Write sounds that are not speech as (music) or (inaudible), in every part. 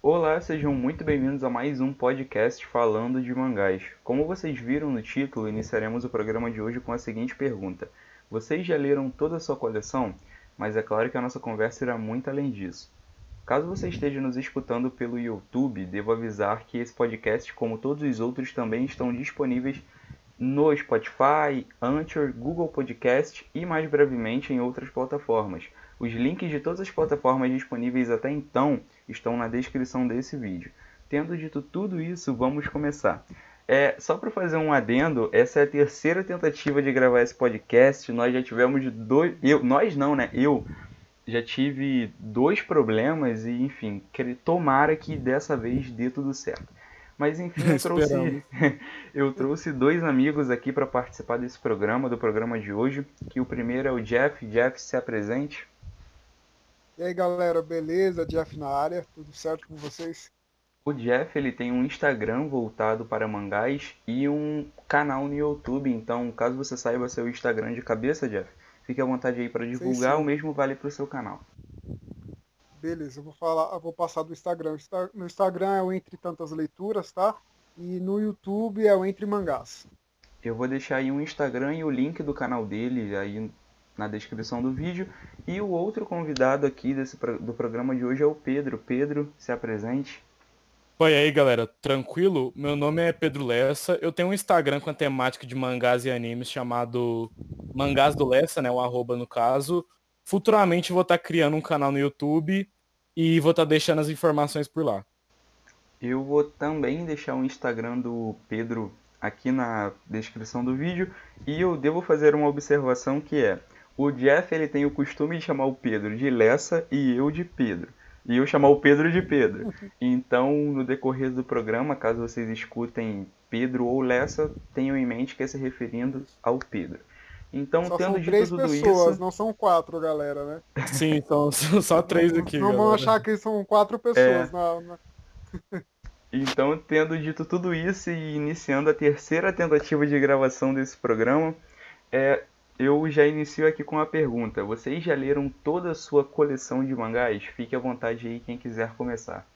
Olá, sejam muito bem-vindos a mais um podcast falando de mangás. Como vocês viram no título, iniciaremos o programa de hoje com a seguinte pergunta: Vocês já leram toda a sua coleção? Mas é claro que a nossa conversa irá muito além disso. Caso você esteja nos escutando pelo YouTube, devo avisar que esse podcast, como todos os outros, também estão disponíveis no Spotify, Anchor, Google Podcast e mais brevemente em outras plataformas. Os links de todas as plataformas disponíveis até então estão na descrição desse vídeo. Tendo dito tudo isso, vamos começar. É, só para fazer um adendo, essa é a terceira tentativa de gravar esse podcast. Nós já tivemos dois. Eu, nós não, né? Eu já tive dois problemas e, enfim, tomara que dessa vez dê tudo certo. Mas enfim, eu (laughs) trouxe, (laughs) eu trouxe dois amigos aqui para participar desse programa, do programa de hoje. Que o primeiro é o Jeff. Jeff, se apresente. E aí galera, beleza? Jeff na área, tudo certo com vocês? O Jeff ele tem um Instagram voltado para mangás e um canal no YouTube. Então, caso você saiba seu Instagram de cabeça, Jeff, fique à vontade aí para divulgar. Sim, sim. O mesmo vale para o seu canal. Beleza, eu vou falar, eu vou passar do Instagram. No Instagram é o Entre Tantas Leituras, tá? E no YouTube é o Entre Mangás. Eu vou deixar aí um Instagram e o link do canal dele aí na descrição do vídeo. E o outro convidado aqui desse, do programa de hoje é o Pedro. Pedro, se apresente. Oi aí galera, tranquilo? Meu nome é Pedro Lessa, eu tenho um Instagram com a temática de mangás e animes chamado Mangás do Lessa, né, o arroba no caso. Futuramente vou estar criando um canal no YouTube e vou estar deixando as informações por lá. Eu vou também deixar o Instagram do Pedro aqui na descrição do vídeo e eu devo fazer uma observação que é o Jeff ele tem o costume de chamar o Pedro de Lessa e eu de Pedro. E eu chamar o Pedro de Pedro. (laughs) Então, no decorrer do programa, caso vocês escutem Pedro ou Lessa, tenham em mente que é se referindo ao Pedro. Então, só tendo são dito três tudo pessoas, isso... não são quatro, galera, né? (laughs) Sim, são só três aqui. Não, vão achar que são quatro pessoas. É... Na, na... Então, tendo dito tudo isso e iniciando a terceira tentativa de gravação desse programa, é, eu já inicio aqui com uma pergunta. Vocês já leram toda a sua coleção de mangás? Fique à vontade aí quem quiser começar.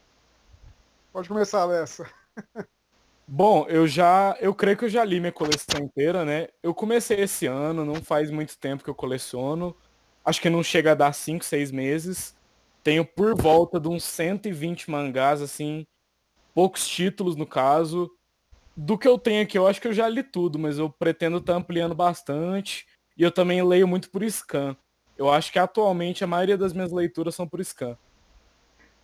Pode começar, Alessa. (laughs) Bom, eu já, eu creio que eu já li minha coleção inteira, né? Eu comecei esse ano, não faz muito tempo que eu coleciono. Acho que não chega a dar 5, 6 meses. Tenho por volta de uns 120 mangás, assim, poucos títulos no caso. Do que eu tenho aqui, eu acho que eu já li tudo, mas eu pretendo estar tá ampliando bastante. E eu também leio muito por scan. Eu acho que atualmente a maioria das minhas leituras são por scan.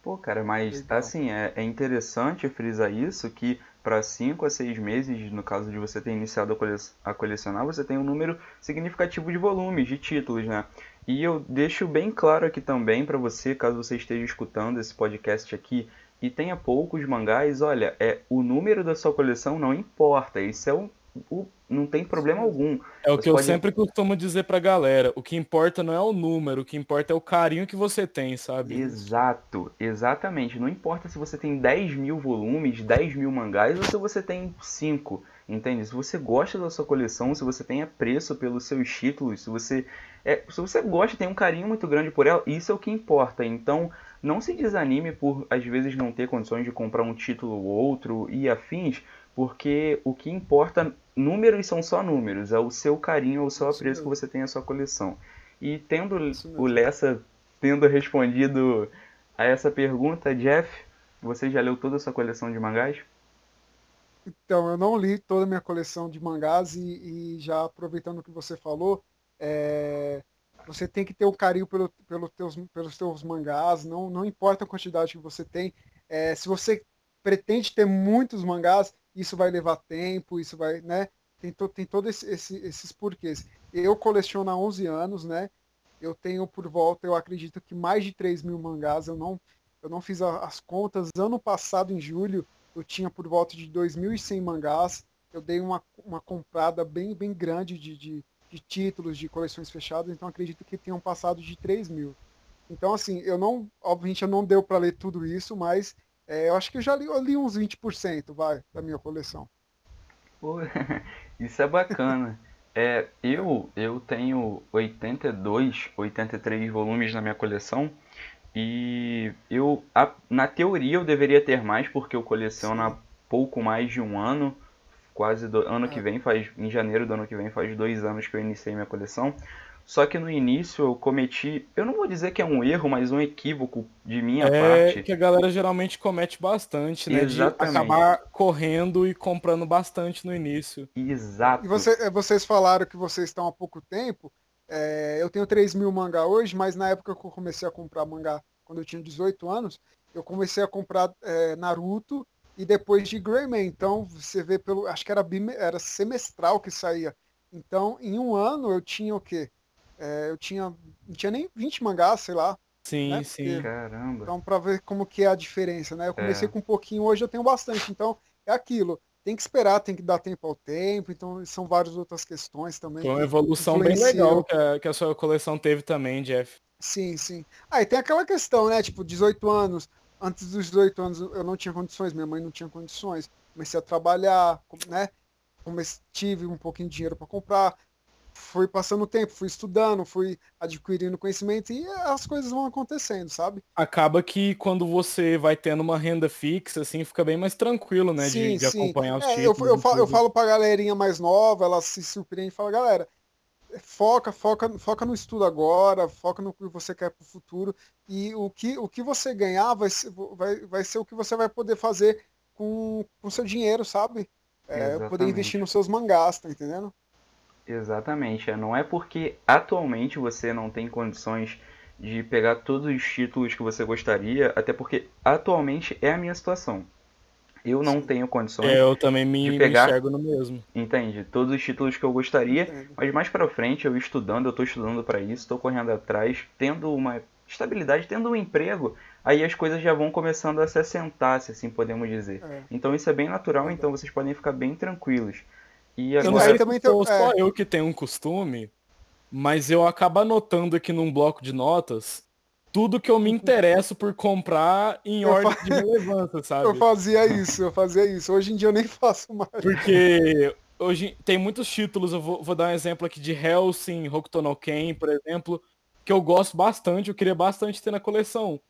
Pô, cara, mas Legal. assim, é, é interessante frisar isso, que para 5 a 6 meses, no caso de você ter iniciado a, cole a colecionar, você tem um número significativo de volumes, de títulos, né? E eu deixo bem claro aqui também para você, caso você esteja escutando esse podcast aqui e tenha poucos mangás, olha, é o número da sua coleção não importa, isso é o, o não tem problema algum. É o você que pode... eu sempre costumo dizer pra galera. O que importa não é o número, o que importa é o carinho que você tem, sabe? Exato, exatamente. Não importa se você tem 10 mil volumes, 10 mil mangás ou se você tem 5. Entende? Se você gosta da sua coleção, se você tem apreço pelos seus títulos, se você, é, se você gosta, tem um carinho muito grande por ela, isso é o que importa. Então, não se desanime por às vezes não ter condições de comprar um título ou outro e afins, porque o que importa números são só números, é o seu carinho, é o seu apreço que você tem à sua coleção. E tendo o Lessa tendo respondido a essa pergunta, Jeff, você já leu toda a sua coleção de mangás? Então, eu não li toda a minha coleção de mangás e, e já aproveitando o que você falou, é, você tem que ter um carinho pelo, pelo teus, pelos teus mangás, não, não importa a quantidade que você tem. É, se você pretende ter muitos mangás, isso vai levar tempo, isso vai, né? Tem, to, tem todos esse, esse, esses porquês. Eu coleciono há 11 anos, né? Eu tenho por volta, eu acredito que mais de 3 mil mangás. Eu não, eu não fiz as contas. Ano passado, em julho, eu tinha por volta de 2.100 mangás. Eu dei uma, uma comprada bem, bem grande de, de, de títulos, de coleções fechadas. Então, acredito que tenham passado de 3 mil. Então, assim, eu não, obviamente, eu não deu para ler tudo isso, mas é, eu acho que eu já li, eu li uns 20%, vai, da minha coleção. Pô, (laughs) isso é bacana. é, eu, eu tenho 82, 83 volumes na minha coleção e eu a, na teoria eu deveria ter mais, porque eu coleciono há pouco mais de um ano. Quase do ano É. que vem, faz em janeiro do ano que vem, faz dois anos que eu iniciei minha coleção. Só que no início eu cometi, eu não vou dizer que é um erro, mas um equívoco de minha É parte. que a galera geralmente comete bastante, né? Exatamente. De acabar correndo e comprando bastante no início. Exato. E você- eh, vocês falaram que vocês estão há pouco tempo. É, eu tenho 3 mil mangá hoje, mas na época que eu comecei a comprar mangá, quando eu tinha 18 anos, eu comecei a comprar é, Naruto e depois de Greyman. Então, você vê pelo. Acho que era, bime- era semestral que saía. Então, em um ano eu tinha o quê? É, eu tinha. Não tinha nem 20 mangás, sei lá. Sim, Né? sim. Caramba. Então, para ver como que é a diferença, né? Eu comecei É. com um pouquinho, hoje eu tenho bastante. Então, é aquilo. Tem que esperar, tem que dar tempo ao tempo. Então, são várias outras questões também. Foi uma evolução bem legal que a, que a sua coleção teve também, Jeff. Sim, sim. Ah, e tem aquela questão, né? Tipo, 18 anos. Antes dos 18 anos eu não tinha condições, minha mãe não tinha condições. Comecei a trabalhar, né? Comecei, tive um pouquinho de dinheiro para comprar. Fui passando o tempo, fui estudando, fui adquirindo conhecimento e as coisas vão acontecendo, sabe? Acaba que quando você vai tendo uma renda fixa, assim, fica bem mais tranquilo, né? de, de acompanhar os É, eu, títulos. eu, e falo, eu falo pra galerinha mais nova, ela se surpreende e fala, galera, foca, foca, foca no estudo agora, foca no que você quer pro futuro. E o que, o que você ganhar vai ser, vai, vai ser o que você vai poder fazer com o seu dinheiro, sabe? É, poder investir nos seus mangás, tá entendendo? Exatamente. é, Não é porque atualmente você não tem condições de pegar todos os títulos que você gostaria, até porque atualmente é a minha situação. Eu não tenho condições, É, eu também me, de me pegar- enxergo no mesmo. entende? Todos os títulos que eu gostaria, Entendo. mas mais pra frente eu estudando, eu tô estudando pra isso, tô correndo atrás, tendo uma estabilidade, tendo um emprego, aí as coisas já vão começando a se assentar, se assim podemos dizer. É. Então isso é bem natural, então vocês podem ficar bem tranquilos. E Eu não agora, sei também sou só é. eu que tenho um costume, mas eu acabo anotando aqui num bloco de notas tudo que eu me interesso por comprar em Eu ordem fa- de relevância, (laughs) sabe? Eu fazia isso, eu fazia isso. Hoje em dia eu nem faço mais. Porque hoje tem muitos títulos, eu vou, vou dar um exemplo aqui de Helsing, Hokuto no Ken, por exemplo, que eu gosto bastante, eu queria bastante ter na coleção.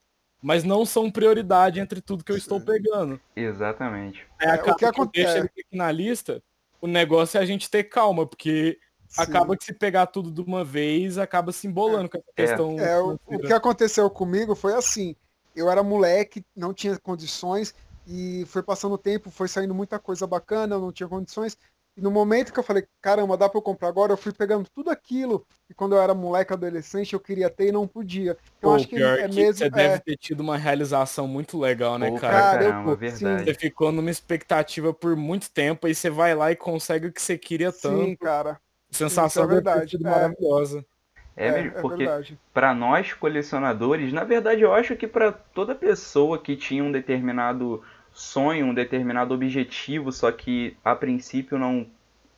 Mas não são prioridade entre tudo que eu estou pegando. exatamente. É, o que que eu deixo é. ele aqui na lista, o negócio é a gente ter calma, porque Sim. acaba que se pegar tudo de uma vez, acaba se embolando com essa questão. É, o, o que aconteceu comigo foi assim, eu era moleque, não tinha condições, e foi passando o tempo, foi saindo muita coisa bacana, eu não tinha condições, e no momento que eu falei, caramba, dá pra eu comprar agora, eu fui pegando tudo aquilo, e quando eu era moleque, adolescente, eu queria ter e não podia. Então Pô, acho que pior é que mesmo... você é, deve ter tido uma realização muito legal, né, Pô, cara? Cara, eu- caramba, sim. verdade. Você ficou numa expectativa por muito tempo, aí você vai lá e consegue o que você queria sim, tanto. cara, Sensação isso é deve ter verdade, é. maravilhosa. É, é, mesmo, é porque verdade. para nós colecionadores, na verdade eu acho que para toda pessoa que tinha um determinado sonho, um determinado objetivo, só que a princípio não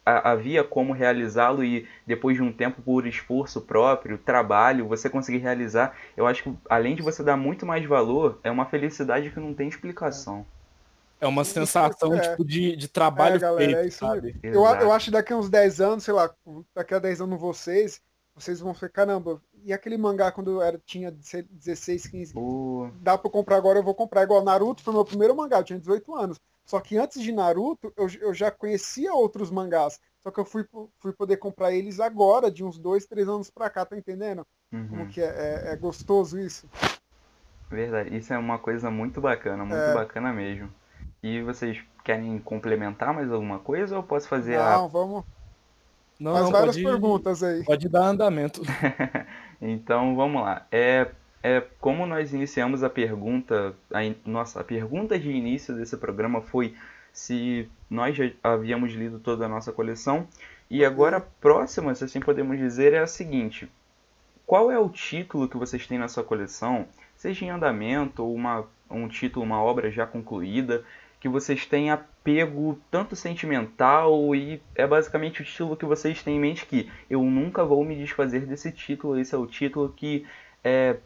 ha- havia como realizá-lo e depois de um tempo por esforço próprio, trabalho, você conseguir realizar, eu acho que além de você dar muito mais valor, é uma felicidade que não tem explicação. É uma sensação, é. tipo, de, de trabalho É, galera, feito, é isso sabe? Eu, eu acho que daqui a uns 10 anos, sei lá, daqui a 10 anos vocês, vocês vão ficar, caramba, e aquele mangá quando eu era, tinha 16, 15, Pô, dá pra comprar agora, eu vou comprar. Igual Naruto foi meu primeiro mangá, eu tinha 18 anos. Só que antes de Naruto, eu, eu já conhecia outros mangás. Só que eu fui, fui poder comprar eles agora, de uns 2, 3 anos pra cá, tá entendendo? Como uhum, que é, é, é gostoso isso? verdade. Isso é uma coisa muito bacana, muito É. bacana mesmo. E vocês querem complementar mais alguma coisa ou posso fazer a Não, vamos. Não, Faz não, várias pode, perguntas aí. pode dar andamento. (laughs) Então vamos lá. É, é, como nós iniciamos a pergunta, a, in- nossa, a pergunta de início desse programa foi se nós já havíamos lido toda a nossa coleção. E agora a próxima, se assim podemos dizer, é a seguinte: qual é o título que vocês têm na sua coleção, seja em andamento ou uma, um título, uma obra já concluída, que vocês têm apego tanto sentimental e é basicamente o título que vocês têm em mente que eu nunca vou me desfazer desse título, esse é o título que é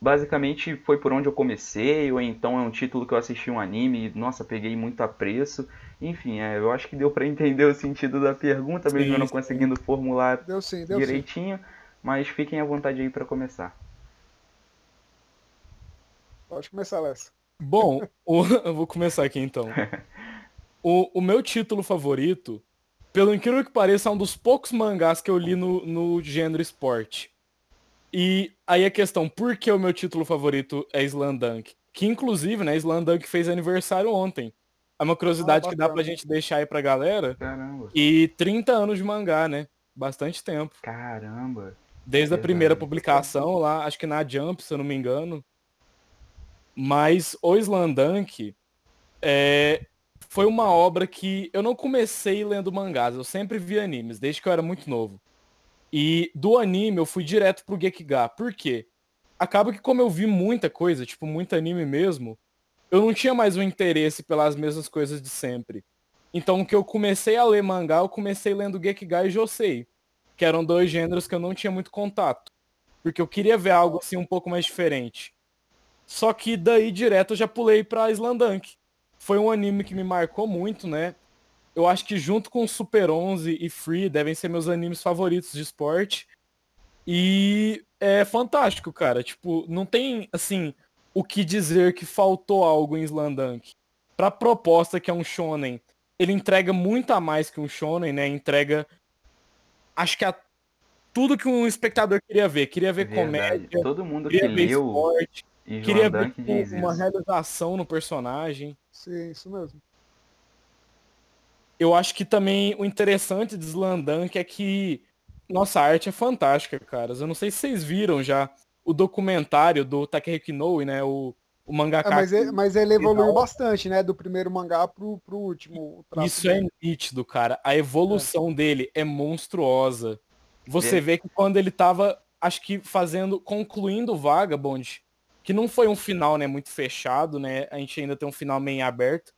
basicamente foi por onde eu comecei, ou então é um título que eu assisti um anime e, nossa, peguei muito apreço. Enfim, é, eu acho que deu pra entender o sentido da pergunta, mesmo Sim, eu não sim. conseguindo formular Deu sim, deu sim. direitinho, mas fiquem à vontade aí pra começar. Pode começar, Lessa. Bom, (laughs) eu vou começar aqui então. (laughs) O, o meu título favorito, pelo incrível que pareça, é um dos poucos mangás que eu li no, no gênero esporte. E aí a questão, por que o meu título favorito é Slandunk? Que inclusive, né, Slandunk fez aniversário ontem. É uma curiosidade ah, que dá pra gente deixar aí pra galera. Caramba. E 30 anos de mangá, né? Bastante tempo. Caramba. Desde a primeira publicação lá, acho que na Jump, se eu não me engano. Mas o Slandunk é, foi uma obra que eu não comecei lendo mangás, eu sempre vi animes, desde que eu era muito novo. E do anime eu fui direto pro Gekiga. Por quê? Acaba que como eu vi muita coisa, tipo, muito anime mesmo, eu não tinha mais o um interesse pelas mesmas coisas de sempre. Então, que eu comecei a ler mangá, eu comecei lendo Gekiga e Josei, que eram dois gêneros que eu não tinha muito contato. Porque eu queria ver algo assim um pouco mais diferente. Só que daí direto eu já pulei pra Slandunk. Foi um anime que me marcou muito, né? Eu acho que junto com Super 11 e Free devem ser meus animes favoritos de esporte. E é fantástico, cara. Tipo, não tem, assim, o que dizer que faltou algo em Slandunk. Pra proposta que é um shonen, ele entrega muito a mais que um shonen, né? Entrega, acho que a tudo que um espectador queria ver. Queria ver Verdade. comédia. Todo mundo que leu esporte, queria ver uma realização no personagem. Sim, isso mesmo eu acho que também o interessante de Slandunk é que nossa arte é fantástica, caras. Eu não sei se vocês viram já o documentário do Takehiko Inoue, né? O, o mangaka. É, mas, ele, mas ele evoluiu final. bastante, né? Do primeiro mangá pro, pro último. Isso é dele. é nítido, cara. A evolução é. dele é monstruosa. Você vê que quando ele tava, acho que fazendo, concluindo o Vagabond, que não foi um final, né, muito fechado, né? A gente ainda tem um final meio aberto.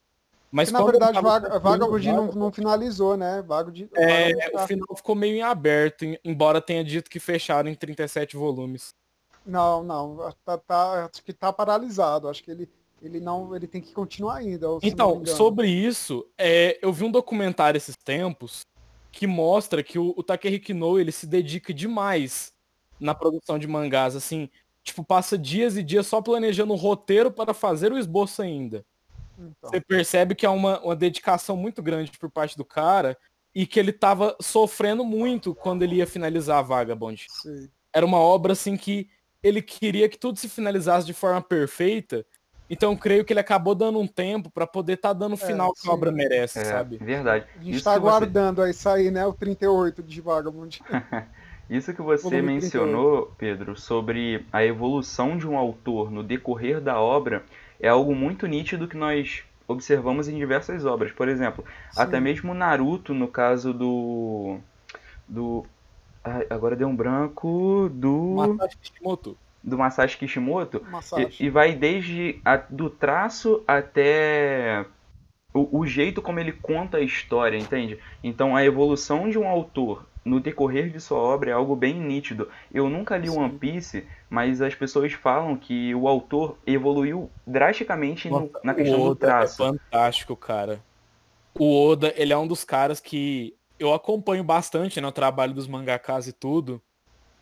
Mas na verdade, Vaga, Vagabond não, não finalizou, né? Vagabond, é, o final ficou meio em aberto, embora tenha dito que fecharam em 37 volumes. Não, não, tá, tá, acho que tá paralisado. Acho que ele, ele não, ele tem que continuar ainda. Então, sobre isso, é, eu vi um documentário esses tempos que mostra que o, o Takehiko Inoue, ele se dedica demais na produção de mangás, assim, tipo, passa dias e dias só planejando o roteiro para fazer o esboço ainda. Então. Você percebe que é uma, uma dedicação muito grande por parte do cara e que ele tava sofrendo muito quando ele ia finalizar a Vagabond. Sim. Era uma obra assim que ele queria que tudo se finalizasse de forma perfeita. Então creio que ele acabou dando um tempo para poder estar tá dando o é, final é, que a obra merece, é, sabe? Verdade. A gente Isso tá aguardando você... aí sair, né, o 38 de Vagabond. (laughs) Isso que você mencionou, Pedro, sobre a evolução de um autor no decorrer da obra, é algo muito nítido que nós observamos em diversas obras. Por exemplo, Sim. até mesmo Naruto, no caso do. do. Ai, agora deu um branco. Do. Masashi Kishimoto. Do Masashi Kishimoto. Masashi. E, e, vai desde a, do traço até o, o jeito como ele conta a história, entende? Então a evolução de um autor no decorrer de sua obra é algo bem nítido. Eu nunca li Sim. One Piece, mas as pessoas falam que o autor evoluiu drasticamente no, na questão do é traço. É fantástico, cara. O Oda, ele é um dos caras que eu acompanho bastante no né, trabalho dos mangakas e tudo.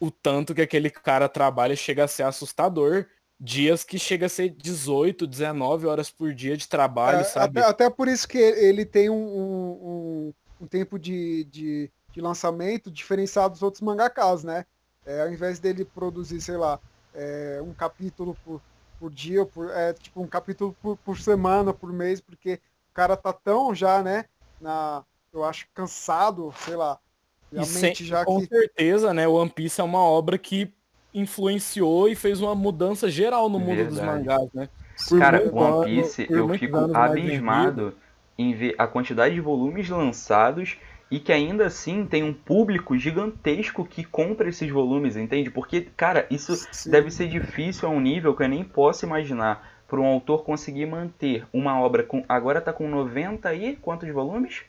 O tanto que aquele cara trabalha chega a ser assustador. Dias que chega a ser 18, 19 horas por dia de trabalho, é, sabe? Até, até, por isso que ele tem um, um, um tempo de, de de lançamento diferenciado dos outros mangakas, né? É, ao invés dele produzir, sei lá, é, um capítulo por, por dia, por, é, tipo um capítulo por, por semana, por mês, porque o cara tá tão já, né, na, eu acho, cansado, sei lá, realmente já com que... certeza, né, o One Piece é uma obra que influenciou e fez uma mudança geral no mundo Verdade. dos mangás, né? Por cara, One Piece, eu fico abismado em ver a quantidade de volumes lançados e que ainda assim tem um público gigantesco que compra esses volumes, entende? Porque, cara, isso Sim. deve ser difícil a um nível que eu nem posso imaginar para um autor conseguir manter uma obra com. Agora tá com 90 e quantos volumes?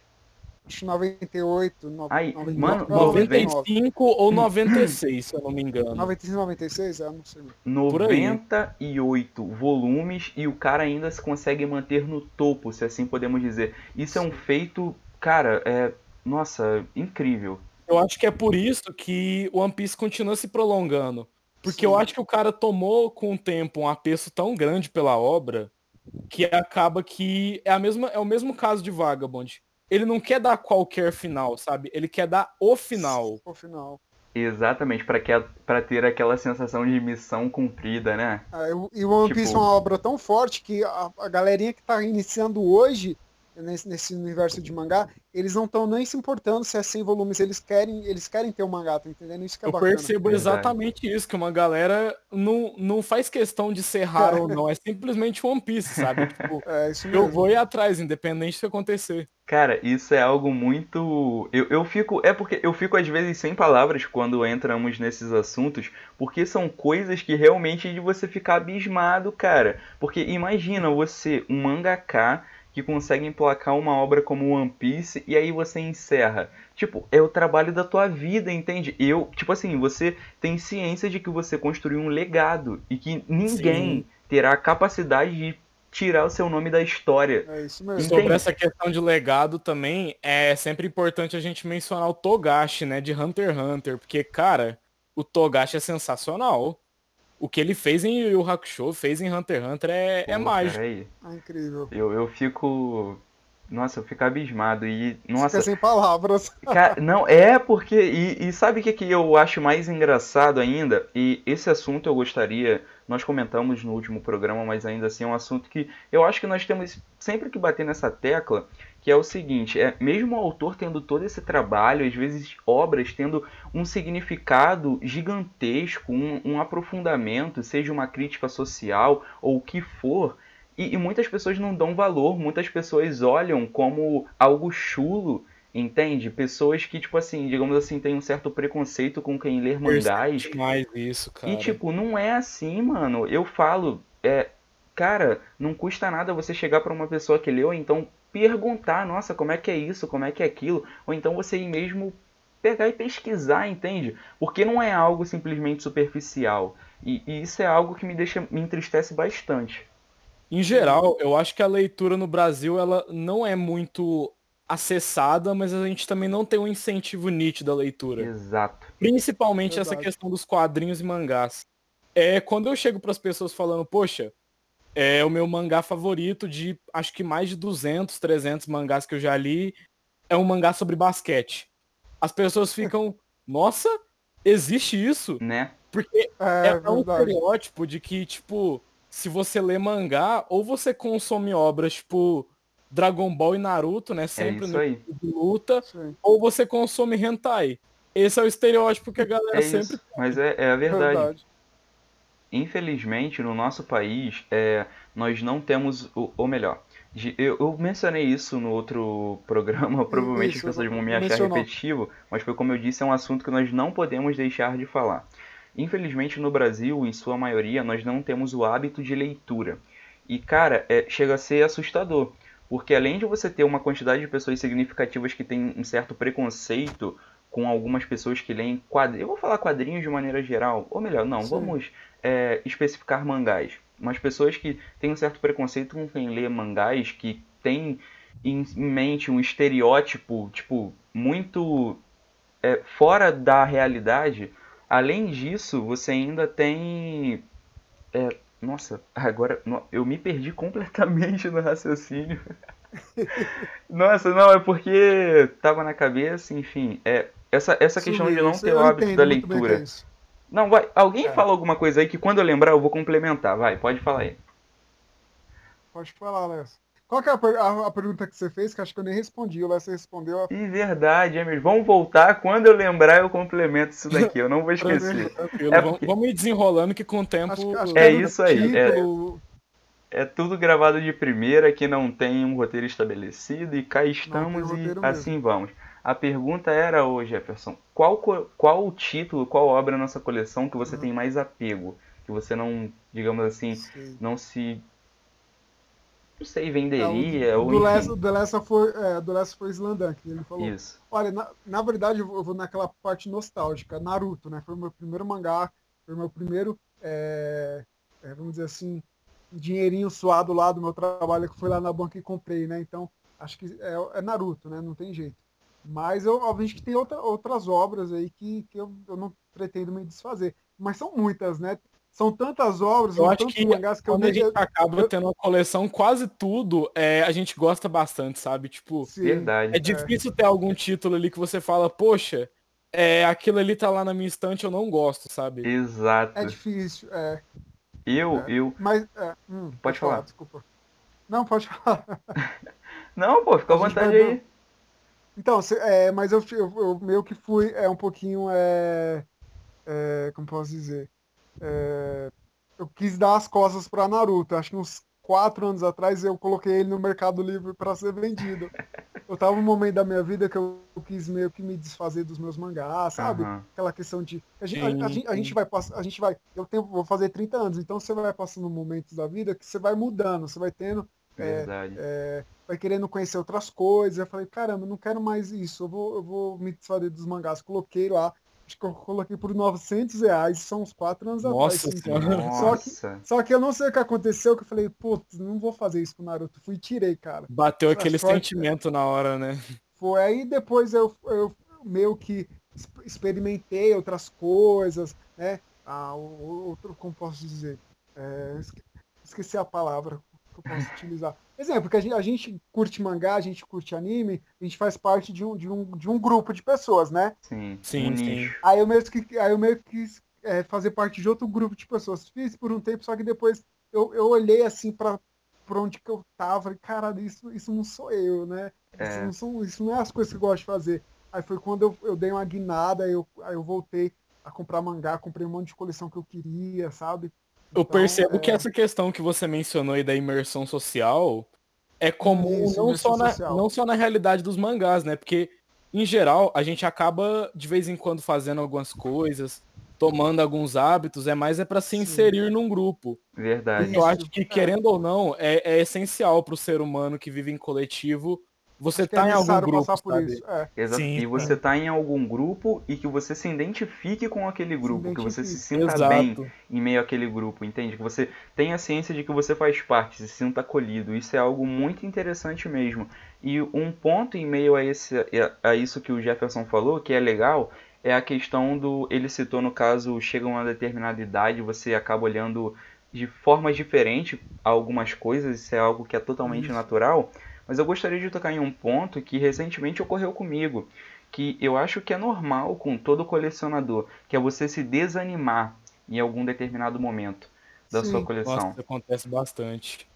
Acho 98, no, Aí, 99, mano, 95 ou 96, se eu não me engano. 95, 96, é, não sei. 98 volumes e o cara ainda se consegue manter no topo, se assim podemos dizer. Isso Sim. é um feito, cara, é nossa, incrível. Eu acho que é por isso que o One Piece continua se prolongando. Porque Sim. eu acho que o cara tomou com o tempo um apreço tão grande pela obra que acaba que é a mesma é o mesmo caso de Vagabond. Ele não quer dar qualquer final, sabe? Ele quer dar o final. O final. Exatamente, pra, que, pra ter aquela sensação de missão cumprida, né? Ah, e o One Tipo- Piece é uma obra tão forte que a, a galerinha que tá iniciando hoje nesse, nesse universo de mangá, eles não estão nem se importando se é 100 volumes, eles querem, eles querem ter um mangá, tá entendendo? Isso que é Eu bacana. percebo exatamente isso, que uma galera não, não faz questão de ser raro ou não, é simplesmente One Piece, sabe? (laughs) Tipo, É isso mesmo. eu vou ir atrás, independente do que acontecer. Cara, isso é algo muito. Eu, eu fico. É porque eu fico às vezes sem palavras quando entramos nesses assuntos, porque são coisas que realmente é de você ficar abismado, cara. Porque imagina você, um mangaka que consegue emplacar uma obra como One Piece e aí você encerra. Tipo, é o trabalho da tua vida, entende? Eu, tipo assim, você tem ciência de que você construiu um legado e que ninguém Sim. terá a capacidade de tirar o seu nome da história. É isso mesmo. Sobre essa questão de legado também, é sempre importante a gente mencionar o Togashi, né, de Hunter x Hunter, porque, cara, o Togashi é sensacional. O que ele fez em Yu Hakusho, fez em Hunter x Hunter é, é Pô, mágico. peraí. Ah, incrível. Eu, eu fico. Nossa, eu fico abismado. E. Fica Nossa. sem palavras. (laughs) Cara, não, é porque. E, e sabe o que, que eu acho mais engraçado ainda? E esse assunto eu gostaria. Nós comentamos no último programa, mas ainda assim é um assunto que eu acho que nós temos sempre que bater nessa tecla. Que é o seguinte: é mesmo o autor tendo todo esse trabalho, às vezes obras tendo um significado gigantesco, um, um aprofundamento, seja uma crítica social ou o que for. E, e muitas pessoas não dão valor, muitas pessoas olham como algo chulo, entende? Pessoas que, tipo assim, digamos assim, têm um certo preconceito com quem lê mangás. demais isso, cara. E, tipo, não é assim, mano. Eu falo, é, cara, não custa nada você chegar pra uma pessoa que leu, ou então perguntar, nossa, como é que é isso, como é que é aquilo, ou então você ir mesmo pegar e pesquisar, entende? Porque não é algo simplesmente superficial. E, e isso é algo que me deixa, me entristece bastante. Em geral, eu acho que a leitura no Brasil ela não é muito acessada, mas a gente também não tem um incentivo nítido à leitura. Exato. Principalmente essa Verdade. questão dos quadrinhos e mangás. É quando eu chego para as pessoas falando, poxa, é o meu mangá favorito de acho que mais de 200, 300 mangás que eu já li, é um mangá sobre basquete. As pessoas (laughs) ficam, nossa, existe isso? Né? Porque É, é, um estereótipo de que, tipo, se você lê mangá, ou você consome obras tipo Dragon Ball e Naruto, né? É Sempre isso no aí. tipo de luta, ou você consome hentai. Esse é o estereótipo que a galera É sempre isso. Mas é, é a verdade. Verdade. Infelizmente, no nosso país, é, nós não temos, o, ou melhor, de- eu, eu mencionei isso no outro (laughs) programa, provavelmente Isso, as pessoas vão me achar mencionou. repetitivo, mas foi como eu disse, é um assunto que nós não podemos deixar de falar. Infelizmente, no Brasil, em sua maioria, nós não temos o hábito de leitura. E, cara, é, chega a ser assustador, porque além de você ter uma quantidade de pessoas significativas que têm um certo preconceito com algumas pessoas que leem quadrinhos, eu vou falar quadrinhos de maneira geral, ou melhor, não, Sim. vamos é, especificar mangás. Mas pessoas que têm um certo preconceito com quem lê mangás, que tem em mente um estereótipo, tipo, muito é, fora da realidade. Além disso, você ainda tem. é, nossa, agora eu me perdi completamente no raciocínio. (laughs) Nossa, não, é porque tava na cabeça, enfim. É, essa, essa questão de não ter o hábito da é leitura. isso. Não, vai. Alguém É. fala alguma coisa aí que quando eu lembrar eu vou complementar. Vai, pode falar aí. Pode falar, Léo. Qual que é a, a- a pergunta que você fez? Que acho que eu nem respondi. O Léo respondeu. Verdade, é mesmo. Vamos voltar. Quando eu lembrar, eu complemento isso daqui. Eu não vou (laughs) esquecer. É vamos, porque- vamos ir desenrolando que com o tempo. Acho, que- acho que É no isso aí, é. título, É tudo gravado de primeira, que não tem um roteiro estabelecido, e cá estamos e roteiro assim vamos. A pergunta era hoje, Jefferson, qual, qual o título, qual obra na nossa coleção que você Uhum. tem mais apego? Que você não, digamos assim, sei. não se. Não sei, É, venderia, o, ou do. Lessa, do Lessa foi, é, do Slandan, que ele falou. Isso. Olha, na, na verdade eu vou, eu vou naquela parte nostálgica. Naruto, né? Foi o meu primeiro mangá, foi o meu primeiro, é, é, vamos dizer assim, dinheirinho suado lá do meu trabalho que foi lá na banca e comprei, né? Então, acho que é, é Naruto, né? Não tem jeito. Mas eu, obviamente que tem outra, outras obras aí que, que eu, eu não pretendo me desfazer. mas são muitas, né? São tantas obras, Eu acho tantos que mangás que eu quando a nem. gente acaba eu- tendo uma coleção, quase tudo, é, a gente gosta bastante, sabe? Tipo, Sim, Verdade. é difícil ter algum título ali que você fala, poxa, é, aquilo ali tá lá na minha estante, eu não gosto, sabe? Exato. é difícil, é. Eu, É. eu. Mas. é, hum, Pode falar. desculpa. Não, pode falar. (laughs) Não, pô, fica à A vontade vai- aí. Então, cê- é, mas eu, eu, eu meio que fui é um pouquinho. É, é, como posso dizer? É, eu quis dar as costas para Naruto. Acho que uns quatro anos atrás eu coloquei ele no Mercado Livre para ser vendido. Eu tava num momento da minha vida que eu quis meio que me desfazer dos meus mangás, sabe? Aham. Aquela questão de. A gente, Sim, a, a gente, a gente vai passar. A gente vai. Eu tenho, vou fazer 30 anos, então você vai passando momentos da vida que você vai mudando, você vai tendo Verdade. é, vai querendo conhecer outras coisas. Eu falei, caramba, não quero mais isso, eu vou, eu vou me desfazer dos mangás. Coloquei lá, coloquei por 900 reais, são uns 4 anos Nossa atrás. Senhora. Só que, Nossa. só que eu não sei o que aconteceu, que eu falei, putz, não vou fazer isso com o Naruto. Fui e tirei, cara. Bateu aquele sorte- sentimento na hora, né? Foi aí depois eu, eu meio que experimentei outras coisas, né? Ah, outro, como posso dizer? É, esque- esqueci a palavra que eu posso utilizar. Exemplo, que a gente, a gente curte mangá, a gente curte anime, a gente faz parte de um, de um, de um grupo de pessoas, né? Sim. Sim, um sim. Aí eu mesmo que aí eu meio que quis é, fazer parte de outro grupo de pessoas. Fiz por um tempo, só que depois eu, eu olhei assim para por onde que eu tava, e caralho, isso, isso não sou eu, né? Isso, É. não são, isso não é as coisas que eu gosto de fazer. Aí foi quando eu, eu dei uma guinada, eu, aí eu voltei a comprar mangá, comprei um monte de coleção que eu queria, sabe? Eu Então, percebo é, que essa questão que você mencionou aí da imersão social é comum Isso, não, só na, social. não só na realidade dos mangás, né? Porque, em geral, a gente acaba de vez em quando fazendo algumas coisas, tomando alguns hábitos, é mais é para se Sim. inserir num grupo. Verdade. Eu Isso, acho que, é. querendo ou não, é, é essencial para o ser humano que vive em coletivo você acho que é tá em algum grupo, passar por sabe? isso. É. Exato. Sim, e você tá em algum grupo e que você se identifique com aquele grupo, que você se sinta bem Exato. em meio àquele grupo, entende? Que você tenha ciência de que você faz parte, se sinta acolhido. Isso é algo muito interessante mesmo. E um ponto em meio a, esse, a isso que o Jefferson falou, que é legal, é a questão do. Ele citou no caso, chega a uma determinada idade, você acaba olhando de formas diferentes a algumas coisas, isso é algo que é totalmente Isso. natural. Mas eu gostaria de tocar em um ponto que recentemente ocorreu comigo, que eu acho que é normal com todo colecionador, que é você se desanimar em algum determinado momento da Sim. sua coleção. Nossa, isso acontece bastante.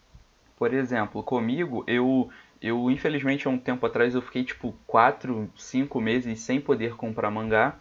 Por exemplo, comigo, eu, eu infelizmente há um tempo atrás eu fiquei tipo 4, 5 meses sem poder comprar mangá.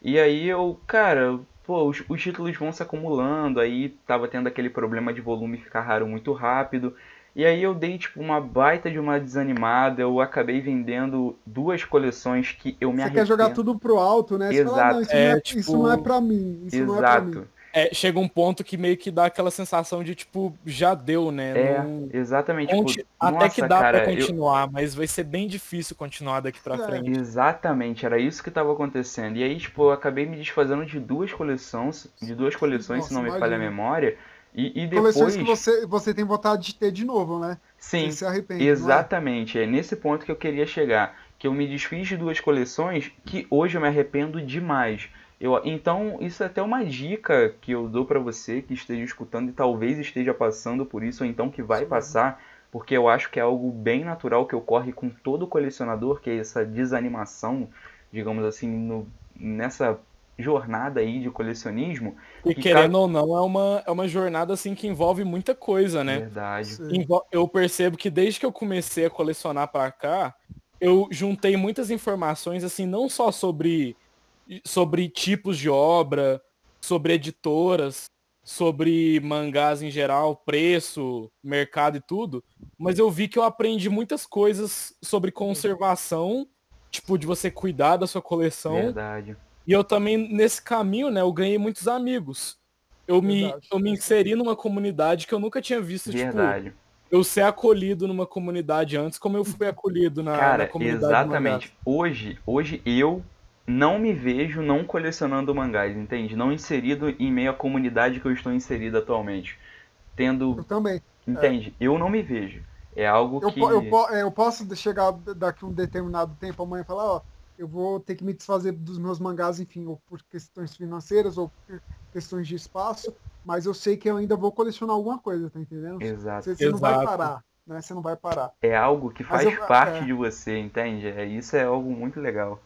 E aí eu, cara, pô, os, os títulos vão se acumulando, aí tava tendo aquele problema de volume ficar raro muito rápido. E aí eu dei tipo uma baita de uma desanimada, eu acabei vendendo duas coleções que eu me Você arrependo. quer jogar tudo pro alto, né? Você fala, Exato. não, isso, É, não é, tipo, isso não é pra mim. Isso não é pra mim. Exato. É, chega um ponto que meio que dá aquela sensação de tipo, já deu, né? É, Não- exatamente. Conti- Tipo, Até nossa, que dá cara, pra eu- continuar, mas vai ser bem difícil continuar daqui pra É. frente. Exatamente, era isso que estava acontecendo. E aí, tipo, eu acabei me desfazendo de duas coleções, de duas coleções, se Nossa, não me falha a memória. E, e depois, Coleções que você, você tem vontade de ter de novo, né? sim, se arrepende. é? exatamente, é nesse ponto que eu queria chegar, que eu me desfiz de duas coleções que hoje eu me arrependo demais. Eu, então, isso é até uma dica que eu dou pra você que esteja escutando e talvez esteja passando por isso, ou então que vai Sim. passar, porque eu acho que é algo bem natural que ocorre com todo colecionador, que é essa desanimação, digamos assim, no- nessa jornada aí de colecionismo. E que querendo ou não, é uma, é uma jornada assim que envolve muita coisa, né? Verdade. Envol- Eu percebo que desde que eu comecei a colecionar pra cá, eu juntei muitas informações, assim, não só sobre, sobre tipos de obra, sobre editoras, sobre mangás em geral, preço, mercado e tudo, mas eu vi que eu aprendi muitas coisas sobre conservação, tipo, de você cuidar da sua coleção. Verdade. E eu também, nesse caminho, né, eu ganhei muitos amigos. Eu me, eu me inseri numa comunidade que eu nunca tinha visto, tipo, Verdade. eu ser acolhido numa comunidade antes, como eu fui acolhido na, na Cara, comunidade de exatamente. Hoje, hoje eu não me vejo não colecionando mangás, entende? Não inserido em meio à comunidade que eu estou inserido atualmente. Tendo, Eu também. entende? Eu não me vejo. É algo Eu, que po- eu, po- é, eu posso chegar daqui um determinado tempo amanhã e falar, ó, eu vou ter que me desfazer dos meus mangás, enfim, ou por questões financeiras, ou por questões de espaço, mas eu sei que eu ainda vou colecionar alguma coisa, tá entendendo? Exato. Você, você não vai Exato. parar, né? Você não vai parar. É algo que faz eu- parte é. de você, entende? É, isso é algo muito legal.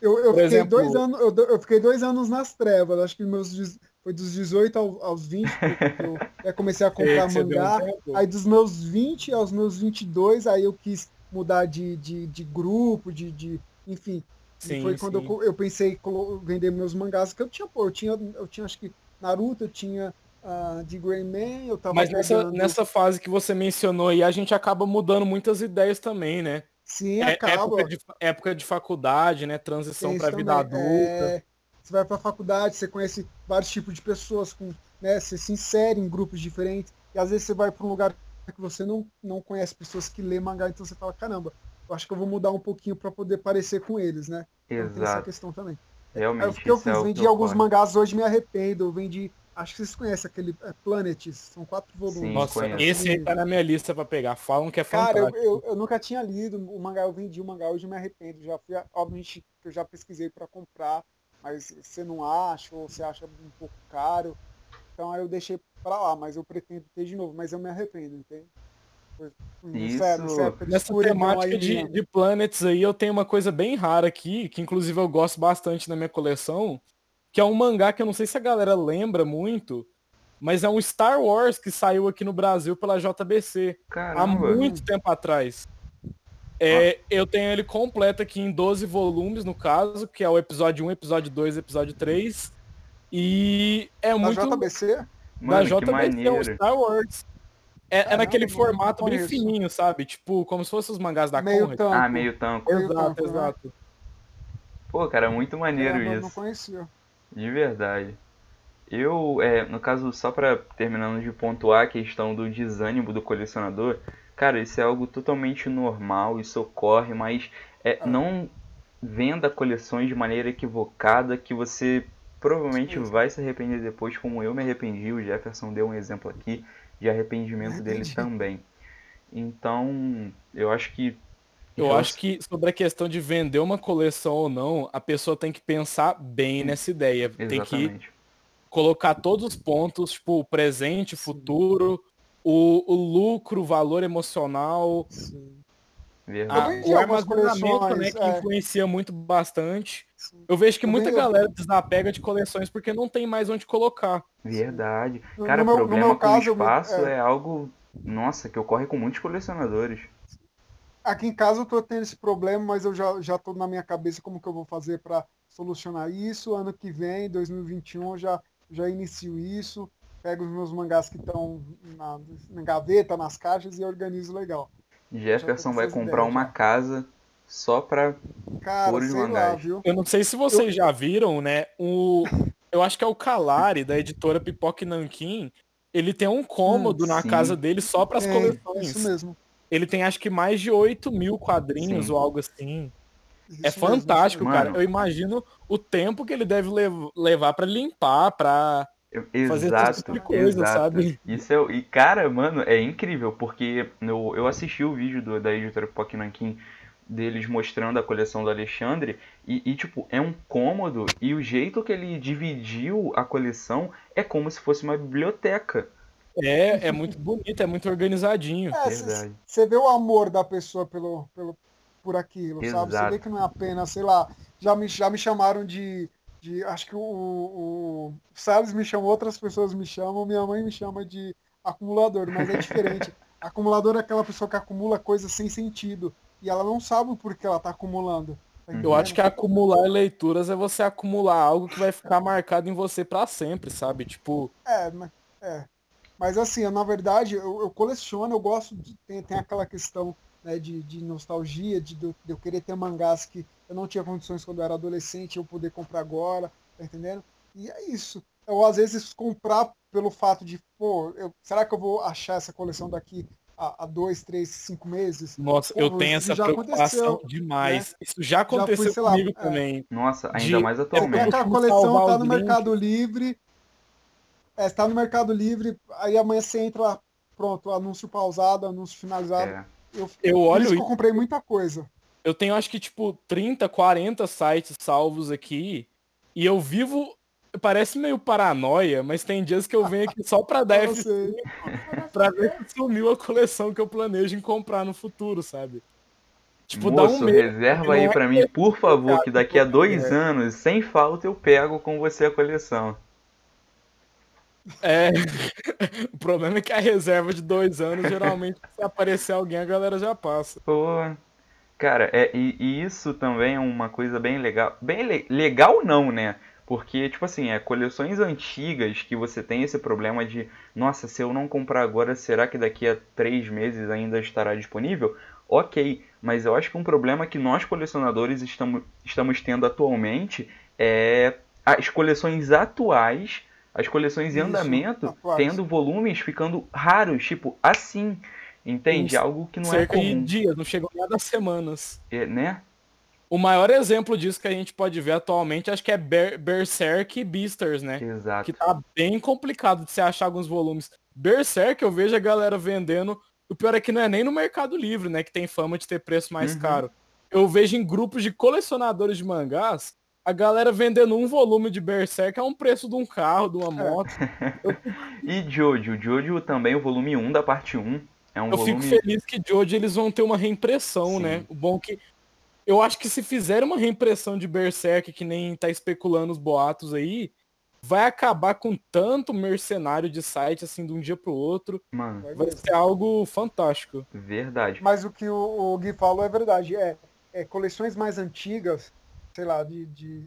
Eu, eu fiquei exemplo- dois anos, eu, eu fiquei dois anos nas trevas, acho que meus, foi dos 18 ao- aos 20, que eu (laughs) comecei a comprar um mangá. tempo. Aí dos meus 20 aos meus 22, aí eu quis mudar de, de, de grupo, de, de enfim. Sim, foi quando eu, eu pensei em vender meus mangás, que eu tinha, pô, eu tinha, eu tinha acho que Naruto, eu tinha ah, de Greyman, eu tava Mas nessa, pegando- nessa fase que você mencionou aí, a gente acaba mudando muitas ideias também, né? Sim, É, acaba. época, de, época de faculdade, né? Transição isso vida também. adulta. É, você vai pra faculdade, você conhece vários tipos de pessoas, com, né, você se insere em grupos diferentes, e às vezes você vai pra um lugar que você não, não conhece pessoas que lê mangá, então você fala, caramba, eu acho que eu vou mudar um pouquinho pra poder parecer com eles, né? Então tem essa Exato. questão também. Realmente, o que eu é fiz, que vendi alguns ocorre. mangás hoje, me arrependo, eu vendi, acho que vocês conhecem aquele é, Planets, são quatro volumes. Sim, Nossa, conheço. esse aí tá na minha lista pra pegar. Falam que é Cara, eu, fantástico. eu, eu nunca tinha lido o mangá, eu vendi o mangá, hoje eu me arrependo. Já fui, obviamente, que eu já pesquisei para comprar, mas você não acha, ou você acha um pouco caro. Então aí eu deixei para lá, mas eu pretendo ter de novo, mas eu me arrependo, entende? Foi- Isso- nessa- nessa temática de, de Planets aí, eu tenho uma coisa bem rara aqui, que inclusive eu gosto bastante na minha coleção, que é um mangá que eu não sei se a galera lembra muito, mas é um Star Wars que saiu aqui no Brasil pela JBC há Caramba. muito tempo atrás. É, eu tenho ele completo aqui em 12 volumes, no caso, que é o episódio 1, episódio 2, episódio 3. E é Da muito JBC? da Mano, que JBC, é um maneiro. Star Wars. É, é naquele formato bem fininho, sabe? Tipo, como se fossem os mangás da Meio Conrad. tanto. Ah, meio tanco. meio Exato, tanto, né? exato. Pô, cara, muito maneiro Caramba, eu não isso. conhecia. De verdade. Eu, é, no caso, só pra terminando de pontuar a questão do desânimo do colecionador, cara, isso é algo totalmente normal, isso ocorre, mas é, Ah. não venda coleções de maneira equivocada que você provavelmente Isso. vai se arrepender depois, como eu me arrependi, o Jefferson deu um exemplo aqui de arrependimento dele Entendi. também. Então, eu acho que Eu acho que sobre a questão de vender uma coleção ou não, a pessoa tem que pensar bem nessa ideia. Tem que Exatamente. colocar todos os pontos, tipo, o presente, o futuro, o, o lucro, o valor emocional, Sim. Verdade. a, vendi o algumas armazenamento, né, coleções, que é. influencia muito bastante. sim. Eu vejo que muita galera desapega de coleções porque não tem mais onde colocar. Verdade. Cara, no problema meu com caso, eu- espaço é. é algo, nossa, que ocorre com muitos colecionadores. Aqui em casa eu tô tendo esse problema, mas eu já, já tô na minha cabeça como que eu vou fazer para solucionar isso. Ano que vem, 2021, eu já, já inicio isso. Pego os meus mangás que estão na, na gaveta, nas caixas e organizo legal. Jefferson vai comprar ideias uma já. casa só pra. Cara, Ouro de lá, mangás. Eu não sei se vocês já viram, né? O, eu acho que é o Calari, da editora Pipoque Nankin. Ele tem um cômodo Hum, na casa dele só para as É, coleções. Isso mesmo. Ele tem acho que mais de 8 mil quadrinhos Sim. ou algo assim. isso É fantástico, mesmo. cara. Mano. Eu imagino o tempo que ele deve lev- levar pra limpar, pra. Fazer Exato, tipo de coisa, exato. sabe? Isso é, e cara, mano, é incrível, porque eu, eu assisti o vídeo do- da editora Nankin deles mostrando a coleção do Alexandre e, e, tipo, é um cômodo e o jeito que ele dividiu a coleção é como se fosse uma biblioteca. É, é muito bonito, é muito organizadinho. É, você vê o amor da pessoa pelo, pelo, por aquilo, sabe? Você Exato. vê que não é apenas, sei lá, já me, já me chamaram de, de. Acho que o, o, o Salles me chamou, outras pessoas me chamam, minha mãe me chama de acumulador, mas é diferente. (laughs) Acumulador é aquela pessoa que acumula coisas sem sentido. E ela não sabe o porquê ela tá acumulando. tá Eu acho que acumular leituras é você acumular algo que vai ficar marcado em você pra sempre, sabe? Tipo, É, mas- é. Mas assim, eu, na verdade, eu, eu coleciono, eu gosto de. Tem, tem aquela questão né, de, de nostalgia, de, de eu querer ter mangás que eu não tinha condições quando eu era adolescente, eu poder comprar agora, tá entendendo? E é isso. Eu às vezes comprar pelo fato de, pô, eu- será que eu vou achar essa coleção daqui a, a dois, três, cinco meses? nossa, Pô, eu tenho isso essa já preocupação aconteceu, demais. Isso já fui, aconteceu sei lá, comigo é. também. Nossa, ainda De- mais Você atualmente. aquela Como coleção, tá no. Mercado Livre. É, está no Mercado Livre, aí amanhã você entra lá, pronto, anúncio pausado, anúncio finalizado. É. Eu, Eu olho e eu comprei muita coisa. eu tenho acho que tipo 30, 40 sites salvos aqui e eu vivo parece meio paranoia, mas tem dias que eu venho aqui só pra (laughs) dar F5 pra ver se sumiu a coleção que eu planejo em comprar no futuro, sabe? Tipo, Moço, dá um reserva aí é pra mim, por favor, que daqui a dois anos, sem falta, eu pego com você a coleção. É, (laughs) o problema é que a reserva de dois anos, geralmente, se aparecer alguém, a galera já passa. Pô, cara, é, e, e isso também é uma coisa bem legal. Bem le legal não, né? Porque, tipo assim, é coleções antigas que você tem esse problema de, nossa, se eu não comprar agora, será que daqui a três meses ainda estará disponível? Ok, mas eu acho que um problema que nós colecionadores estamos, estamos tendo atualmente é as coleções atuais, as coleções em Isso, andamento, atuais. tendo volumes ficando raros, tipo assim. Entende? Isso. Algo que não é Cerca é comum. de dias, não chegou nada a semanas. É, né? O maior exemplo disso que a gente pode ver atualmente, acho que é Ber Berserk e Beasters, né? Exato. Que tá bem complicado de você achar alguns volumes. Berserk, eu vejo a galera vendendo. O pior é que não é nem no Mercado Livre, né? Que tem fama de ter preço mais uhum. caro. Eu vejo em grupos de colecionadores de mangás a galera vendendo um volume de Berserk a um preço de um carro, de uma moto. eu... (laughs) e Jojo, Jojo também, o volume 1 da parte 1. É um eu volume... fico feliz que Jojo eles vão ter uma reimpressão, Sim. né? O bom que eu acho que se fizer uma reimpressão de Berserk, que nem tá especulando os boatos aí, vai acabar com tanto mercenário de site assim de um dia pro outro. Mano. Vai ser algo fantástico. Verdade. Mas o que o, o Gui falou é verdade. É, é coleções mais antigas, sei lá, de, de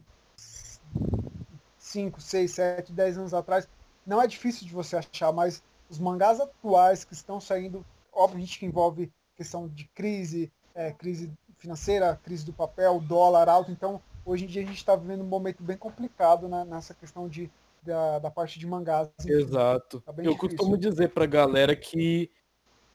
5, 6, 7, 10 anos atrás, não é difícil de você achar, mas os mangás atuais que estão saindo, obviamente que envolve questão de crise, é, crise financeira, crise do papel, dólar alto. Então, hoje em dia a gente está vivendo um momento bem complicado né, nessa questão de, da, da parte de mangás. Exato. Tá Eu difícil. costumo dizer para galera que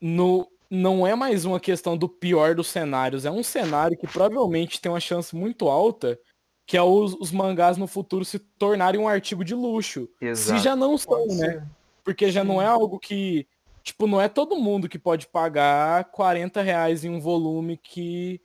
no, não é mais uma questão do pior dos cenários, é um cenário que provavelmente tem uma chance muito alta que é os, os mangás no futuro se tornarem um artigo de luxo. Exato. Se já não são, né? Porque já não é algo que. Tipo, não é todo mundo que pode pagar 40 reais em um volume que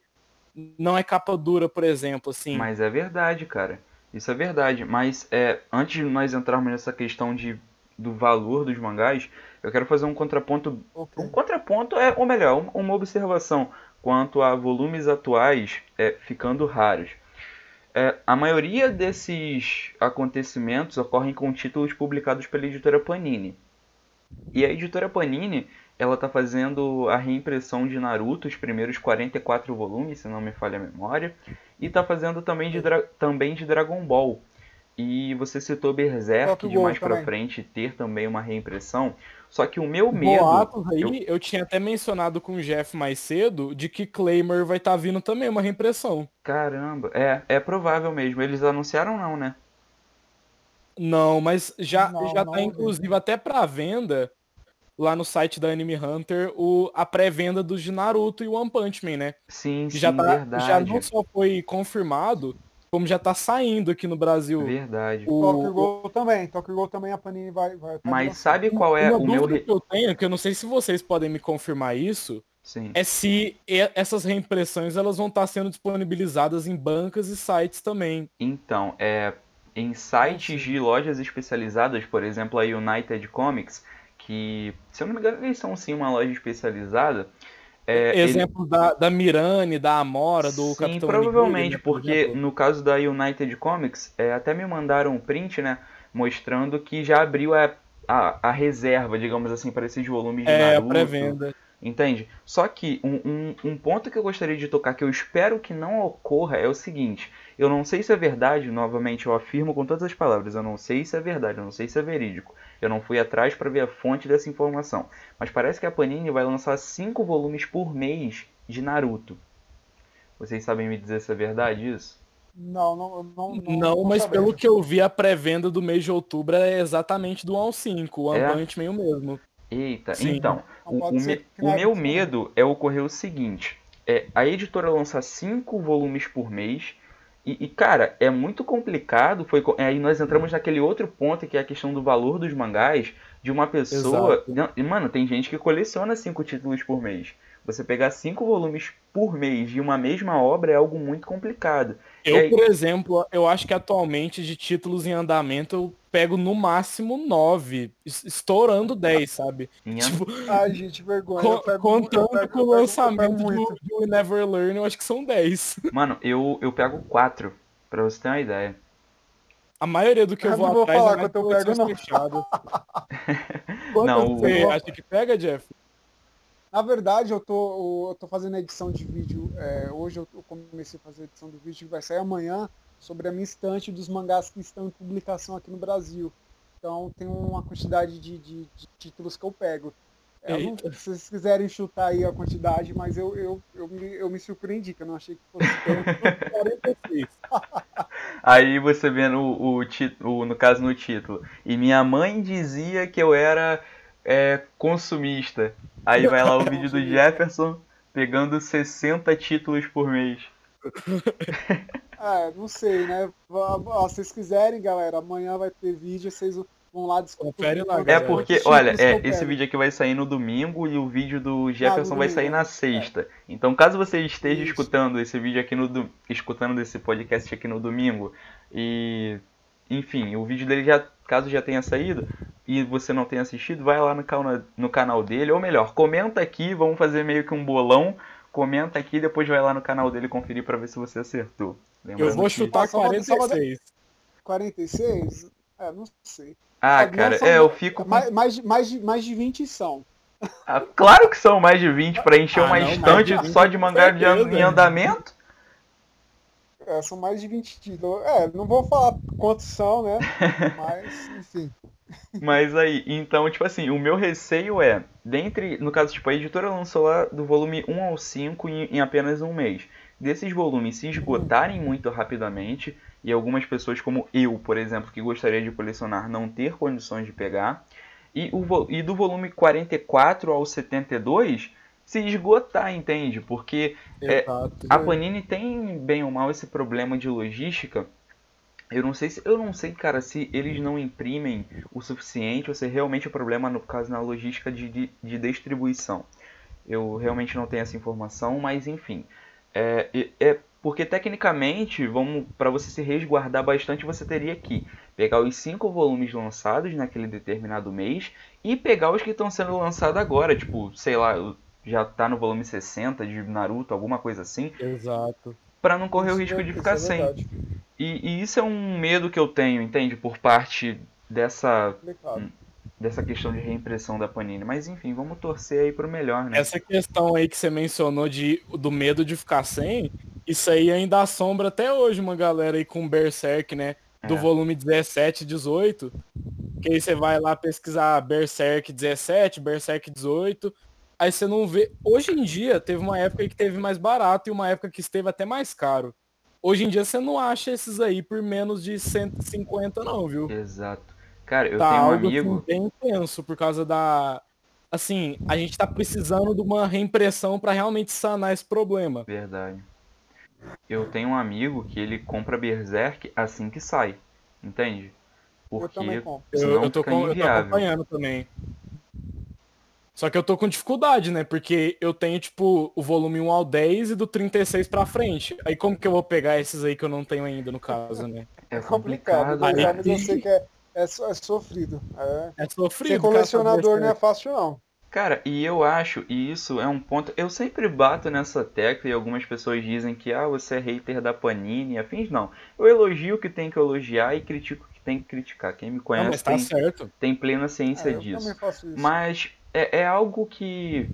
não é capa dura, por exemplo, assim. Mas é verdade, cara. Isso é verdade. Mas é, antes de nós entrarmos nessa questão de, do valor dos mangás, eu quero fazer um contraponto. Okay. Um contraponto é, ou melhor, uma observação quanto a volumes atuais é, ficando raros. É, a maioria desses acontecimentos ocorrem com títulos publicados pela editora Panini. E a editora Panini ela tá fazendo a reimpressão de Naruto, os primeiros 44 volumes, se não me falha a memória, e tá fazendo também de, também de Dragon Ball. E você citou Berserk de mais para frente ter também uma reimpressão. Só que o meu medo. Boatos aí, eu... eu tinha até mencionado com o Jeff mais cedo de que Claymore vai estar tá vindo também uma reimpressão. Caramba, é, é provável mesmo. Eles anunciaram não, né? Não, mas já, não, já tá não, inclusive não. até para venda lá no site da Anime Hunter o, a pré-venda dos de Naruto e One Punch Man, né? Sim, sim, já tá, verdade. Já não só foi confirmado, como já tá saindo aqui no Brasil. Verdade. O Tokyo Ghoul também. Tokyo Ghoul também a Panini vai... vai Mas sabe qual é Uma o meu... que eu tenho, que eu não sei se vocês podem me confirmar isso, Sim. é se essas reimpressões elas vão estar tá sendo disponibilizadas em bancas e sites também. Então, é, em sites de lojas especializadas, por exemplo, a United Comics, que, se eu não me engano, eles são sim uma loja especializada. É, Exemplo ele... da, da Mirani, da Amora, do Sim, Capitão provavelmente, porque no caso da United Comics, é, até me mandaram um print, né, mostrando que já abriu a, a, a reserva, digamos assim, para esses volumes de é, Naruto. pré-venda. Entende? Só que um, um, um, ponto que eu gostaria de tocar, que eu espero que não ocorra, é o seguinte. Eu não sei se é verdade, novamente eu afirmo com todas as palavras, eu não sei se é verdade, eu não sei se é verídico. Eu não fui atrás para ver a fonte dessa informação. Mas parece que a Panini vai lançar cinco volumes por mês de Naruto. Vocês sabem me dizer se é verdade isso? Não, não, não. Não, não mas pelo que eu vi, a pré-venda do mês de outubro é exatamente do 1 ao 5. O é? meio mesmo. Eita, Sim. então, o, o, me, o meu medo é ocorrer o seguinte: é, a editora lança cinco volumes por mês. E, e, cara, é muito complicado. Foi aí nós entramos naquele outro ponto que é a questão do valor dos mangás de uma pessoa. Mano, tem gente que coleciona cinco títulos por mês. Você pegar cinco volumes por mês de uma mesma obra é algo muito complicado. Eu, aí... por exemplo, eu acho que atualmente de títulos em andamento eu pego no máximo nove, estourando dez, sabe? Tipo, Ai, gente, vergonha. Co pego, contando pego, com o lançamento do, do Never Learn, eu acho que são dez. Mano, eu, eu pego quatro, pra você ter uma ideia. A maioria do que eu, eu vou, vou atrás falar é eu pego, não. (laughs) Quanto não, você o... acha que pega, Jeff? Na verdade, eu tô, eu tô fazendo a edição de vídeo. É, hoje eu comecei a fazer a edição do vídeo que vai sair amanhã sobre a minha estante dos mangás que estão em publicação aqui no Brasil. Então tem uma quantidade de, de, de títulos que eu pego. É, não, se vocês quiserem chutar aí a quantidade, mas eu, eu, eu, me, eu me surpreendi, que eu não achei que fosse tanto. 46. (laughs) Aí você vê no, o, o, no caso no título. E minha mãe dizia que eu era é, consumista. Aí vai lá o vídeo do Jefferson pegando 60 títulos por mês. É, (laughs) não sei, né? Se vocês quiserem, galera, amanhã vai ter vídeo, vocês vão lá descobrir. É porque, olha, é, esse vídeo aqui vai sair no domingo e o vídeo do Jefferson ah, vai sair na sexta. É. Então, caso você esteja Isso. escutando esse vídeo aqui no escutando esse podcast aqui no domingo e enfim, o vídeo dele já, caso já tenha saído e você não tenha assistido, vai lá no canal, no canal dele, ou melhor, comenta aqui, vamos fazer meio que um bolão. Comenta aqui, depois vai lá no canal dele conferir para ver se você acertou. Lembrando Eu vou chutar que... 46. 46? É, não sei. Ah, cara, é, eu fico. Mais, mais, mais, de, mais de 20 são. Ah, claro que são mais de 20 para encher ah, uma não, estante de só de mangá de em andamento. É, são mais de 20 títulos. É, não vou falar quantos são, né? (laughs) Mas, enfim. Mas aí, então, tipo assim, o meu receio é, dentre, no caso, tipo, a editora lançou lá do volume 1 ao 5 em, em apenas um mês. Desses volumes se esgotarem muito rapidamente, e algumas pessoas como eu, por exemplo, que gostaria de colecionar, não ter condições de pegar, e, o, e do volume 44 ao 72 se esgotar, entende? Porque é, a Panini tem bem ou mal esse problema de logística. Eu não sei se eu não sei, cara, se eles não imprimem o suficiente ou se realmente o problema no caso na logística de, de, de distribuição. Eu realmente não tenho essa informação, mas enfim. É, é porque tecnicamente, vamos para você se resguardar bastante, você teria que pegar os cinco volumes lançados naquele determinado mês e pegar os que estão sendo lançados agora, tipo, sei lá, já tá no volume 60 de Naruto, alguma coisa assim. Exato. Para não correr isso o risco é, de ficar é sem. E, e, isso é um medo que eu tenho, entende? Por parte dessa dessa questão de reimpressão da Panini. Mas enfim, vamos torcer aí pro melhor, né? Essa questão aí que você mencionou de, do medo de ficar sem, isso aí ainda assombra até hoje uma galera aí com Berserk, né? Do é. volume 17 e 18. Que aí você vai lá pesquisar Berserk 17, Berserk 18, Aí você não vê. Hoje em dia, teve uma época que teve mais barato e uma época que esteve até mais caro. Hoje em dia você não acha esses aí por menos de 150, não, viu? Exato. Cara, eu tá tenho um amigo. Assim, bem intenso por causa da. Assim, a gente tá precisando de uma reimpressão para realmente sanar esse problema. Verdade. Eu tenho um amigo que ele compra Berserk assim que sai. Entende? Porque eu também compro. Eu, eu, tô, com, eu tô acompanhando também. Só que eu tô com dificuldade, né? Porque eu tenho, tipo, o volume 1 ao 10 e do 36 pra frente. Aí como que eu vou pegar esses aí que eu não tenho ainda, no caso, né? É complicado, aí, mas eu sei que é, é, é sofrido. É, é sofrido. Ser colecionador não é fácil, não. Cara, e eu acho, e isso é um ponto. Eu sempre bato nessa tecla e algumas pessoas dizem que ah, você é hater da Panini e afins. Não. Eu elogio o que tem que elogiar e critico o que tem que criticar. Quem me conhece não, tá tem, tem, plena ciência é, disso. Mas é, é algo que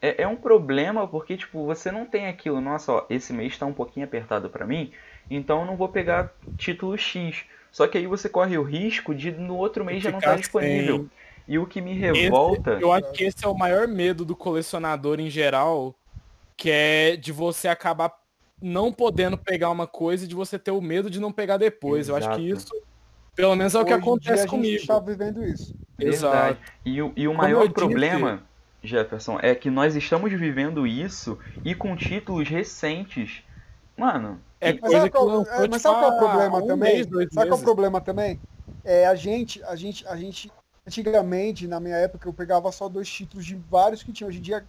é, é, um problema porque tipo você não tem aquilo nossa ó, esse mês está um pouquinho apertado para mim então eu não vou pegar título X só que aí você corre o risco de no outro mês já não estar tá disponível sem... e o que me revolta esse, eu acho que esse é o maior medo do colecionador em geral que é de você acabar não podendo pegar uma coisa e de você ter o medo de não pegar depois Exato. eu acho que isso pelo menos é o que Hoje acontece dia comigo. A gente está vivendo isso. Exato. E, o, e o maior problema, disse... Jefferson, é que nós estamos vivendo isso e com títulos recentes. Mano. É mas sabe qual, é, mas sabe qual é o problema um também? Mês, sabe qual é o problema também? É a gente, a gente, a gente Antigamente, na minha época, eu pegava só dois títulos de vários que tinha. Hoje em dia,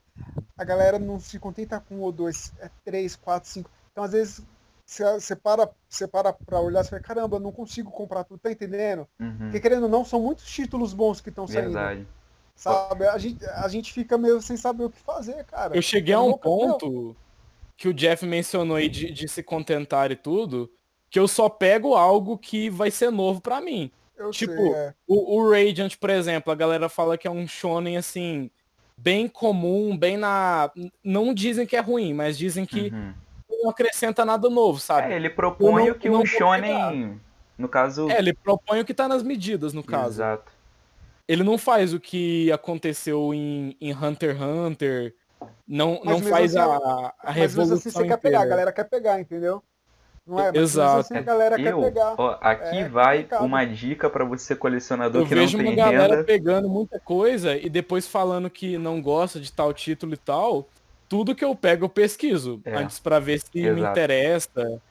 a galera não se contenta com um ou dois, é três, quatro, cinco. Então, às vezes, você para, você para pra olhar e fala, caramba, eu não consigo comprar tudo, tá entendendo? Uhum. Porque querendo ou não, são muitos títulos bons que estão saindo. Verdade. Sabe? A gente, a gente fica meio sem saber o que fazer, cara. Eu cheguei a Eu um ponto que o Jeff mencionou aí de, de se contentar e tudo, que eu só pego algo que vai ser novo pra mim. Eu tipo, sei, é. O, o Radiant, por exemplo, a galera fala que é um shonen assim, bem comum, bem na. Não dizem que é ruim, mas dizem que Uhum. Não acrescenta nada novo, sabe? É, ele propõe Eu não- o que eu um shonen, no caso, É, ele propõe o que tá nas medidas, no caso. exato. Ele não faz o que aconteceu em, em Hunter x Hunter. Não, Mas não faz assim, a, a Mas revolução mesmo assim você quer pegar, a inteira. galera quer pegar, entendeu? Não é? Mas mesmo Exato. assim a galera quer Eu, pegar. ó, aqui É vai complicado. uma dica pra você colecionador Eu que não vejo uma tem galera renda. pegando muita coisa e depois falando que não gosta de tal título e tal. Tudo que eu pego eu pesquiso É. antes pra ver se me Exato. interessa.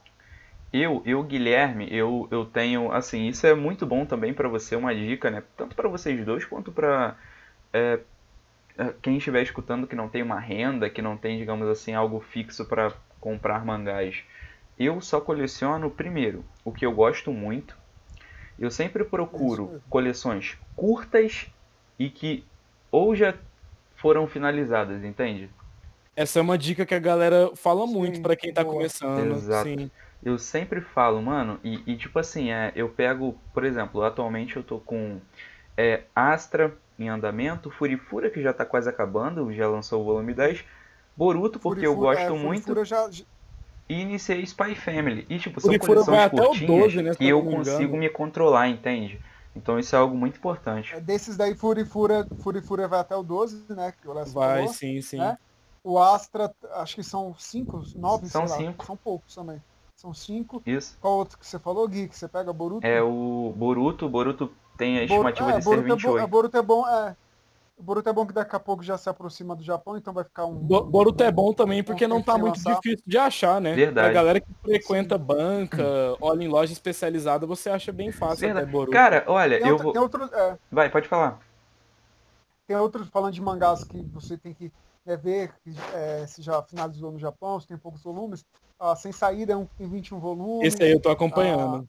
Eu, eu, Guilherme, eu, eu tenho, assim, isso é muito bom também pra você, uma dica, né? Tanto pra vocês dois quanto pra é, é, quem estiver escutando que não tem uma renda, que não tem, digamos assim, algo fixo pra comprar mangás. Eu só coleciono, primeiro, o que eu gosto muito. Eu sempre procuro coleções curtas e que ou já foram finalizadas, entende? Essa é uma dica que a galera fala muito pra quem tá boa. começando. Exato. Sim. Eu sempre falo, mano, e, e tipo assim, é, eu pego, por exemplo, atualmente eu tô com é, Astra em andamento, Furifura que já tá quase acabando, já lançou o volume 10, Boruto porque eu Furifura- gosto é, muito Furifura já, e iniciei Spy Family. E tipo, são Furifura vai coleções até o curtinhas 12, né, que eu me consigo me controlar, entende? Então isso é algo muito importante. é, desses daí, Furifura, Furifura vai até o 12, né? Que o Vai, falou. sim, sim. né? O Astra, acho que são cinco, nove, São sei lá. cinco. São poucos também. São cinco. Isso. Qual outro que você falou, Gui? Que você pega Boruto? É o Boruto, Boruto tem a estimativa é, de ser Boruto é bom, 28. é, Boruto é bom, é. Boruto é bom que daqui a pouco já se aproxima do Japão, então vai ficar um. Bo- Boruto é bom também porque não tá muito lançar. difícil de achar, né? Verdade. A galera que frequenta banca, olha em loja especializada, você acha bem fácil Verdade. até Boruto. Cara, olha, Tem, eu outro, vou. tem, outro, é, Vai, pode falar. tem outros falando de mangás que você tem que é, ver que, é, se já finalizou no Japão, se tem poucos volumes. Ah, Sem Saída é um, tem 21 volumes. Esse aí eu tô acompanhando.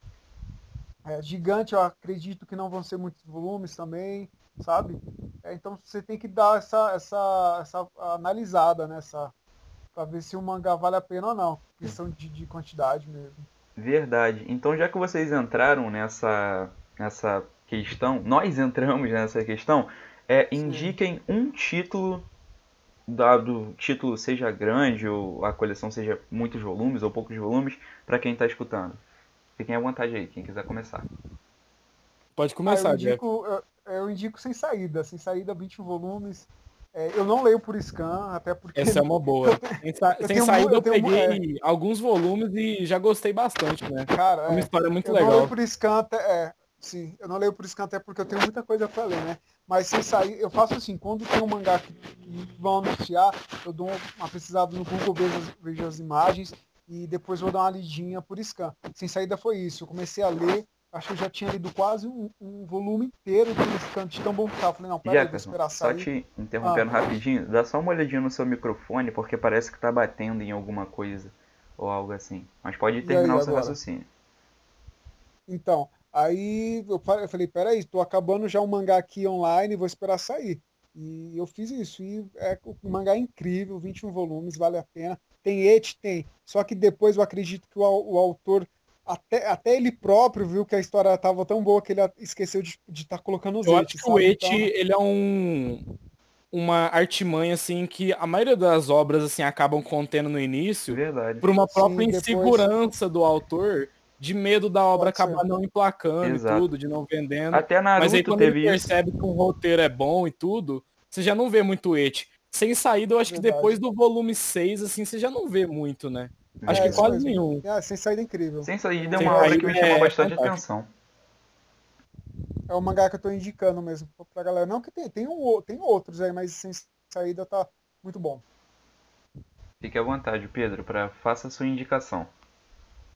É, Gigante, eu acredito que não vão ser muitos volumes também, sabe? É, então você tem que dar essa, essa, essa analisada nessa. Pra ver se o mangá vale a pena ou não. Questão de, de quantidade mesmo. Verdade. Então, já que vocês entraram nessa, nessa questão, nós entramos nessa questão, é, indiquem um título, dado o título seja grande ou a coleção seja muitos volumes ou poucos volumes, para quem está escutando. Fiquem à vontade aí, quem quiser começar. Pode Ah, começar, eu, Jeff. indico, eu, eu indico sem saída. Sem saída, 21 volumes. É, eu não leio por scan, até porque. Essa é uma boa. (laughs) Sem, sa- eu sem tenho saída eu eu peguei alguns volumes e já gostei bastante, né? Cara, É uma é, história muito eu não legal. leio por scan até. É, sim, eu não leio por scan até porque eu tenho muita coisa pra ler, né? Mas sem sair, eu faço assim, quando tem um mangá que vão anunciar, eu dou uma pesquisada no Google, vejo, as- vejo as imagens e depois vou dar uma lidinha por scan. Sem saída foi isso. Eu comecei a ler, acho que eu já tinha lido quase um, um volume inteiro por scan, de tão bom que tava. Falei, não, peraí, vou esperar só sair. te interrompendo Ah. rapidinho, dá só uma olhadinha no seu microfone, porque parece que tá batendo em alguma coisa ou algo assim. Mas pode terminar aí, o seu agora? raciocínio. Então, aí eu fa- eu falei, peraí, tô acabando já um mangá aqui online, vou esperar sair. E eu fiz isso. E é, o mangá é incrível, 21 volumes, vale a pena. Tem et, tem. Só que depois eu acredito que o, o autor, até, até ele próprio, viu que a história tava tão boa que ele esqueceu de estar colocando os Eu acho etes, que o? Et, Então, ele é um uma artimanha assim que a maioria das obras assim acabam contendo no início Verdade. por uma própria Sim, depois- insegurança do autor, de medo da obra Pode ser. acabar não emplacando Exato. e tudo, de não vendendo. Até Mas aí Naruto quando ele teve isso. percebe que um roteiro é bom e tudo, você já não vê muito et. Sem saída, eu acho que Verdade. depois do volume 6, assim, você já não vê muito, né? Acho É, que isso quase mesmo. nenhum. é, sem saída é incrível. Sem saída é uma obra que me chamou é bastante fantástico. atenção. É o mangá que eu tô indicando mesmo pra galera. Não que tem, tem, um, tem outros aí, mas sem saída tá muito bom. Fique à vontade, Pedro, para faça a sua indicação.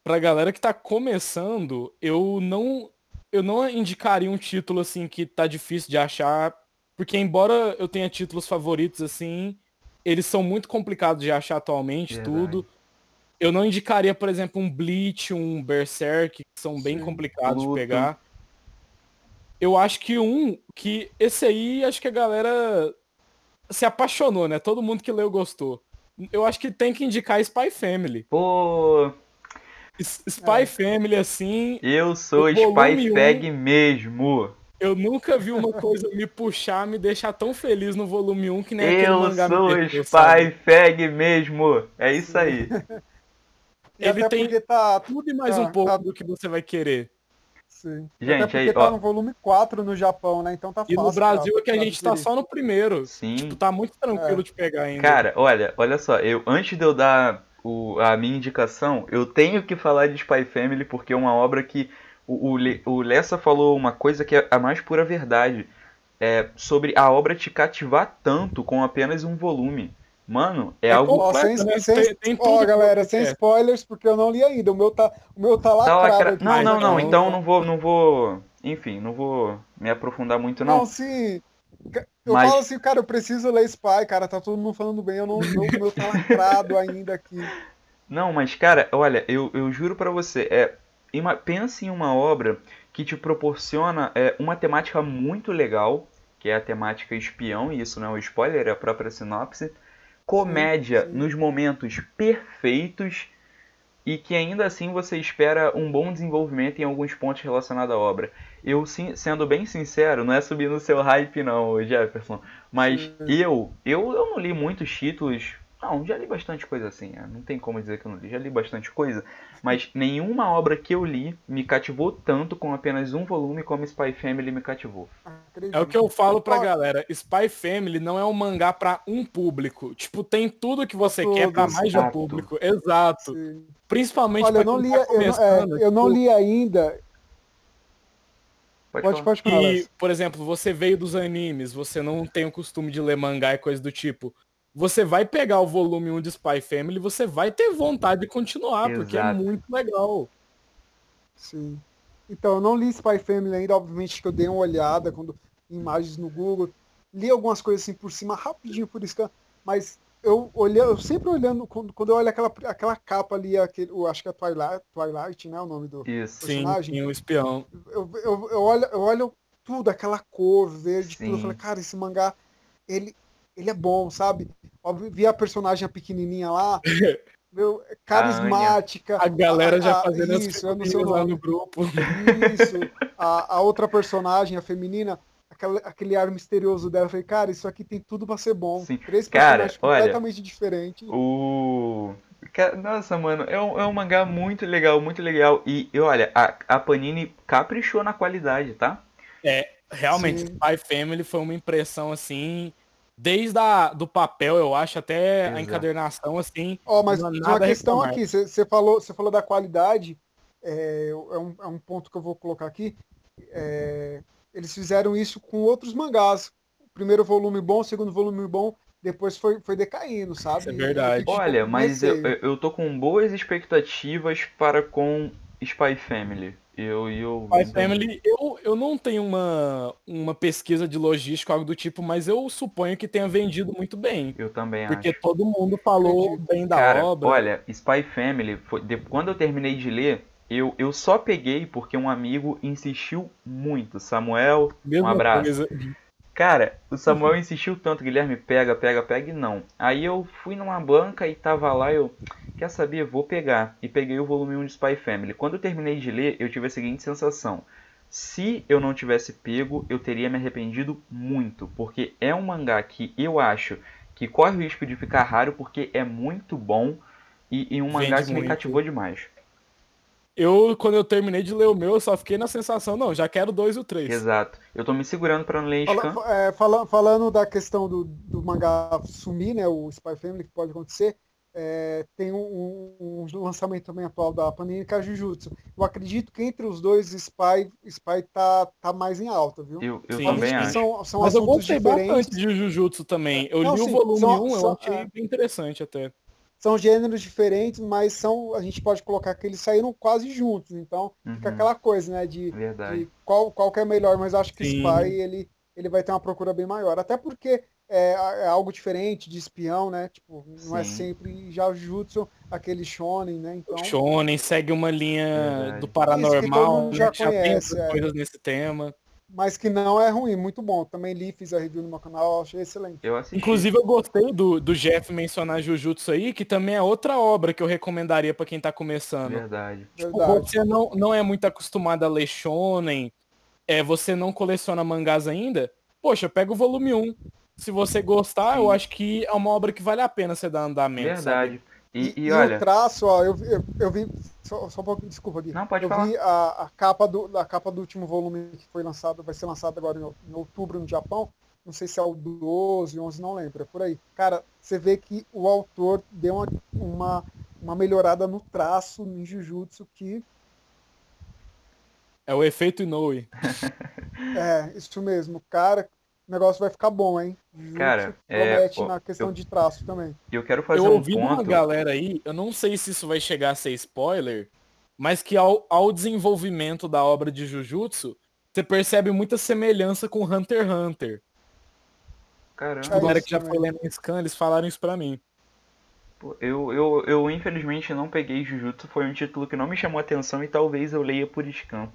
Pra galera que tá começando, eu não eu não indicaria um título assim que tá difícil de achar, porque embora eu tenha títulos favoritos assim, eles são muito complicados de achar atualmente, Verdade. tudo. Eu não indicaria, por exemplo, um Bleach, um Berserk, que são bem Sim, complicados de pegar. Eu acho que um, que esse aí, acho que a galera se apaixonou, né? Todo mundo que leu gostou. Eu acho que tem que indicar Spy Family. Pô, Spy é. Family, assim. Eu sou Spy Fag um, mesmo. Eu nunca vi uma coisa me puxar, me deixar tão feliz no volume 1 que nem eu mangá Eu sou Spy sabe? Fag mesmo. É isso aí. (laughs) Ele tem tá, tudo e mais tá, um pouco tá... do que você vai querer. Sim. Gente, Até porque aí, tá ó... no volume 4 no Japão, né? Então tá fácil. E no Brasil é que a gente tá só no primeiro. Sim. Tipo, tá muito tranquilo é. de pegar ainda. Cara, olha, olha só, eu antes de eu dar o, a minha indicação, eu tenho que falar de Spy Family porque é uma obra que o, o, o Lessa falou uma coisa que é a mais pura verdade. É sobre a obra te cativar tanto com apenas um volume. Mano, é, é algo. Ó, sem, sem, tem, tem ó, galera, sem spoilers, porque eu não li ainda. O meu tá, o meu tá lá. Tá. Não, não, não. Então não vou, não vou. Enfim, não vou me aprofundar muito, não. Não, sim. Eu Mas... falo assim, cara, eu preciso ler Spy, cara, tá todo mundo falando bem, eu não, não meu tá lacrado ainda aqui. (laughs) Não, mas cara, olha, eu, eu juro para você, é, uma, pense em uma obra que te proporciona é, uma temática muito legal, que é a temática espião, e isso não é um spoiler, é a própria sinopse, comédia sim, sim. nos momentos perfeitos e que ainda assim você espera um bom desenvolvimento em alguns pontos relacionados à obra. Eu, sendo bem sincero, não é subir no seu hype não, Jefferson, mas eu, eu, eu não li muitos títulos não, já li bastante coisa assim, é, não tem como dizer que eu não li, já li bastante coisa, mas nenhuma obra que eu li me cativou tanto com apenas um volume como Spy Family me cativou. É o que eu falo pra galera, Spy Family não é um mangá para um público, tipo, tem tudo que você Todos, quer para mais de um público, exato. Sim. Principalmente Olha, eu não, li, tá eu, não, é, eu não li ainda, Pode, pode, pode falar. E, por exemplo, você veio dos animes, você não tem o costume de ler mangá e coisa do tipo você vai pegar o volume 1 de Spy Family, você vai ter vontade de continuar, Exato. porque é muito legal. Sim. Então, eu não li Spy Family ainda, obviamente que eu dei uma olhada quando imagens no Google, li algumas coisas assim por cima, rapidinho por isso, mas eu olhei, eu sempre olhando, quando, quando eu olho aquela, aquela capa ali, aquele, eu acho que é Twilight, Twilight, né, o nome do isso. personagem. Sim, o espião. Eu, eu, eu, olho, eu olho tudo, aquela cor verde, sim. tudo, eu falei, cara, esse mangá, ele, ele é bom, sabe? vi a personagem pequenininha lá, (laughs) meu, carismática. A galera já a, fazendo isso, as eu lá no grupo. Isso. A, a outra personagem, a feminina, aquele, aquele ar misterioso dela. Eu falei, cara, isso aqui tem tudo pra ser bom. Sim. Três cara, personagens olha, completamente diferentes. O. Nossa, mano, é um, é um mangá muito legal, muito legal. E, e olha, a, a Panini caprichou na qualidade, tá? É, realmente, Sim. Spy Family foi uma impressão assim desde a, do papel, eu acho, até Exato. a encadernação, assim. Ó, oh, mas uma questão aqui, você falou, você falou da qualidade, é, é, um, é um ponto que eu vou colocar aqui. É, eles fizeram isso com outros mangás. Primeiro volume bom, segundo volume bom, depois foi, foi decaindo, sabe? é verdade. Olha, mas eu, eu tô com boas expectativas para com Spy Family. Eu, eu, Spy Family, eu, eu não tenho uma, uma pesquisa de logística, algo do tipo, mas eu suponho que tenha vendido muito bem. Eu também porque acho. Porque todo mundo falou bem da Cara, obra. Olha, Spy Family, foi, de, quando eu terminei de ler, eu, eu só peguei porque um amigo insistiu muito. Samuel, Mesma um abraço. Coisa. Cara, o Samuel insistiu tanto, Guilherme, pega, pega, pega e não. Aí eu fui numa banca e tava lá, eu, quer saber, vou pegar. E peguei o volume 1 de Spy Family. Quando eu terminei de ler, eu tive a seguinte sensação. Se eu não tivesse pego, eu teria me arrependido muito, porque é um mangá que eu acho que corre o risco de ficar raro porque é muito bom e, e um mangá Vende que muito. me cativou demais. Eu, quando eu terminei de ler o meu, eu só fiquei na sensação, não, já quero dois ou três. Exato. Eu tô me segurando para não ler Fala, é, fala, Falando da questão do, do mangá sumir, né, o Spy Family, que pode acontecer, é, tem um, um, lançamento também atual da Panini, que é Jujutsu. Eu acredito que entre os dois, Spy, Spy tá, tá mais em alta, viu? Eu, eu também acho. São, são Mas eu gostei diferentes. bastante de Jujutsu também. Eu não, li sim, o volume 1, um, eu achei é... bem interessante até. são gêneros diferentes, mas são a gente pode colocar que eles saíram quase juntos. Então uhum. fica aquela coisa, né, de, de, qual, qual que é melhor. Mas acho que Sim. Spy ele, ele vai ter uma procura bem maior. Até porque é, é, algo diferente de espião, né? Tipo, não é Sim. é sempre já o Jutsu, aquele shonen, né? Então, o shonen segue uma linha do paranormal, já, né? já conhece, é. coisas nesse tema. Mas que não é ruim, muito bom. Também li, fiz a review no meu canal, achei excelente. Eu Inclusive eu gostei do, do Jeff mencionar Jujutsu aí, que também é outra obra que eu recomendaria para quem tá começando. Verdade. Tipo, Verdade. Você não, não é muito acostumado a ler shonen, é, você não coleciona mangás ainda, poxa, pega o volume 1 se você gostar, Sim. eu acho que é uma obra que vale a pena você dar andamento. Verdade. Sabe? E, e, e, olha... o traço, ó, eu, eu, eu vi. Só, só um pouquinho, desculpa aqui. Não, pode eu falar. vi a, a, capa do, a capa do último volume que foi lançado, vai ser lançado agora em, em outubro no Japão. Não sei se é o 12, 11, não lembro, é por aí. Cara, você vê que o autor deu uma, uma, uma melhorada no traço em Jujutsu que. É o efeito Inoue. (laughs) é, isso mesmo. Cara, o negócio vai ficar bom, hein? Cara, é, na questão eu, de traço também. Eu quero fazer eu um ouvi ponto... uma galera aí, eu não sei se isso vai chegar a ser spoiler, mas que ao, ao desenvolvimento da obra de Jujutsu, você percebe muita semelhança com Hunter x Hunter. Caramba. Tipo, galera que já foi lendo Scan, eles falaram isso pra mim. Eu, eu, eu infelizmente não peguei Jujutsu, foi um título que não me chamou atenção e talvez eu leia por Scan.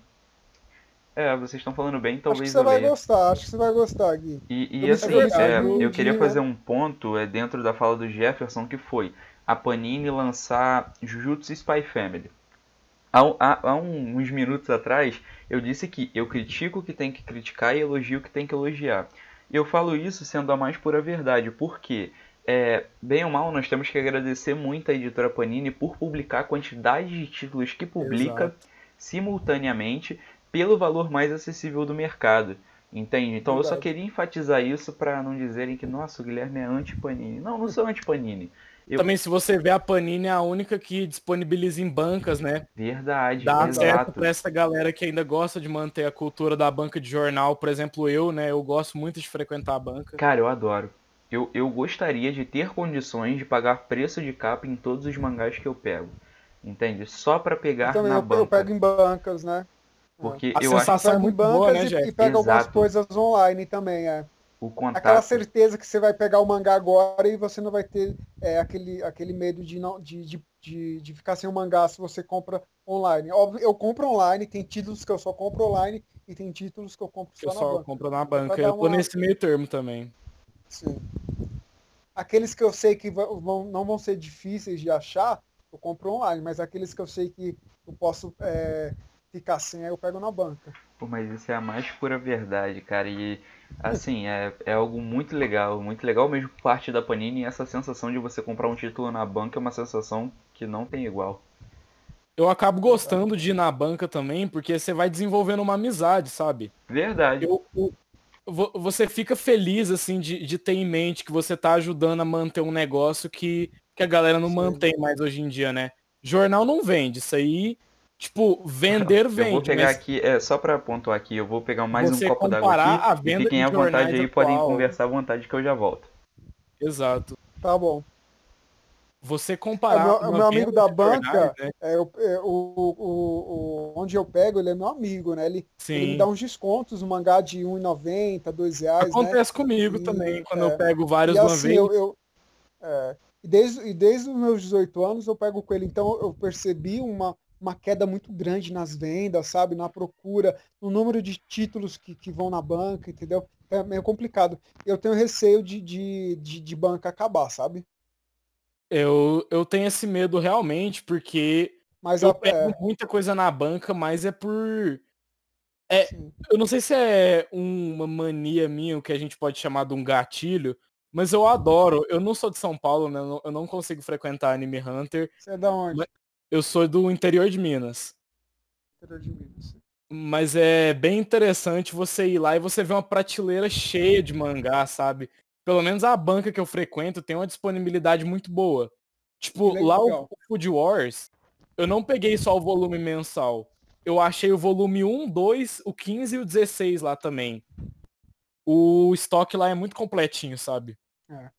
É, vocês estão falando bem, talvez acho que você vai leia. gostar, acho que você vai gostar, Gui. E, e assim, é, eu queria fazer um ponto é, dentro da fala do Jefferson, que foi a Panini lançar Jujutsu Spy Family. Há, há, há, uns minutos atrás, eu disse que eu critico o que tem que criticar e elogio o que tem que elogiar. E eu falo isso sendo a mais pura verdade, porque, é, bem ou mal, nós temos que agradecer muito a editora Panini por publicar a quantidade de títulos que publica Exato. simultaneamente pelo valor mais acessível do mercado. Entende? Então Verdade. eu só queria enfatizar isso para não dizerem que, nossa, o Guilherme é anti-Panini. Não, não sou anti-Panini. Eu... Também, se você vê a Panini, é a única que disponibiliza em bancas, né? Verdade, Dá certo pra essa galera que ainda gosta de manter a cultura da banca de jornal. Por exemplo, eu, né? Eu gosto muito de frequentar a banca. Cara, eu adoro. Eu, eu gostaria de ter condições de pagar preço de capa em todos os mangás que eu pego. Entende? Só para pegar eu na eu, banca. Eu pego em bancas, né? Porque a eu sensação acho... é muito boa, né, Jeff? E pega Exato. algumas coisas online também, é. O contato... Aquela certeza que você vai pegar o mangá agora e você não vai ter é, aquele, aquele medo de, não, de, de, de, de, ficar sem o mangá se você compra online. Óbvio, eu compro online, tem títulos que eu só compro online e tem títulos que eu compro só eu na só banca. compro na banca. Eu tô uma... nesse meio termo também. Sim. Aqueles que eu sei que vão, não vão ser difíceis de achar, eu compro online, mas aqueles que eu sei que eu posso é, ficar sem, aí eu pego na banca. Pô, mas isso é a mais pura verdade, cara. E assim, é, é algo muito legal, muito legal mesmo parte da Panini. E essa sensação de você comprar um título na banca é uma sensação que não tem igual. Eu acabo gostando de ir na banca também, porque você vai desenvolvendo uma amizade, sabe? Verdade. Eu, eu, você fica feliz, assim, de, de ter em mente que você tá ajudando a manter um negócio que, que a galera não Sim. mantém mais hoje em dia, né? Jornal não vende, isso aí Tipo, vender vende. Eu vou pegar aqui, é, só pra pontuar aqui, eu vou pegar mais um copo d'água aqui. A venda fiquem à vontade aí, atual. podem conversar à vontade que eu já volto. Exato. Tá bom. Você comparar. É, meu, meu amigo da banca, jornais, né? é, o, é, o, o, o, onde eu pego, ele é meu amigo, né? Ele, ele me dá uns descontos, um mangá de R$1,90, R$2,00. Né? Acontece né? comigo e, também, quando eu é, pego vários e uma assim, vez. Eu, eu, é, e, desde, e desde os meus 18 anos eu pego com ele. Então eu percebi uma, uma queda muito grande nas vendas, sabe? Na procura, no número de títulos que, que vão na banca, entendeu? É meio complicado. Eu tenho receio de, de, de, de banca acabar, sabe? Eu, eu tenho esse medo realmente, porque mas eu a, pego é... muita coisa na banca, mas é por. É, eu não sei se é uma mania minha, o que a gente pode chamar de um gatilho, mas eu adoro. Eu não sou de São Paulo, né? Eu não consigo frequentar Anime Hunter. Você é da onde? Eu sou do interior de Minas. Interior de Minas. Mas é bem interessante você ir lá e você ver uma prateleira cheia de mangá, sabe? Pelo menos a banca que eu frequento tem uma disponibilidade muito boa. Tipo, lá o Food Wars, eu não peguei só o volume mensal. Eu achei o volume 1, 2, o 15 e o 16 lá também. O estoque lá é muito completinho, sabe? É.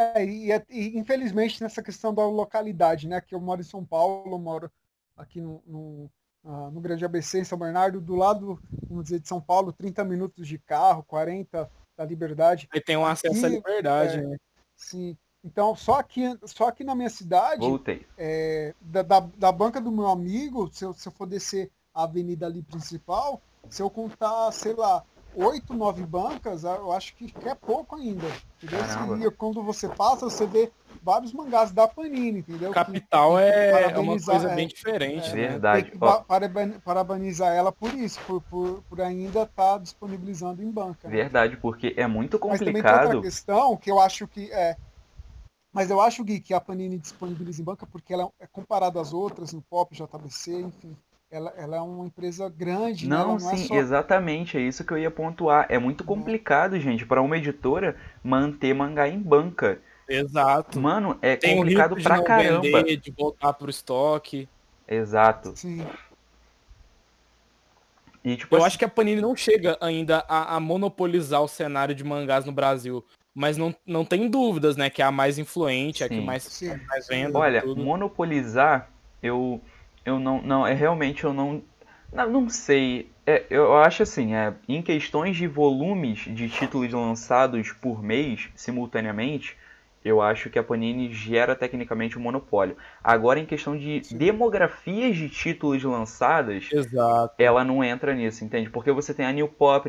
É, e, e, infelizmente nessa questão da localidade, né? Que eu moro em São Paulo, moro aqui no, no, uh, no Grande ABC, em São Bernardo, do lado, vamos dizer, de São Paulo, 30 minutos de carro, 40 da Liberdade. Aí tem um acesso aqui, à liberdade, é, né? Sim. Então, só aqui, só aqui na minha cidade, é, da, da, da, banca do meu amigo, se eu, se eu for descer a avenida ali principal, se eu contar, sei lá, oito, nove bancas, eu acho que é pouco ainda. Entendeu? E quando você passa, você vê vários mangás da Panini, entendeu? Capital que, é uma coisa é, bem diferente. É, né? Verdade. Tem que parabenizar ela por isso, por, por, por ainda estar tá disponibilizando em banca. Né? Verdade, porque é muito complicado. Mas também tem outra questão que eu acho que é. Mas eu acho, Gui, que a Panini disponibiliza em banca porque ela é comparada às outras, no Pop, JBC, enfim ela, ela é uma empresa grande. Né? Não, né? não sim, é só... exatamente, é isso que eu ia pontuar. É muito complicado, gente, para uma editora manter mangá em banca. Exato. Mano, é Tem complicado pra de caramba. Vender, de voltar pro estoque. Exato. Sim. E, tipo, eu assim... acho que a Panini não chega ainda a, a, monopolizar o cenário de mangás no Brasil. Mas não, não tem dúvidas, né? Que é a mais influente, é a que mais, mais vende. Olha, monopolizar, eu eu não, não, é realmente eu não, não, não sei. É, eu acho assim, é, em questões de volumes de títulos lançados por mês, simultaneamente, eu acho que a Panini gera tecnicamente um monopólio. Agora, em questão de Sim. demografias de títulos lançadas, Exato. ela não entra nisso, entende? Porque você tem a New Pop,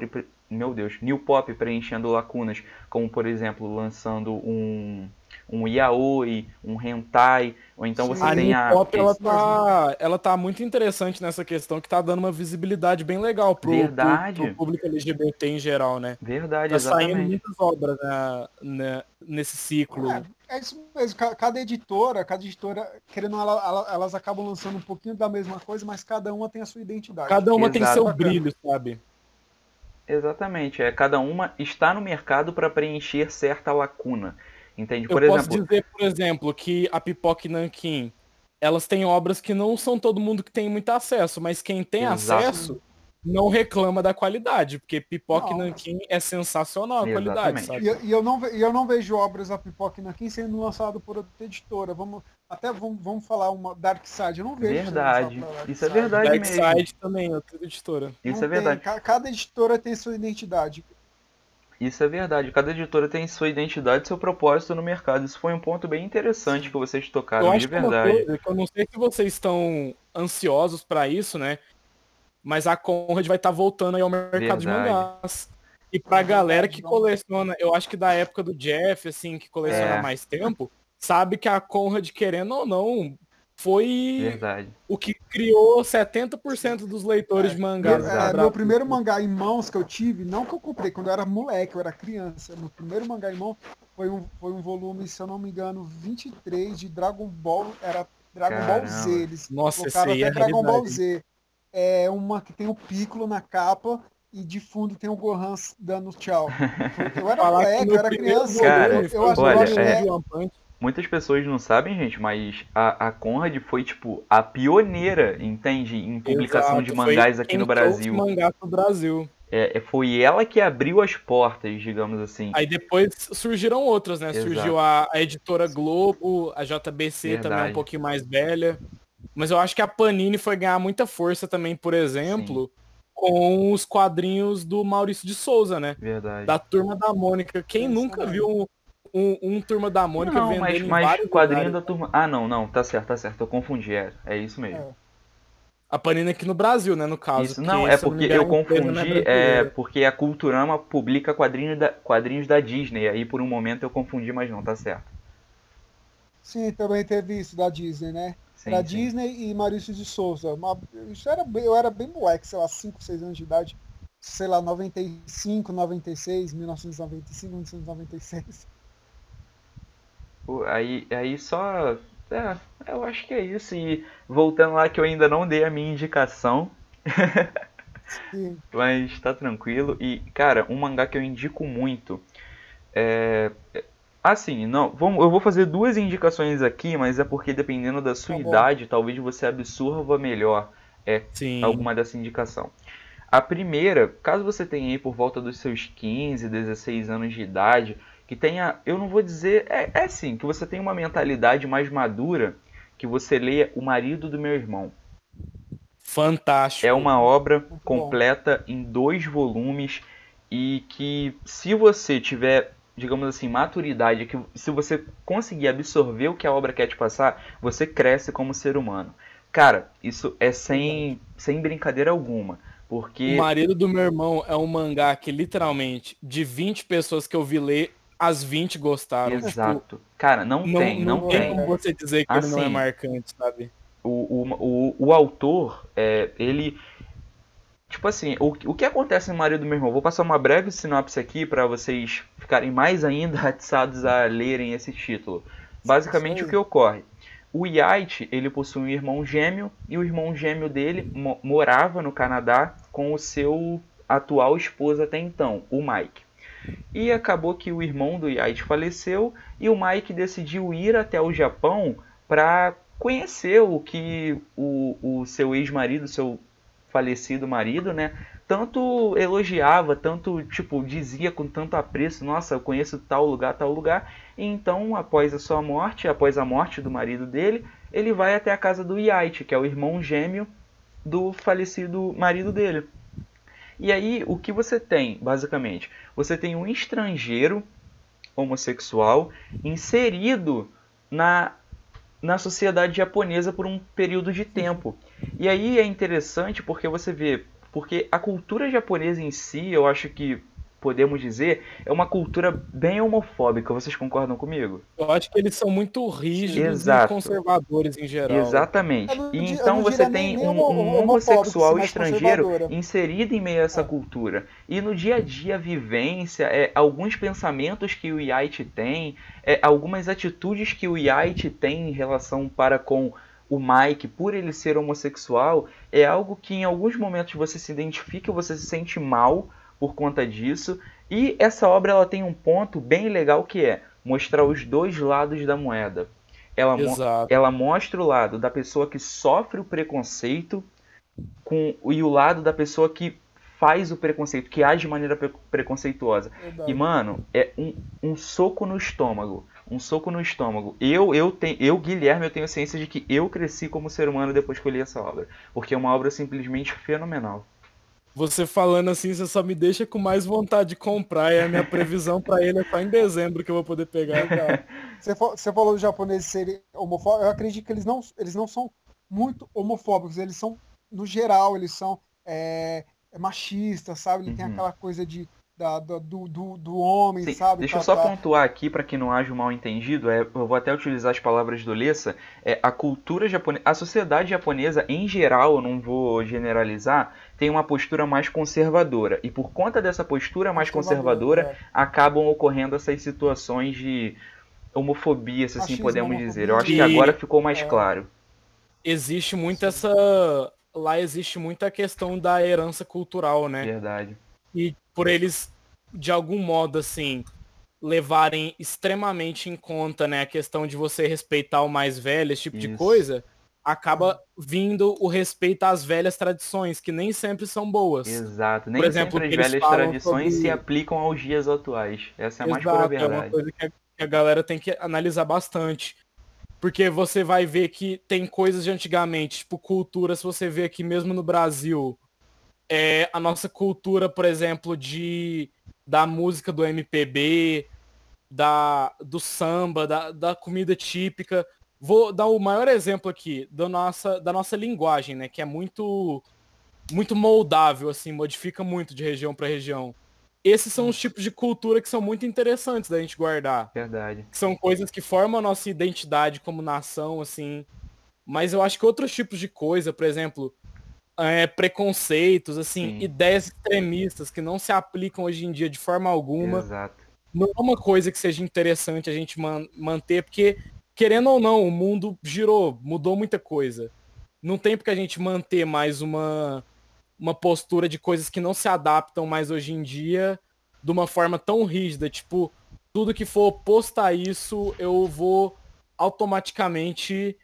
meu Deus, New Pop preenchendo lacunas, como por exemplo, lançando um um yaoi, um hentai, ou então você a tem a pop ela tá, ela tá muito interessante nessa questão que tá dando uma visibilidade bem legal pro, Verdade. pro, pro público LGBT em geral, né? Verdade, tá exatamente. saindo muitas obras né, né, nesse ciclo. É, é, isso mesmo, cada editora, cada editora, querendo ela, ela, elas acabam lançando um pouquinho da mesma coisa, mas cada uma tem a sua identidade. Cada uma Exato. tem seu brilho, sabe? Exatamente, é cada uma está no mercado para preencher certa lacuna. Entende? Por Eu exemplo, posso dizer, por exemplo, que a Pipoca e Nankin, elas têm obras que não são todo mundo que tem muito acesso, mas quem tem Exato. acesso não reclama da qualidade, porque Pipoca não. e Nankin é sensacional a Exatamente. qualidade, sabe? E, e, eu não, e eu não vejo obras da Pipoca e Nankin sendo lançado por outra editora. Vamos, até vamos, vamos falar uma Dark Side, eu não vejo. Verdade. Isso é verdade Dark mesmo. Dark Side também, outra editora. Isso não é verdade. Tem, cada editora tem sua identidade. Isso é verdade. Cada editora tem sua identidade e seu propósito no mercado. Isso foi um ponto bem interessante que vocês tocaram, eu acho de verdade. Que eu não sei se vocês estão ansiosos para isso, né? Mas a Conrad vai estar tá voltando aí ao mercado verdade. de mangás. E pra galera que coleciona, eu acho que da época do Jeff, assim, que coleciona é. mais tempo, sabe que a Conrad, querendo ou não, foi Verdade. o que criou 70% dos leitores é, de mangás. É, meu primeiro mangá em mãos que eu tive, não que eu comprei quando eu era moleque, eu era criança. Meu primeiro mangá em mão foi um, foi um volume, se eu não me engano, 23 de Dragon Ball. Era Dragon Caramba. Ball Z. Eles Nossa, colocaram até é Dragon Ball Z. É uma que tem o Piccolo na capa e de fundo tem o Gohan dando tchau. Eu era moleque, eu era criança. Cara, eu, eu, eu olha, é... Muitas pessoas não sabem, gente, mas a, a Conrad foi, tipo, a pioneira, entende? Em publicação Exato, de mangás aqui no Brasil. mangás no Brasil. É, é, foi ela que abriu as portas, digamos assim. Aí depois surgiram outras, né? Exato. Surgiu a, a, editora Globo, a JBC Verdade. também um pouquinho mais velha. Mas eu acho que a Panini foi ganhar muita força também, por exemplo, Sim. com os quadrinhos do Maurício de Souza, né? Verdade. Da Turma da Mônica. Quem nunca viu um, um Turma da Mônica não, vendendo mas, mas quadrinho lugares. da Turma... Ah, não, não, tá certo, tá certo, eu confundi, é, é isso mesmo. É. A Panini aqui no Brasil, né, no caso. Isso, não, é porque eu confundi, é porque a Culturama publica quadrinhos da, quadrinhos da Disney, aí por um momento eu confundi, mas não, tá certo. Sim, também teve isso da Disney, né? Sim, era sim. Disney e Maurício de Souza. Uma, isso era, eu era bem moleque, sei lá, 5, 6 anos de idade. Sei lá, 95, 96, 1995, 1996. Aí, aí só. É, eu acho que é isso. E voltando lá que eu ainda não dei a minha indicação. (laughs) Mas tá tranquilo. E, cara, um mangá que eu indico muito. É. Assim, não, vamos, eu vou fazer duas indicações aqui, mas é porque dependendo da sua tá idade, talvez você absorva melhor é, Sim. alguma dessa indicação. A primeira, caso você tenha aí por volta dos seus 15, 16 anos de idade, que tenha, eu não vou dizer, é, é assim, que você tenha uma mentalidade mais madura, que você leia O Marido do Meu Irmão. Fantástico. É uma obra completa em dois volumes e que se você tiver, digamos assim, maturidade, que se você conseguir absorver o que a obra quer te passar, você cresce como ser humano. Cara, isso é sem, sem brincadeira alguma. Porque... O marido do meu irmão é um mangá que literalmente, de 20 pessoas que eu vi ler, as 20 gostaram. Exato. Tipo, Cara, não, não tem, não, não tem. como você dizer que assim, ele não é assim, marcante, sabe? O, o, o, o autor, é, ele. Tipo assim, o, o que acontece no marido do meu irmão? Vou passar uma breve sinopse aqui para vocês ficarem mais ainda (laughs) atiçados a lerem esse título. Basicamente, o que ocorre? O Yait, ele possui um irmão gêmeo e o irmão gêmeo dele mo morava no Canadá com o seu atual esposo até então, o Mike. E acabou que o irmão do Yait faleceu e o Mike decidiu ir até o Japão para conhecer o que o, o seu ex-marido, seu falecido marido, né, tanto elogiava, tanto tipo dizia com tanto apreço, nossa, eu conheço tal lugar, tal lugar. E então, após a sua morte, após a morte do marido dele, ele vai até a casa do Yait, que é o irmão gêmeo do falecido marido dele. E aí, o que você tem, basicamente? Você tem um estrangeiro homossexual inserido na na sociedade japonesa por um período de tempo. E aí é interessante porque você vê porque a cultura japonesa em si, eu acho que podemos dizer, é uma cultura bem homofóbica. Vocês concordam comigo? Eu acho que eles são muito rígidos Exato. e conservadores em geral. Exatamente. E então você tem um, um homossexual estrangeiro inserido em meio a essa é. cultura. E no dia a dia, a vivência, é, alguns pensamentos que o Yait tem, é, algumas atitudes que o Yait tem em relação para com o Mike, por ele ser homossexual, é algo que em alguns momentos você se identifica, você se sente mal por conta disso. E essa obra ela tem um ponto bem legal que é mostrar os dois lados da moeda. Ela, mo ela mostra o lado da pessoa que sofre o preconceito com, e o lado da pessoa que faz o preconceito, que age de maneira pre preconceituosa. Verdade. E, mano, é um, um soco no estômago um soco no estômago. Eu, eu, tenho, eu, Guilherme, eu tenho ciência de que eu cresci como ser humano depois que eu li essa obra. Porque é uma obra simplesmente fenomenal. Você falando assim, você só me deixa com mais vontade de comprar. E a minha previsão para ele é só em dezembro que eu vou poder pegar. (laughs) Você, você falou dos japoneses serem homofóbicos. Eu acredito que eles não, eles não são muito homofóbicos. Eles são, no geral, eles são é, machistas, sabe? Ele uhum. tem aquela coisa de da, do, do, do homem, Sim, sabe? Deixa tá, eu só tá. pontuar aqui para que não haja um mal entendido, é, eu vou até utilizar as palavras do Lessa, é, a cultura japonesa, a sociedade japonesa em geral, eu não vou generalizar, tem uma postura mais conservadora. E por conta dessa postura mais conservadora, é. acabam ocorrendo essas situações de homofobia, se assim podemos dizer. Eu acho que agora ficou mais é. claro. Existe muito essa. Lá existe muita questão da herança cultural, né? Verdade. E por eles, de algum modo, assim, levarem extremamente em conta, né, a questão de você respeitar o mais velho, esse tipo Isso. de coisa, acaba vindo o respeito às velhas tradições, que nem sempre são boas. Exato, nem Por exemplo, sempre as velhas tradições sobre... se aplicam aos dias atuais. Essa é a mais pura verdade. É uma coisa que a galera tem que analisar bastante. Porque você vai ver que tem coisas de antigamente, tipo cultura, se você vê aqui mesmo no Brasil, é, a nossa cultura, por exemplo, de da música do MPB, da, do samba, da, da comida típica. Vou dar o maior exemplo aqui da nossa, da nossa linguagem, né? Que é muito muito moldável, assim, modifica muito de região para região. Esses são os tipos de cultura que são muito interessantes da gente guardar. Verdade. Que são coisas que formam a nossa identidade como nação, assim. Mas eu acho que outros tipos de coisa, por exemplo, é, preconceitos, assim, Sim. ideias extremistas que não se aplicam hoje em dia de forma alguma. Exato. Não é uma coisa que seja interessante a gente man manter, porque, querendo ou não, o mundo girou, mudou muita coisa. Não tem porque a gente manter mais uma, uma postura de coisas que não se adaptam mais hoje em dia de uma forma tão rígida. Tipo, tudo que for oposto a isso, eu vou automaticamente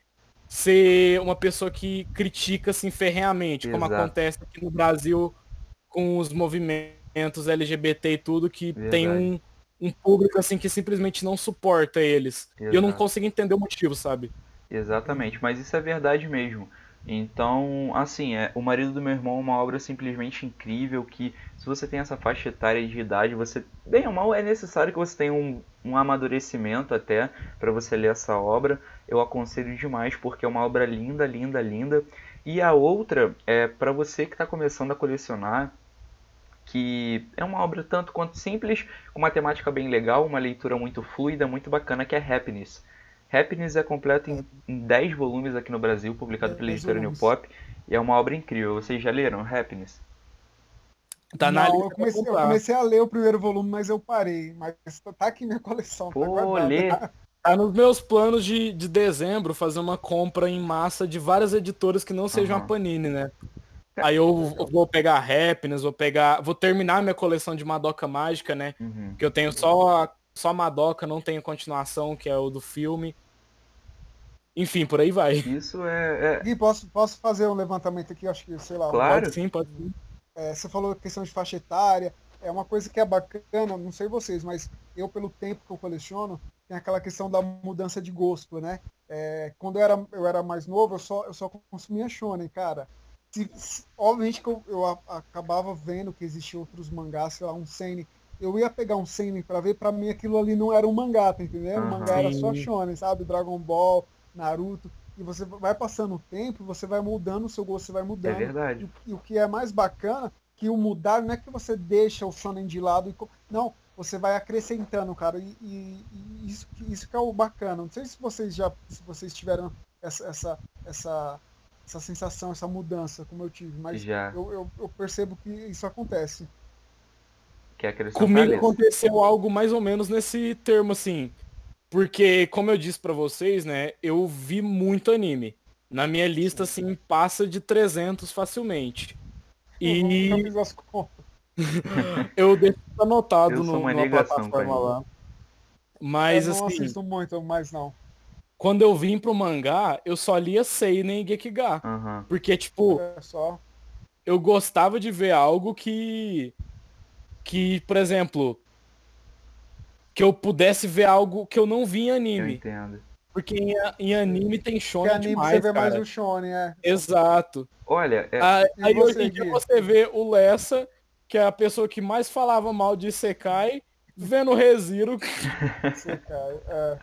ser uma pessoa que critica assim ferreamente, Exato. como acontece aqui no Brasil com os movimentos LGBT e tudo, que Verdade. tem um, um público assim que simplesmente não suporta eles. Exato. E eu não consigo entender o motivo, sabe? Exatamente, mas isso é verdade mesmo. Então, assim, é, O Marido do Meu Irmão é uma obra simplesmente incrível que, se você tem essa faixa etária de idade, você, bem ou mal, é necessário que você tenha um, um amadurecimento até para você ler essa obra. Eu aconselho demais porque é uma obra linda, linda, linda. E a outra é para você que está começando a colecionar, que é uma obra tanto quanto simples, com uma temática bem legal, uma leitura muito fluida, muito bacana, que é Happiness. Happiness é completo em, em 10 volumes aqui no Brasil, publicado pela editora New Pop, e é uma obra incrível. Vocês já leram Happiness? Tá na Não, eu comecei, eu comecei, a ler o primeiro volume, mas eu parei. Mas tá aqui minha coleção. Tá Pô, tá lê. (laughs) Tá nos meus planos de, de dezembro fazer uma compra em massa de várias editoras que não sejam uhum. a Panini, né? Aí eu, eu, vou pegar Happiness, vou pegar. Vou terminar minha coleção de Madoka Mágica, né? Uhum. Que eu tenho só, só Madoka, não tenho continuação, que é o do filme. Enfim, por aí vai. Isso é. é... Gui, posso, posso fazer um levantamento aqui? Acho que, sei lá. Claro. Pode sim, pode sim. É, você falou questão de faixa etária. É uma coisa que é bacana, não sei vocês, mas eu, pelo tempo que eu coleciono, tem aquela questão da mudança de gosto, né? É, quando eu era, eu era mais novo, eu só, eu só consumia shonen, cara se, se, obviamente que eu, eu a, acabava vendo que existiam outros mangás, sei lá, um seinen. Eu ia pegar um seinen para ver, para mim aquilo ali não era um mangá, tá entendendo? Uhum. O mangá era só shonen, sabe? Dragon Ball, Naruto. E você vai passando o tempo, você vai mudando, o seu gosto você vai mudando. É verdade. E, e o que é mais bacana, que o mudar não é que você deixa o shonen de lado e... Não, você vai acrescentando, cara. E, e, e, isso, isso que é o bacana. Não sei se vocês já se vocês tiveram essa, essa, essa essa sensação, essa mudança como eu tive, mas Já. Eu, eu, eu percebo que isso acontece. Que Comigo aconteceu algo mais ou menos nesse termo, assim. Porque, como eu disse para vocês, né, eu vi muito anime. Na minha lista, assim, passa de 300 facilmente. E... (laughs) eu deixo anotado eu no, numa plataforma lá. Mas, eu não assim... assisto muito, mas não quando eu vim pro mangá, eu só lia Seinen e Gekiga. Uhum. Porque, tipo, é só... eu gostava de ver algo que. Que, por exemplo. Que eu pudesse ver algo que eu não vi em anime. Eu entendo. Porque em, em anime tem shonen anime demais, você vê cara. mais o shonen, é. Exato. Olha, é... aí, aí hoje em dia você vê o Lessa, que é a pessoa que mais falava mal de Sekai, vendo Reziro. (laughs) É,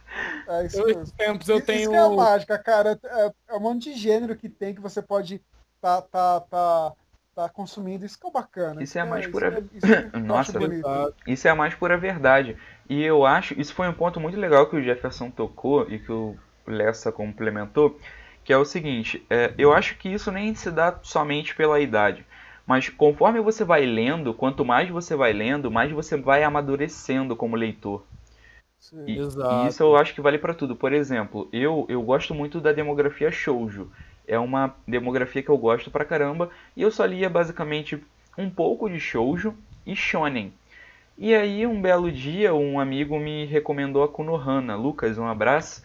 é isso eu, tempos eu tenho. Isso é a mágica, cara. É, é, um monte de gênero que tem que você pode tá, tá, tá, tá consumindo. Isso que é bacana. Isso, é a mais pura. Isso é, (laughs) isso Nossa, isso é a mais pura verdade. E eu acho, isso foi um ponto muito legal que o Jefferson tocou e que o Lessa complementou, que é o seguinte, é, eu acho que isso nem se dá somente pela idade. Mas conforme você vai lendo, quanto mais você vai lendo, mais você vai amadurecendo como leitor. Sim, e, e, isso eu acho que vale para tudo. Por exemplo, eu, eu gosto muito da demografia shoujo. É uma demografia que eu gosto pra caramba. E eu só lia basicamente um pouco de shoujo e shonen. E aí, um belo dia, um amigo me recomendou a Konohana. Lucas, um abraço.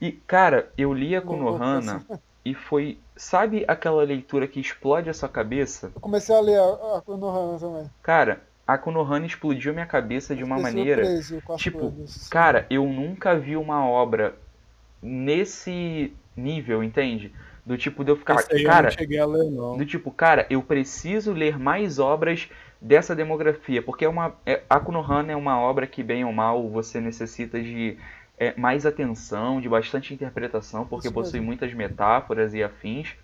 E, cara, eu li a Konohana (laughs) e foi Sabe aquela leitura que explode a sua cabeça? Eu comecei a ler a, a Konohana também. Cara, a Konohana explodiu minha cabeça de uma maneira. tipo, coisas. cara, eu nunca vi uma obra nesse nível, entende? Do tipo de eu ficar. cara, eu ler, do tipo, cara, eu preciso ler mais obras dessa demografia. Porque é uma. É, a Konohana é uma obra que, bem ou mal, você necessita de é, mais atenção, de bastante interpretação, porque Isso possui mesmo. muitas metáforas e afins.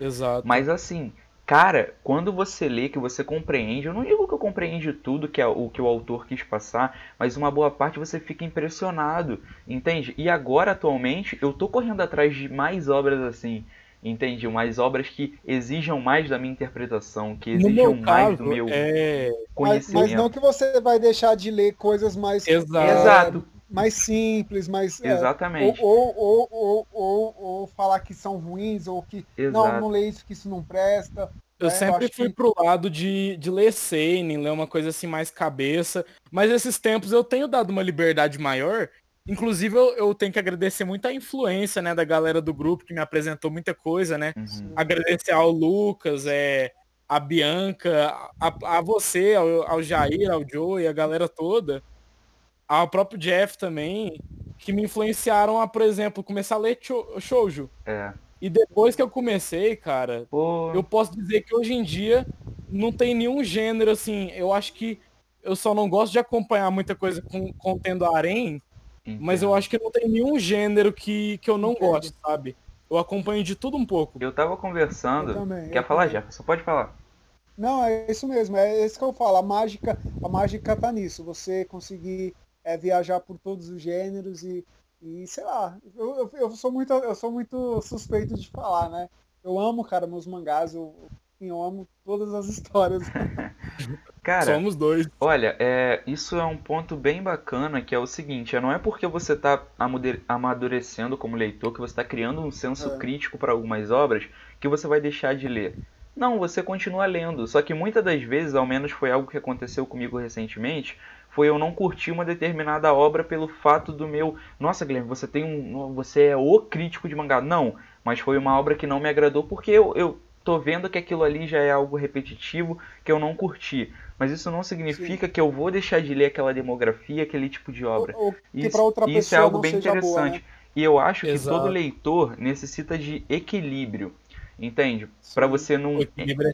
Exato. Mas assim, cara, quando você lê, que você compreende, eu não digo que eu compreende tudo que é o que o autor quis passar, mas uma boa parte você fica impressionado, entende? E agora, atualmente, eu tô correndo atrás de mais obras assim, entende? Mais obras que exijam mais da minha interpretação, que exijam mais caso, do meu é... conhecimento. Mas, mas, não que você vai deixar de ler coisas mais... Exato. É, Exato mais simples, mais. É, Exatamente. É, ou, ou, ou, ou, ou, falar que são ruins, ou que. Exato. Não, não lê isso, que isso não presta. Eu né? sempre eu fui que... pro lado de, de ler Seinen, ler uma coisa assim mais cabeça. Mas esses tempos eu tenho dado uma liberdade maior. Inclusive, eu, eu tenho que agradecer muito a influência, né, da galera do grupo que me apresentou muita coisa, né? Uhum. Agradecer ao Lucas, é, a Bianca, a, a você, ao, ao Jair, ao Joe e a galera toda ao próprio Jeff também, que me influenciaram a, por exemplo, começar a ler shoujo. É. E depois que eu comecei, cara, Pô, eu posso dizer que hoje em dia não tem nenhum gênero assim. Eu acho que eu só não gosto de acompanhar muita coisa com, contendo harém, mas eu acho que não tem nenhum gênero que, que eu não Entendo. gosto, sabe? Eu acompanho de tudo um pouco. Eu tava conversando. Eu também, Quer eu falar, também. Jefferson? Pode falar. Não, é isso mesmo, é isso que eu falo. A mágica, a mágica tá nisso. Você conseguir é, viajar por todos os gêneros e, e sei lá, eu, eu, eu sou muito, eu sou muito suspeito de falar, né? Eu amo, cara, meus mangás, eu, eu amo todas as (laughs) histórias. (laughs) Cara, Somos dois. Olha, é, isso é um ponto bem bacana, que é o seguinte, é, não é porque você está amadurecendo como leitor, que você está criando um senso É. crítico para algumas obras, que você vai deixar de ler. Não, você continua lendo, só que muitas das vezes, ao menos foi algo que aconteceu comigo recentemente, foi eu não curtir uma determinada obra pelo fato do meu, nossa, Guilherme, você tem um, você é o crítico de mangá. Não, mas foi uma obra que não me agradou porque eu, eu tô vendo que aquilo ali já é algo repetitivo que eu não curti. Mas isso não significa que eu vou deixar de ler aquela demografia, aquele tipo de obra. Ou, ou que Isso, isso é algo não bem interessante. boa, né? E eu acho que Exato. todo leitor necessita de equilíbrio, entende? Para você não é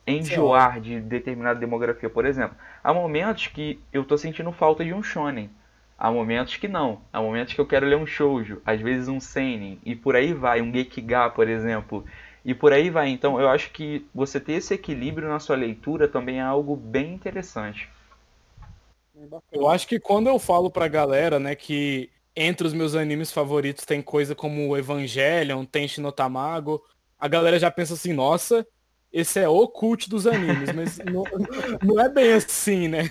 enjoar de determinada demografia. Por exemplo, há momentos que eu tô sentindo falta de um shonen. Há momentos que não. Há momentos que eu quero ler um shoujo, às vezes um seinen, e por aí vai, um gekiga, por exemplo. E por aí vai. Então, eu acho que você ter esse equilíbrio na sua leitura também é algo bem interessante. Bacana. Eu acho que quando eu falo pra galera, né, que entre os meus animes favoritos tem coisa como o Evangelion, tem Shinotamago, a galera já pensa assim, nossa, esse é o cult dos animes, mas (laughs) não, não é bem assim, né?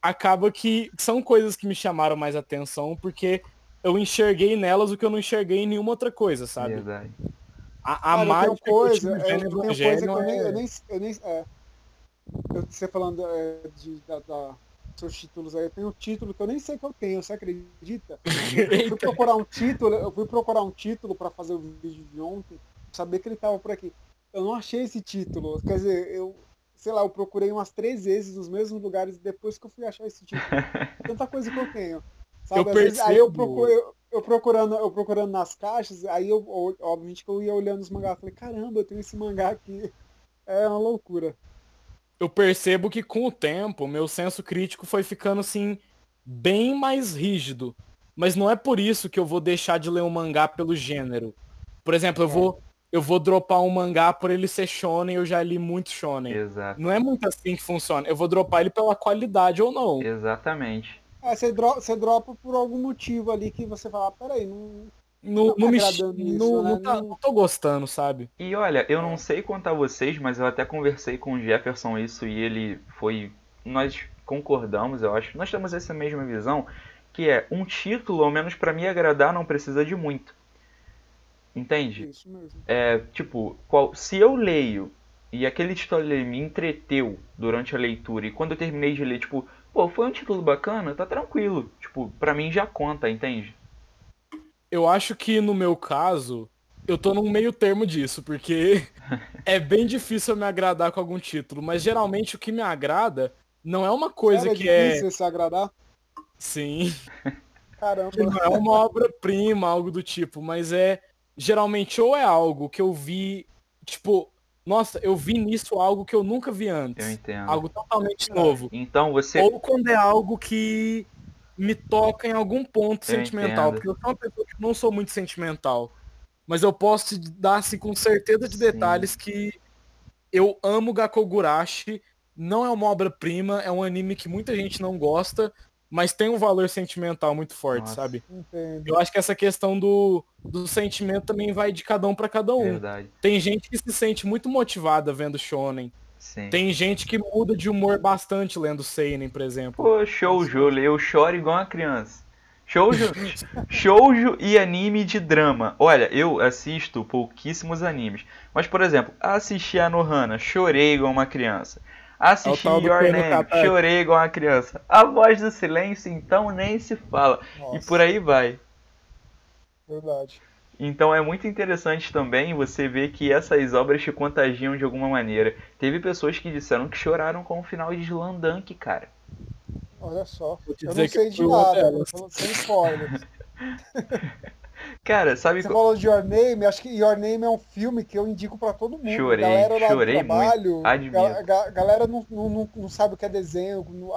Acaba que são coisas que me chamaram mais atenção porque eu enxerguei nelas o que eu não enxerguei em nenhuma outra coisa, sabe? Verdade. A, a Cara, mágica coisa, que eu eu tenho coisa que eu nem, é- eu nem, eu nem é, eu, você falando é, de, da, da- seus títulos aí, eu tenho um título que eu nem sei que eu tenho, você acredita? Eu fui (laughs) procurar um título, eu fui procurar um título para fazer o vídeo de ontem, saber que ele tava por aqui. Eu não achei esse título, quer dizer, eu, sei lá, eu procurei umas três vezes nos mesmos lugares depois que eu fui achar esse título. (laughs) Tanta coisa que eu tenho. Sabe? Eu Às vezes, aí eu, percebo. procuro, eu, eu procurando, eu procurando nas caixas, aí eu, obviamente que eu ia olhando os mangás, falei, caramba, eu tenho esse mangá aqui. É uma loucura. eu percebo que com o tempo, meu senso crítico foi ficando assim bem mais rígido. Mas não é por isso que eu vou deixar de ler um mangá pelo gênero. Por exemplo, eu É. vou eu vou dropar um mangá por ele ser shonen, eu já li muito shonen. Exato. Não é muito assim que funciona. Eu vou dropar ele pela qualidade ou não. Exatamente. É, você, dro você dropa por algum motivo ali que você fala, ah, peraí, não. Não, Não tá me agradando isso, não, né? não, tá- Não- tô gostando, sabe? E olha, eu não sei quanto a vocês, mas eu até conversei com o Jefferson isso e ele foi. Nós concordamos, eu acho. Nós temos essa mesma visão, que é um título, ao menos pra me agradar, não precisa de muito. Entende? Isso mesmo. É, tipo, qual, se eu leio e aquele título ali me entreteu durante a leitura e quando eu terminei de ler, tipo, pô, foi um título bacana, tá tranquilo. Tipo, pra mim já conta, entende? Eu acho que no meu caso, eu tô num meio termo disso, porque (laughs) é bem difícil eu me agradar com algum título, mas geralmente o que me agrada não é uma coisa que é é. difícil se agradar? Sim, (laughs) Caramba. que não é uma obra-prima, algo do tipo, mas é. Geralmente ou é algo que eu vi, tipo, nossa, eu vi nisso algo que eu nunca vi Eu antes. entendo. Algo totalmente novo. Então você. Ou quando é algo que me toca em algum ponto Eu sentimental. entendo. Porque eu sou uma pessoa que não sou muito sentimental. Mas eu posso te dar assim, com certeza de Sim. detalhes que eu amo Gakogurashi. Não é uma obra-prima, é um anime que muita gente não gosta, mas tem um valor sentimental muito forte, Nossa. sabe? Entendo. Eu acho que essa questão do, do sentimento também vai de cada um pra cada um. Verdade. Tem gente que se sente muito motivada vendo shonen. Sim. Tem gente que muda de humor bastante lendo seinen, por exemplo. Pô, shoujo, eu choro igual uma criança. Shoujo, (laughs) shoujo e anime de drama. Olha, eu assisto pouquíssimos animes. Mas, por exemplo, assisti a Nohana, chorei igual uma criança. Assisti É Your Name, chorei igual uma criança. A Voz do Silêncio, então, nem se fala. E Nossa, por aí vai. verdade. Então é muito interessante também você ver que essas obras te contagiam de alguma maneira. Teve pessoas que disseram que choraram com o final de Slam Dunk, cara. Olha só. Vou te Eu dizer não que sei de nada, eu tô sem spoilers. (laughs) Cara, sabe. Você falou de Your Name, acho que Your Name é um filme que eu indico pra todo mundo. Chorei, galera chorei trabalho, muito, admito. ga- ga- galera não, não, não, sabe o que é desenho, não-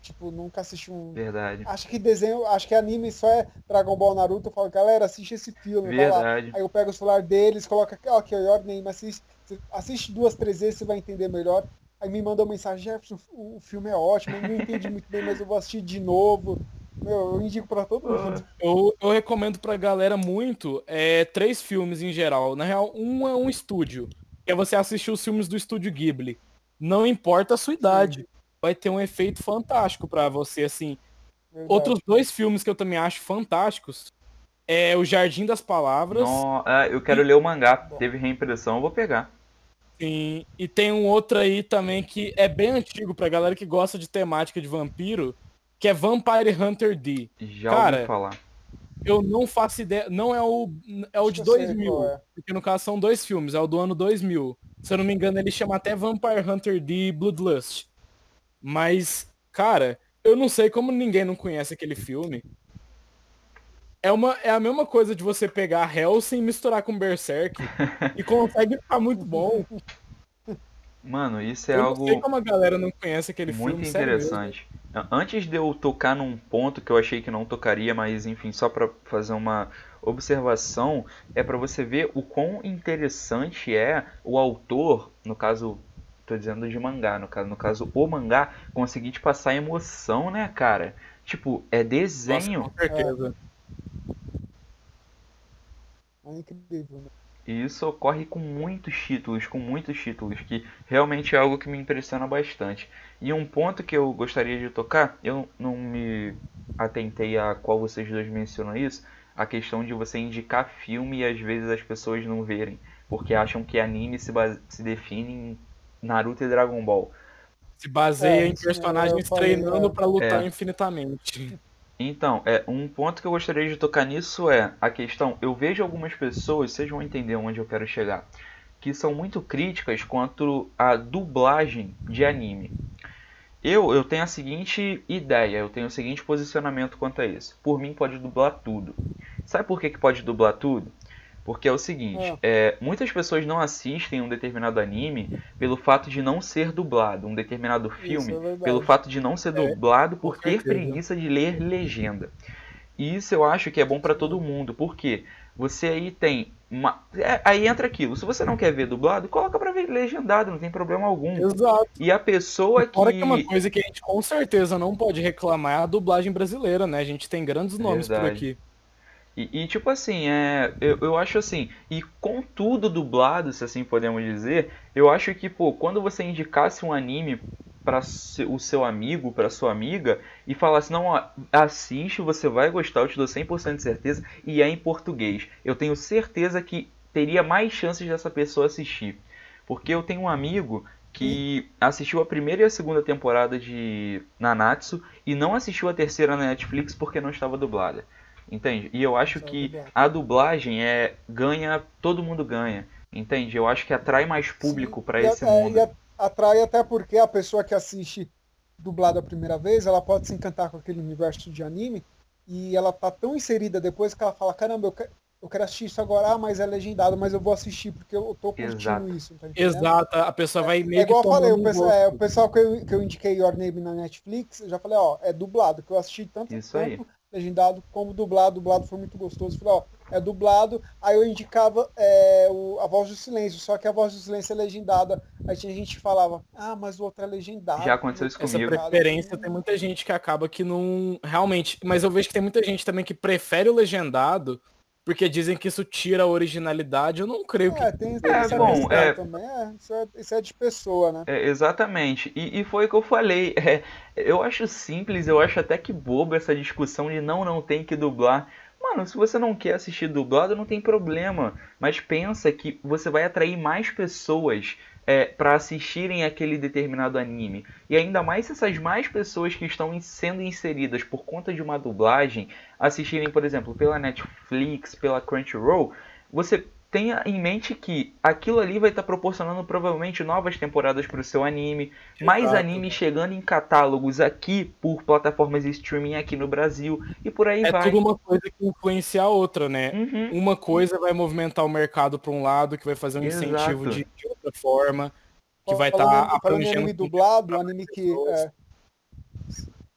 tipo, nunca assistiu um. Verdade. Acho que desenho, acho que anime só é Dragon Ball Naruto. Eu falo, galera, assiste esse filme. Verdade. Aí eu pego o celular deles, coloco aqui, ó, aqui, ó, Your Name, assiste, assiste duas, três vezes, você vai entender melhor. Aí me mandou mensagem, Jefferson, o o filme é ótimo, eu não entendi muito bem, mas eu vou assistir de novo. Eu indico pra todo mundo. Eu, eu recomendo pra galera muito é, três filmes em geral. Na real, um é um estúdio. Que é você assistir os filmes do estúdio Ghibli. Não importa a sua idade. Vai ter um efeito fantástico pra você, assim. Verdade. Outros dois filmes que eu também acho fantásticos é O Jardim das Palavras. No- ah, eu quero ler o mangá. Teve reimpressão, eu vou pegar. Sim, e tem um outro aí também que é bem antigo pra galera que gosta de temática de vampiro, que é Vampire Hunter D. Já Cara, ouvi falar. Eu não faço ideia, não é o é o de que eu sei 2000, qual é. porque no caso são dois filmes, é o do ano 2000. Se eu não me engano, ele chama até Vampire Hunter D Bloodlust. Mas, cara, eu não sei como ninguém não conhece aquele filme. É, uma, é a mesma coisa de você pegar Hellsing e misturar com Berserk (laughs) e consegue ficar muito bom. Mano, isso é eu algo. não sei como a galera não conhece aquele Muito filme. sério mesmo. interessante. Antes de eu tocar num ponto que eu achei que não tocaria, mas enfim, só pra fazer uma observação, é pra você ver o quão interessante é o autor, no caso, tô dizendo de mangá, no caso, no caso o mangá, conseguir te passar emoção, né, cara? Tipo, é Nossa, desenho. com certeza. É incrível, né? E isso ocorre com muitos títulos, com muitos títulos, que realmente é algo que me impressiona bastante. E um ponto que eu gostaria de tocar, eu não me atentei a qual vocês dois mencionam isso, a questão de você indicar filme e às vezes as pessoas não verem, porque acham que anime se, base- se define em Naruto e Dragon Ball. Se baseia É, em personagens falei, treinando pra lutar É. infinitamente. Então, é, um ponto que eu gostaria de tocar nisso é a questão, eu vejo algumas pessoas, vocês vão entender onde eu quero chegar, que são muito críticas quanto à dublagem de anime. Eu, eu tenho a seguinte ideia, eu tenho o seguinte posicionamento quanto a isso. Por mim pode dublar tudo. Sabe por que, que pode dublar tudo? Porque é o seguinte, é, muitas pessoas não assistem um determinado anime pelo fato de não ser dublado, um determinado filme, é pelo fato de não ser É, dublado por ter preguiça de ler legenda. E isso eu acho que é bom pra todo mundo, porque você aí tem uma... é, aí entra aquilo, se você não quer ver dublado, coloca pra ver legendado, não tem problema algum. Exato. E a pessoa que Fora que é uma coisa que a gente com certeza não pode reclamar é a dublagem brasileira, né? A gente tem grandes nomes por Verdade. aqui. E, e, tipo assim, é, eu, eu acho assim, e com tudo dublado, se assim podemos dizer, eu acho que, pô, quando você indicasse um anime para o seu amigo, para sua amiga, e falasse, não, ó, assiste, você vai gostar, eu te dou 100% de certeza, e é em português. Eu tenho certeza que teria mais chances dessa pessoa assistir. Porque eu tenho um amigo que assistiu a primeira e a segunda temporada de Nanatsu e não assistiu a terceira na Netflix porque não estava dublada. Entende? E eu acho que a dublagem é ganha, todo mundo ganha. Entende? Eu acho que atrai mais público para a- esse é, mundo. E a- atrai até porque a pessoa que assiste dublado a primeira vez, ela pode se encantar com aquele universo de anime e ela tá tão inserida depois que ela fala, caramba, eu, que- eu quero assistir isso agora, ah, mas é legendado, mas eu vou assistir porque eu tô curtindo Exato. isso. Tá? Exato, a pessoa vai meio É igual eu falei, o pessoal, é, o pessoal que, eu, que eu indiquei Your Name na Netflix, eu já falei, ó, é dublado, que eu assisti tanto, Isso aí. Legendado como dublado, dublado foi muito gostoso. Falei, ó, é dublado, aí eu indicava é, o- a voz do silêncio, só que a voz do silêncio é legendada. Aí tinha gente que falava, ah, mas o outro é legendado. Já aconteceu isso Essa comigo. preferência tem muita gente que acaba que não. Realmente. Mas eu vejo que tem muita gente também que prefere o legendado, porque dizem que isso tira a originalidade. Eu não creio que. É, tem, tem É, essa bom, é- também. É, isso, é, isso é de pessoa, né? É, exatamente. E, e foi o que eu falei. (laughs) É, eu acho simples, eu acho até que bobo essa discussão de não, não tem que dublar. Mano, se você não quer assistir dublado, não tem problema. Mas pensa que você vai atrair mais pessoas é, para assistirem aquele determinado anime. E ainda mais se essas mais pessoas que estão sendo inseridas por conta de uma dublagem assistirem, por exemplo, pela Netflix, pela Crunchyroll, você tenha em mente que aquilo ali vai estar proporcionando provavelmente novas temporadas para o seu anime, mais Exato. anime chegando em catálogos aqui por plataformas de streaming aqui no Brasil e por aí É vai. tudo uma coisa que influencia a outra, né? Uhum. Uma coisa vai movimentar o mercado para um lado, que vai fazer um Exato. incentivo de, de outra forma, que vai estar em abrangendo anime dublado, um anime que é,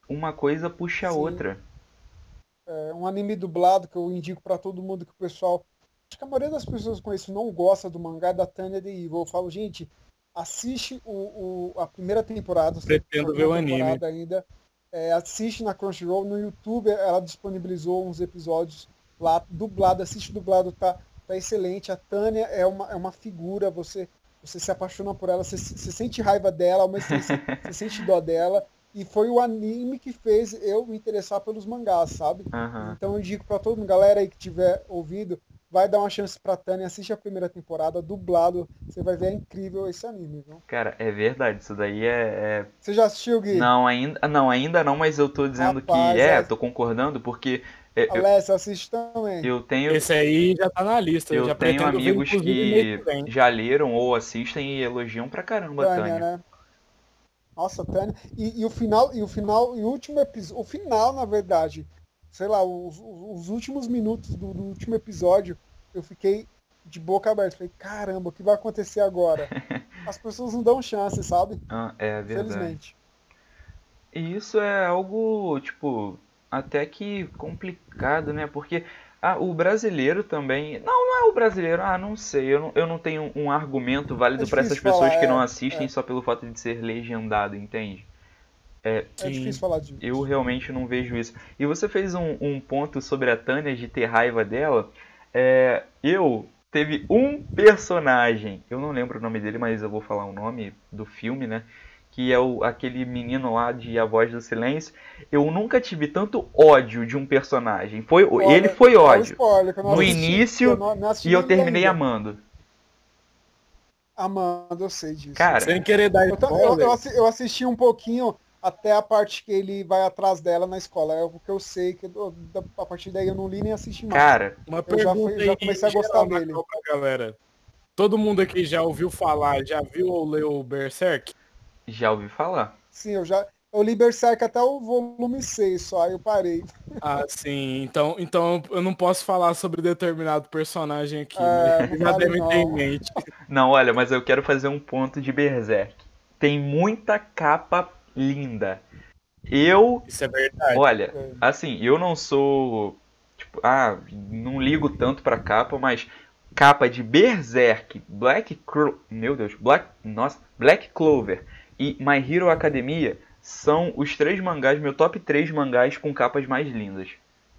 Uma coisa puxa a outra. é um anime dublado que eu indico pra todo mundo que o pessoal, acho que a maioria das pessoas com isso não gosta do mangá da Tanya The Evil. Eu falo, gente, assiste o, o- a primeira temporada. Pretendo ver o anime. Ainda, É, assiste na Crunchyroll, no YouTube ela disponibilizou uns episódios lá dublado, assiste dublado, tá, tá excelente. A Tânia é uma, é uma figura, você você se apaixona por ela, você, você sente raiva dela, mas você, (laughs) você sente dó dela. E foi o anime que fez eu me interessar pelos mangás, sabe? Aham. Então eu digo pra todo mundo, galera aí que tiver ouvido, vai dar uma chance pra Tânia, assiste a primeira temporada, dublado, você vai ver, é incrível esse anime, viu? Cara, é verdade, isso daí é, é Você já assistiu, Gui? Não, ainda não, ainda não, mas eu tô dizendo Rapaz, que é, é. tô concordando porque é, eu, Alessio, assiste também. eu tenho Esse aí já tá na lista. eu já tenho ver, amigos que já leram ou assistem e elogiam pra caramba a Tânia, Tânia. né? Nossa, Tânia. E, e o final, e o final, e o último episódio, o final, na verdade, sei lá, os, os- os últimos minutos do, do último episódio, eu fiquei de boca aberta. Falei, caramba, o que vai acontecer agora? (laughs) As pessoas não dão chance, sabe? Ah, é verdade. Felizmente. E isso é algo, tipo, até que complicado, né? Porque ah, o brasileiro também. Não, não é o brasileiro, ah, não sei. Eu não, eu não tenho um argumento válido É pra essas pessoas falar, que não é, assistem é. só pelo fato de ser legendado, entende? É Sim. difícil falar disso. Eu realmente não vejo isso. E você fez um, um ponto sobre a Tânia de ter raiva dela. É, eu teve um personagem, eu não lembro o nome dele, mas eu vou falar o nome do filme, né? Que é o, aquele menino lá de A Voz do Silêncio. Eu nunca tive tanto ódio de um personagem. Foi, Olha, ele foi o ódio. spoiler, eu No assisti, início, eu não- E eu terminei ainda. amando. Amando, eu sei disso. Cara, Sem querer dar Eu, eu- spoiler. eu assi- eu assisti um pouquinho até a parte que ele vai atrás dela na escola. É o que eu sei, que eu- a partir daí eu não li nem assisti mais. cara, Uma Eu já fui- pergunta já comecei a gostar dele. galera. Todo mundo aqui já ouviu falar, já viu ou leu o Berserk? já ouvi falar. Sim, eu já. Eu li Berserk até o volume 6, só aí eu parei. Ah, sim. Então, então eu não posso falar sobre determinado personagem aqui. É, né? não (laughs) Já devem ter em mente. Não, olha, mas eu quero fazer um ponto de Berserk. Tem muita capa linda. Eu Isso é verdade. Olha, É. assim, eu não sou. Tipo, ah, não ligo tanto pra capa, mas capa de Berserk, Black Clo Meu Deus, Black. Nossa, Black Clover e My Hero Academia são os três mangás, meu top 3 mangás com capas mais lindas.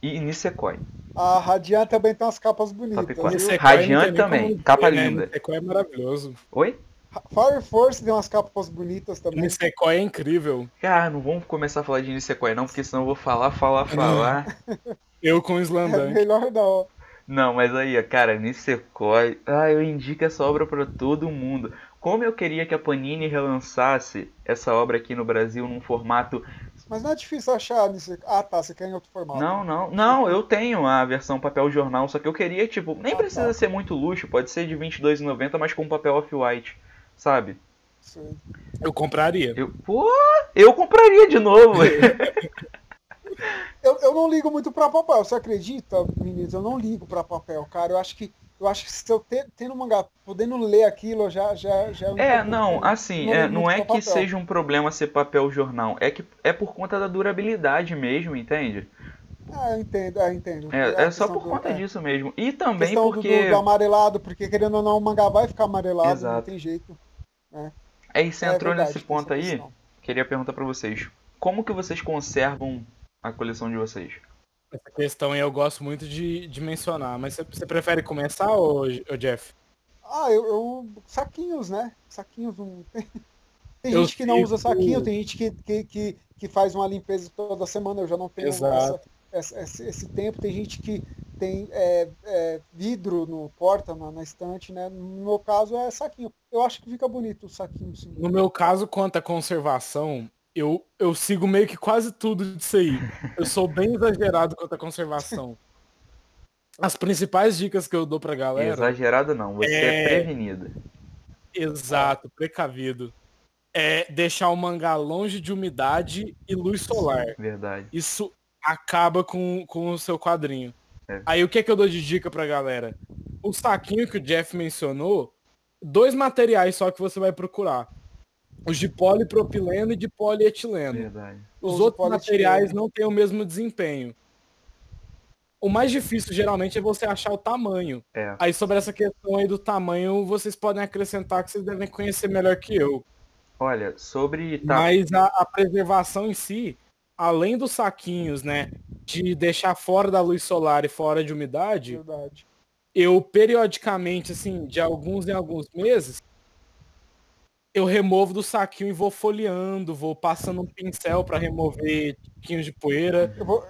E Nisekoi. A Radiant também tem umas capas bonitas. Radiant também, capa né? linda. Nisekoi é maravilhoso. Oi? Fire Force tem umas capas bonitas também. Nisekoi é incrível. Ah, não vamos começar a falar de Nisekoi não, porque senão eu vou falar, falar, falar. (laughs) Eu com o É melhor não. Não, mas aí, cara, Nisekoi, ah, eu indico essa obra pra todo mundo. Como eu queria que a Panini relançasse essa obra aqui no Brasil num formato. Mas não é difícil achar nisso. Ah, tá. Você quer em outro formato. Não, não, não, eu tenho a versão papel jornal, só que eu queria, tipo, nem Ah, precisa tá. ser muito luxo, pode ser de R$22,90, mas com papel off-white, sabe? Sei. Eu compraria. Eu, pô, eu compraria de novo. (laughs) Eu, eu não ligo muito pra papel. Você acredita, meninos? Eu não ligo pra papel, cara. Eu acho que. Eu acho que se eu ter, tendo um mangá, podendo ler aquilo, já, já, já É, pouco- não, assim, não é, não é que papel. seja um problema ser papel jornal, é que é por conta da durabilidade mesmo, entende? Ah, eu entendo, é, entendo. A É, é só por do- conta é. disso mesmo. E também do- porque. do, do amarelado, porque querendo ou não, o mangá vai ficar amarelado, não Exato. tem jeito. Aí você É entrou verdade, nesse ponto aí, questão. queria perguntar pra vocês. Como que vocês conservam a coleção de vocês? Essa questão aí eu gosto muito de, de mencionar. Mas você, você prefere começar, ô, ô Jeff? Ah, eu, eu- Saquinhos, né? Saquinhos não (laughs) tem. Gente que não usa saquinho, tem gente que, que, que, que faz uma limpeza toda semana, eu já não tenho Exato. essa- esse, esse tempo. Tem gente que tem é, é, vidro no porta, na, na estante, né? No meu caso é saquinho. Eu acho que fica bonito o saquinho, sim. No meu caso, quanto à conservação, eu, eu sigo meio que quase tudo disso aí. Eu sou bem (laughs) exagerado quanto à conservação. as principais dicas que eu dou pra galera. Exagerado não, você é, é prevenido. Exato, precavido. É deixar o mangá longe de umidade e luz solar. Verdade. Isso acaba com, com o seu quadrinho. É. Aí o que é que eu dou de dica pra galera? O saquinho que o Jeff mencionou, dois materiais só que você vai procurar. Os de polipropileno e de polietileno. Verdade. Os, Os outros materiais não têm o mesmo desempenho. O mais difícil geralmente é você achar o tamanho. É. Aí sobre essa questão aí do tamanho, vocês podem acrescentar que vocês devem conhecer melhor que eu. Olha, sobre. Mas a, a preservação em si, além dos saquinhos, né? De deixar fora da luz solar e fora de umidade, Verdade. eu periodicamente, assim, de alguns em alguns meses, eu removo do saquinho e vou folheando, vou passando um pincel para remover tiquinhos de poeira. Eu vou,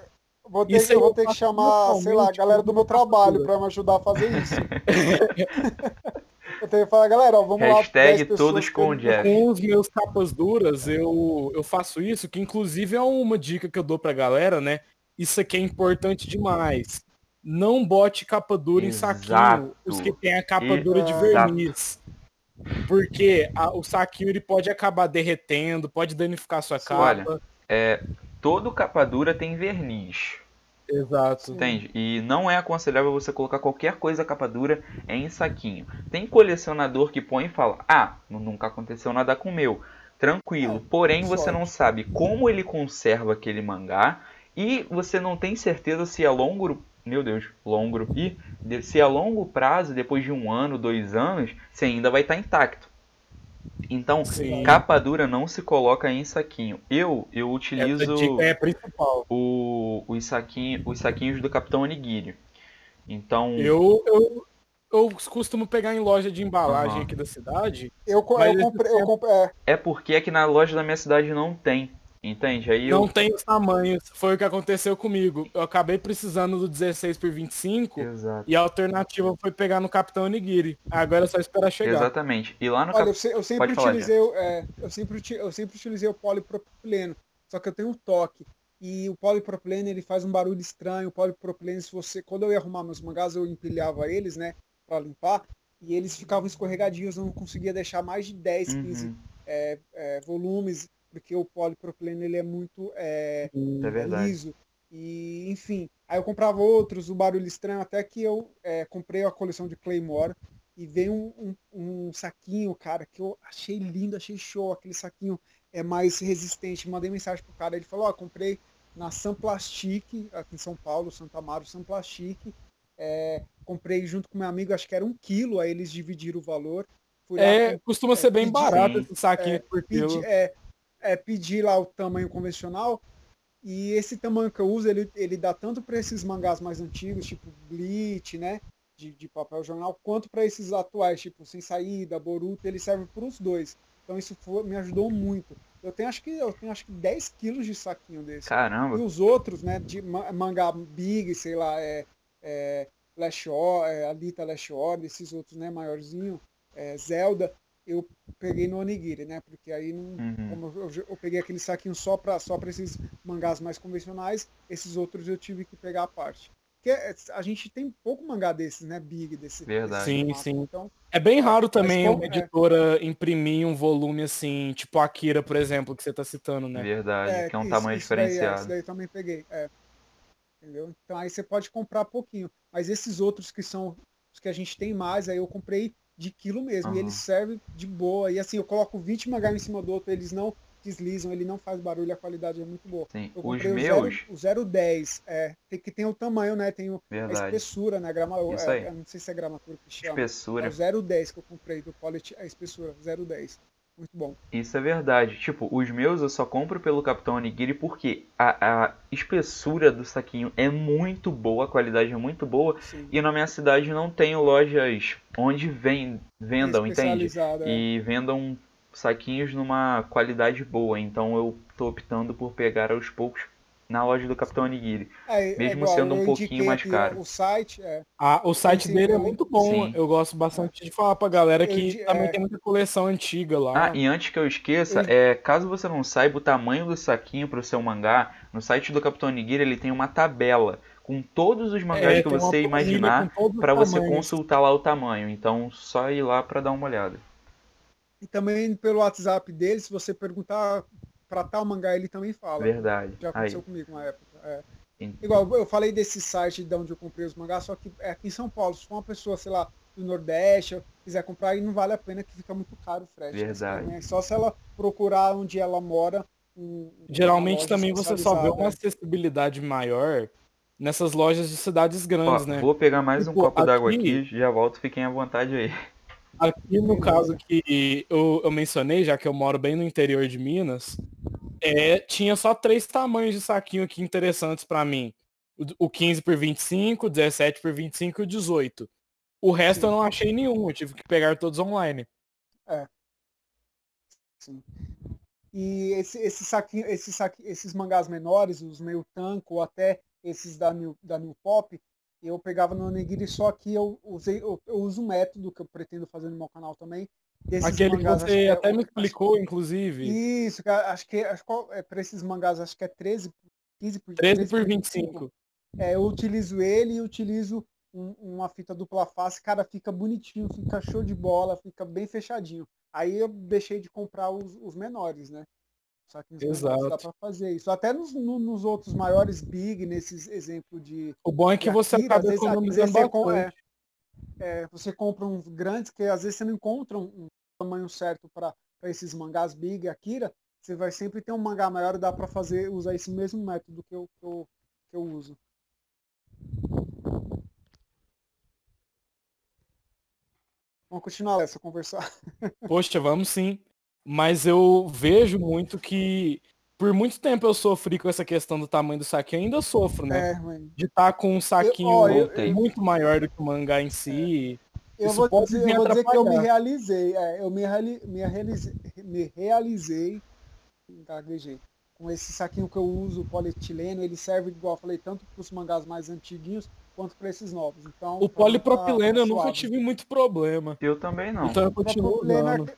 vou ter, eu vou ter que chamar, sei lá, a galera do meu trabalho para me ajudar a fazer isso. (laughs) eu tenho que falar, galera, ó, vamos Hashtag lá. todos com Jeff. Com os meus capas duras, eu, eu faço isso, que inclusive é uma dica que eu dou pra galera, né? Isso aqui é importante demais. Não bote capa dura Exato. em saquinho, os que tem a capa dura de verniz. Porque a, o saquinho ele pode acabar derretendo, pode danificar sua capa. Olha, é, todo capa dura tem verniz. Exato. Entende? E não é aconselhável você colocar qualquer coisa capa dura em saquinho. Tem colecionador que põe e fala: Ah, nunca aconteceu nada com o meu. Tranquilo. É, Porém, você não sabe como ele conserva aquele mangá e você não tem certeza se a longo meu Deus, longo. E se a longo prazo, depois de um ano, dois anos, você ainda vai estar tá intacto. Então, Sim. capa dura não se coloca em saquinho. Eu eu utilizo é principal. O, os, saquinho, os saquinhos do Capitão Onigiri. Então. Eu, eu, eu costumo pegar em loja de embalagem uhum. aqui da cidade. Eu, eu comprei. Eu comprei é. é porque aqui na loja da minha cidade não tem. Entende? Aí não eu... tem os tamanhos. Foi o que aconteceu comigo. Eu acabei precisando do 16 por 25 Exato. e a alternativa foi pegar no Capitão Onigiri. Agora é só esperar chegar. Exatamente. E lá no Olha, cap... eu, sempre Pode utilizei, falar, é, eu, sempre, eu sempre utilizei o polipropileno. Só que eu tenho um toque. E o polipropileno ele faz um barulho estranho. O polipropileno, se você. Quando eu ia arrumar meus mangás, eu empilhava eles, né? Pra limpar. E eles ficavam escorregadios, eu não conseguia deixar mais de 10, 15 uhum. é, é, volumes porque o polipropileno ele é muito é, é liso. E, enfim, aí eu comprava outros, o barulho estranho, até que eu é, comprei a coleção de Claymore e veio um, um, um, saquinho, cara, que eu achei lindo, achei show. Aquele saquinho é mais resistente. Mandei mensagem pro cara, ele falou, ó, oh, comprei na San Plastic, aqui em São Paulo, Santa Amaro, San Plastic. É, comprei junto com meu amigo, acho que era um quilo, aí eles dividiram o valor. é, costuma é, ser bem barato esse saquinho é, por quilo. É, é, pedir lá o tamanho convencional. E esse tamanho que eu uso, ele, ele dá tanto para esses mangás mais antigos, tipo Bleach, né? De, de papel jornal, quanto para esses atuais, tipo Sem Saída, Boruto, ele serve para os dois. Então isso foi, me ajudou muito. Eu tenho acho que eu tenho acho que 10 quilos de saquinho desse. Caramba! E os outros, né, de mangá Big, sei lá, é, é Last Or, é, Alita Last Order, esses outros, né, maiorzinho, é, Zelda, eu peguei no Onigiri, né? Porque aí não, uhum. como eu, eu, peguei aquele saquinho só para só pra esses mangás mais convencionais, esses outros eu tive que pegar a parte. Porque é, a gente tem pouco mangá desses, né? Big desse. Verdade. Desse sim, sim. Então, é bem raro também uma é editora é... imprimir um volume assim, tipo Akira, por exemplo, que você está citando, né? Verdade, é, que é um isso, tamanho isso diferenciado. Daí, é, daí eu também peguei. É. Entendeu? Então aí você pode comprar pouquinho. Mas esses outros que são os que a gente tem mais, aí eu comprei de quilo mesmo. Uhum. E ele serve de boa. E assim, eu coloco 20 mangá em cima do outro, eles não deslizam, ele não faz barulho, a qualidade é muito boa. Sim. Eu comprei Os meus... o 010, é, tem que tem o tamanho, né? Tem o, a espessura, né? Grama, Isso é, não sei se é gramatura que chama. Espessura. É o 010 que eu comprei do Polit, a espessura, 010. Muito bom. Isso é verdade. Tipo, os meus eu só compro pelo Capitão Onigiri porque a, a espessura do saquinho é muito boa, a qualidade é muito boa. Sim. E na minha cidade não tenho lojas onde vem, vendam, entende? É. E vendam saquinhos numa qualidade boa. Então eu tô optando por pegar aos poucos na loja do Capitão Onigiri. É, é mesmo é igual, sendo um pouquinho mais caro. O site, é... ah, o site dele é muito bom. Sim. Eu gosto bastante de falar pra galera que eu, também é... tem muita coleção antiga lá. Ah, e antes que eu esqueça, é, caso você não saiba o tamanho do saquinho pro seu mangá, no site do Capitão Onigiri ele tem uma tabela com todos os mangás É, que você imaginar pra você consultar lá o tamanho. Então, só ir lá pra dar uma olhada. E também pelo WhatsApp dele, se você perguntar pra tal mangá, ele também fala. Verdade. Já Aí. aconteceu comigo uma época. é. Igual, eu falei desse site de onde eu comprei os mangás, só que é aqui em São Paulo. Se for uma pessoa, sei lá, do Nordeste, quiser comprar, aí não vale a pena que fica muito caro o frete. Verdade. Né? Só se ela procurar onde ela mora. um- Geralmente também você só vê uma acessibilidade maior nessas lojas de cidades Ó, grandes, né? vou pegar mais um Tipo, copo d'água aqui- aqui, já volto, fiquem à vontade aí. Aqui no caso que eu, eu mencionei, já que eu moro bem no interior de Minas, é, tinha só três tamanhos de saquinho aqui interessantes pra mim. O, o 15 por 25, o 17 por 25 e o 18. O resto Sim. eu não achei nenhum, eu tive que pegar todos online. Sim. E esse, esse saquinho, esse saqui, esses mangás menores, os meio tanco, ou até esses da New, da New Pop, eu pegava no Onigiri, só que eu usei, eu, eu uso um método que eu pretendo fazer no meu canal também. Aquele que mangás, acho você é- até me acho- explicou, inclusive. Isso, cara, acho que acho que é, para esses mangás, acho que é 13, 15 por 13 por 25. É, eu utilizo ele e utilizo um- uma fita dupla face, cara, fica bonitinho, fica show de bola, fica bem fechadinho. Aí eu deixei de comprar os, os menores, né? Só que nos menores dá Exato. para fazer isso. Até nos, no- nos outros maiores big, nesses exemplos de. O bom é que você Akira, acaba economizando bastante. é, você compra uns grandes que às vezes você não encontra um, um tamanho certo para esses mangás big Akira. Você vai sempre ter um mangá maior e dá para fazer usar esse mesmo método que eu, que eu, que eu uso. Vamos continuar essa conversar. (laughs) Poxa, vamos sim. Mas eu vejo muito que por muito tempo eu sofri com essa questão do tamanho do saquinho, ainda sofro, né? É, mãe. De estar com um saquinho ó, eu- eu- muito maior do que o mangá em si. Eu Isso vou, pode dizer, me eu vou dizer que eu me realizei. é, eu me, reali, me, realizei, me realizei gaguejei, com esse saquinho que eu uso, polietileno, ele serve, igual eu falei, tanto para os mangás mais antiguinhos quanto para esses novos. Então, O mim tá- polipropileno tá eu nunca tive muito problema. Eu também não. Então eu continuo é usando.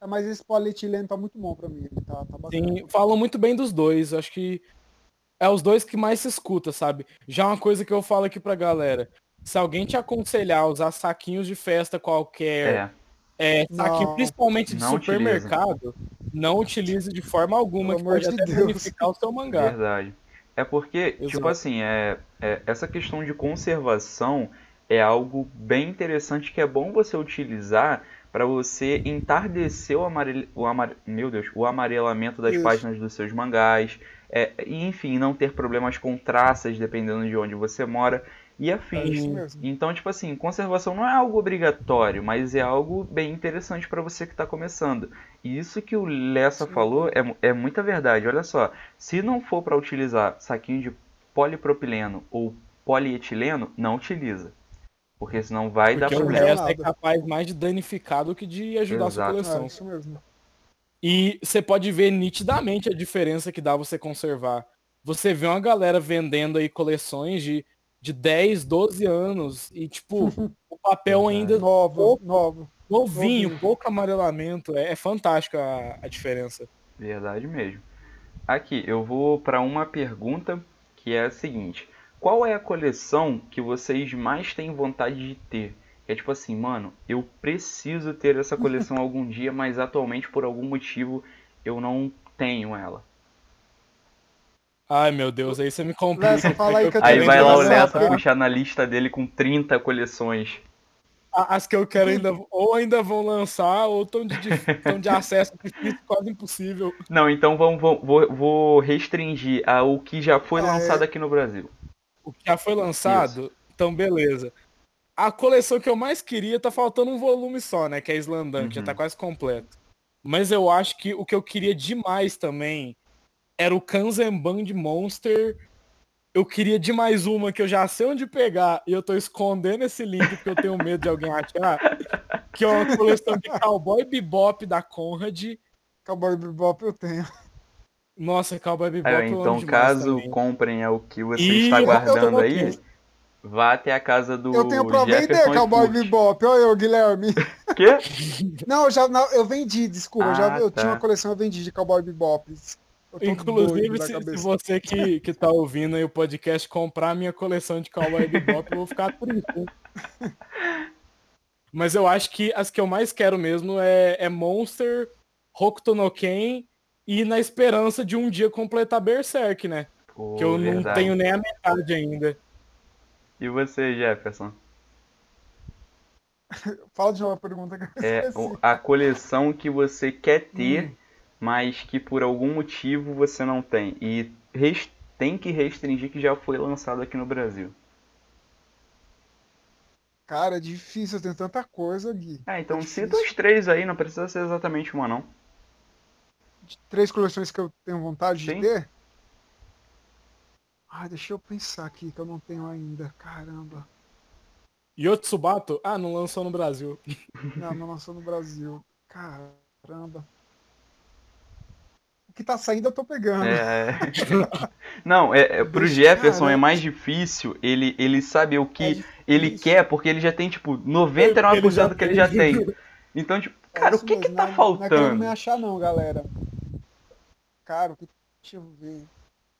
É, mas esse polietileno tá muito bom para mim. Ele tá, tá bacana. Sim, falam muito bem dos dois. Acho que é os dois que mais se escuta, sabe? Já uma coisa que eu falo aqui pra galera. Se alguém te aconselhar a usar saquinhos de festa qualquer, É, é, saquinho Não. principalmente de Não utiliza. supermercado, não utilize de forma alguma, Pelo que amor pode de até Deus. danificar o seu mangá. verdade. É porque, tipo Exato. assim, é, é- essa questão de conservação é algo bem interessante que é bom você utilizar para você entardecer o, amarel, o amare- meu Deus, o amarelamento das Isso. páginas dos seus mangás, é, e, enfim, não ter problemas com traças dependendo de onde você mora e É afins. mesmo. Então, tipo assim, conservação não é algo obrigatório, mas é algo bem interessante para você que está começando. E isso que o Lessa Sim. falou é, é muita verdade. Olha só, se não for para utilizar saquinho de polipropileno ou polietileno, não utiliza. Porque senão vai dar Porque o problema. problema. resto é capaz mais de danificar do que de ajudar a sua Exato. É coleção. isso mesmo. E você pode ver nitidamente a diferença que dá você conservar. Você vê uma galera vendendo aí coleções de, de 10, 12 anos e, tipo, (laughs) o papel ainda Novo, novo. novinho, novinho. pouco amarelamento. É, é fantástico a, a diferença. Verdade mesmo. Aqui, eu vou para uma pergunta que é a seguinte: Qual é a coleção que vocês mais têm vontade de ter? Que é tipo assim, mano, eu preciso ter essa coleção (laughs) algum dia, mas atualmente por algum motivo eu não tenho ela. Ai, meu Deus, aí você me complica. Lessa, fala aí que eu Aí vai lá o Lessa tá? puxar na lista dele com 30 coleções. As que eu quero ainda, ou ainda vão lançar, ou estão de, tão de acesso difícil, quase impossível. Não, então vamos, vou, vou- vou restringir ao que já foi É. lançado aqui no Brasil. O que já foi lançado, então beleza. A coleção que eu mais queria tá faltando um volume só, né? Que é Islandan, que já Uhum. tá quase completo. Mas eu acho que o que eu queria demais também era o Kanzenban de Monster. Eu queria demais uma que eu já sei onde pegar e eu tô escondendo esse link porque eu tenho medo de alguém achar. Que é uma coleção de Cowboy Bebop da Conrad. Cowboy Bebop eu tenho. Nossa, Cowboy Bebop Aí, eu amo então, caso também. comprem é o que você Ih, está guardando aí, aqui. vá até a casa do Eu tenho pra vender Jefferson e Cowboy. Bebop. Olha eu, Guilherme. (laughs) Quê? (laughs) Não, eu já não, eu vendi, desculpa. eu já, Ah, eu tá. tinha uma coleção, eu vendi de Cowboy Bebop. Inclusive, se, se você que, que tá ouvindo aí o podcast comprar a minha coleção de Cowboy Bebop, eu vou ficar triste. hein? (laughs) Mas eu acho que as que eu mais quero mesmo é, é Monster, Hokuto no Ken e na esperança de um dia completar Berserk, né? Pô, que eu não verdade. tenho nem a metade ainda. E você, Jefferson? (laughs) Fala de novo a pergunta que eu É a coleção que você quer ter, Hum. mas que por algum motivo você não tem. E tem que restringir que já foi lançado aqui no Brasil. Cara, é difícil, tem tanta coisa, Gui. Ah, então É cita os três aí, não precisa ser exatamente uma não. De Três coleções que eu tenho vontade Sim. de ter? Ai, deixa eu pensar aqui, que eu não tenho ainda. Caramba. Yotsubato? Ah, não lançou no Brasil. (laughs) Não, não lançou no Brasil. Caramba. O que tá saindo eu tô pegando. É... (laughs) não, é, é, pro Jefferson é Caramba. mais difícil ele, ele saber o que É ele quer, porque ele já tem, tipo, 99% que ele já tem. Então, tipo, É cara, o que que mesmo, tá não é- Não é faltando? me achar não, galera. Cara, o que... deixa eu ver.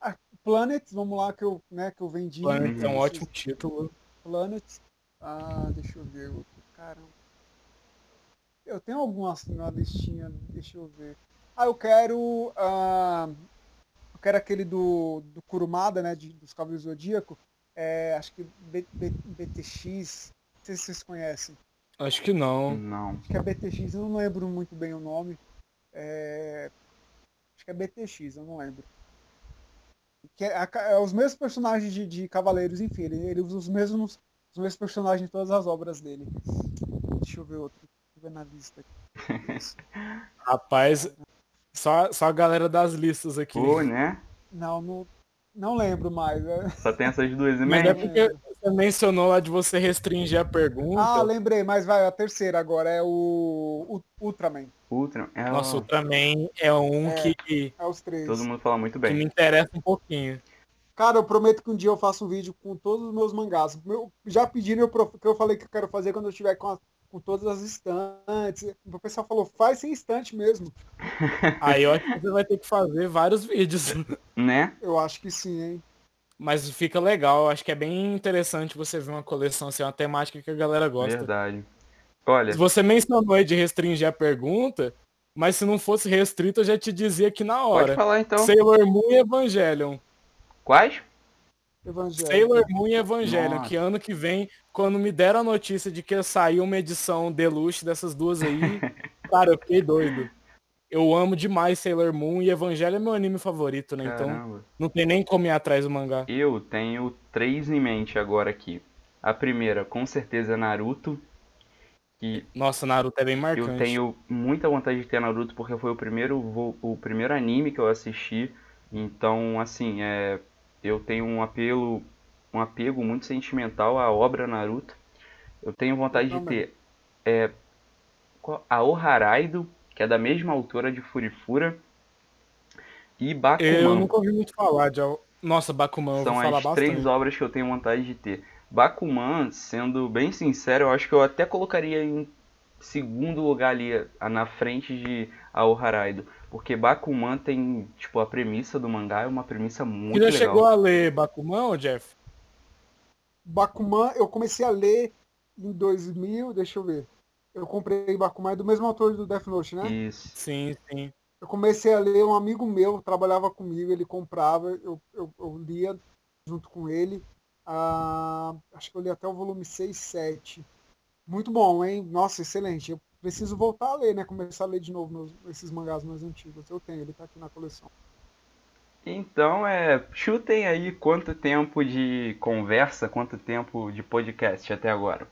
Ah, Planets, vamos lá, que eu, né, que eu vendi. Planet é um esses ótimo título. Planets. Ah, deixa eu ver outro. Caramba. Eu tenho algumas na listinha, deixa eu ver. Ah, eu quero. ah, eu quero aquele do, do Kurumada, né? de- dos Cavaleiros do Zodíaco. É, acho que B- B- BTX. Não sei se vocês conhecem. Acho que não. Não. Acho que é BTX, eu não lembro muito bem o nome. É, que é BTX, eu não lembro. Que é, é os mesmos personagens de, de Cavaleiros, enfim, ele, ele usa os mesmos, os mesmos personagens em todas as obras dele. Deixa eu ver outro. Deixa eu ver na lista. (laughs) Rapaz, só, só a galera das listas aqui. Pô, né? Não, não, não lembro mais. é. Só tem essas duas Mas é porque você mencionou lá de você restringir a pergunta. Ah, lembrei, mas vai, a terceira agora é o, o Ultraman. Ultra. É, Nossa, ó, Ultraman é um É. que, É os três. todo mundo fala muito que me bem. interessa um pouquinho. Cara, eu prometo que um dia eu faço um vídeo com todos os meus mangás. Meu- já pediram eu pro- que eu falei que eu quero fazer quando eu estiver com, a- com todas as estantes. O pessoal falou, faz sem estante mesmo. (laughs) Aí eu acho que você vai ter que fazer vários vídeos. Né? Eu acho que sim, hein? Mas fica legal, acho que é bem interessante você ver uma coleção assim, uma temática que a galera gosta. Verdade. Olha, Você mencionou aí de restringir a pergunta, mas se não fosse restrito, eu já te dizia aqui na pode hora. falar então. Sailor Moon e Evangelion. Quais? Evangelho. Sailor Moon e Evangelion, Nossa. que ano que vem, quando me deram a notícia de que ia sair uma edição deluxe dessas duas aí, (laughs) cara, eu fiquei doido. Eu amo demais Sailor Moon e Evangelho é meu anime favorito, né? Então Caramba. não tem nem como ir atrás do mangá. Eu tenho três em mente agora aqui. A primeira, com certeza, é Naruto. Que Nossa, Naruto é bem marcante. eu tenho muita vontade de ter Naruto porque foi o primeiro, o primeiro anime que eu assisti. Então, assim, é, eu tenho um apelo, um apego muito sentimental à obra Naruto. Eu tenho vontade de também. ter é, a Oharaido, que é da mesma autora de Furifura, e Bakuman. Eu nunca ouvi muito falar de. Nossa, Bakuman, eu São vou falar as bastante. três obras que eu tenho vontade de ter. Bakuman, sendo bem sincero, eu acho que eu até colocaria em segundo lugar ali, a- na frente de Ao Haraido. Porque Bakuman tem, tipo, a premissa do mangá é uma premissa muito Você já legal. chegou a ler Bakuman, Jeff? Bakuman, eu comecei a ler em 2000, deixa eu ver. Eu comprei Bakuman, é do mesmo autor do Death Note, né? Isso. Sim, sim. Eu comecei a ler, um amigo meu trabalhava comigo, ele comprava, eu, eu, eu lia junto com ele. Ah, acho que eu li até o volume 6, 7. Muito bom, hein? Nossa, excelente. Eu preciso voltar a ler, né? Começar a ler de novo meus- esses mangás mais antigos. Eu tenho, ele tá aqui na coleção. Então, é, chutem aí quanto tempo de conversa, quanto tempo de podcast até agora.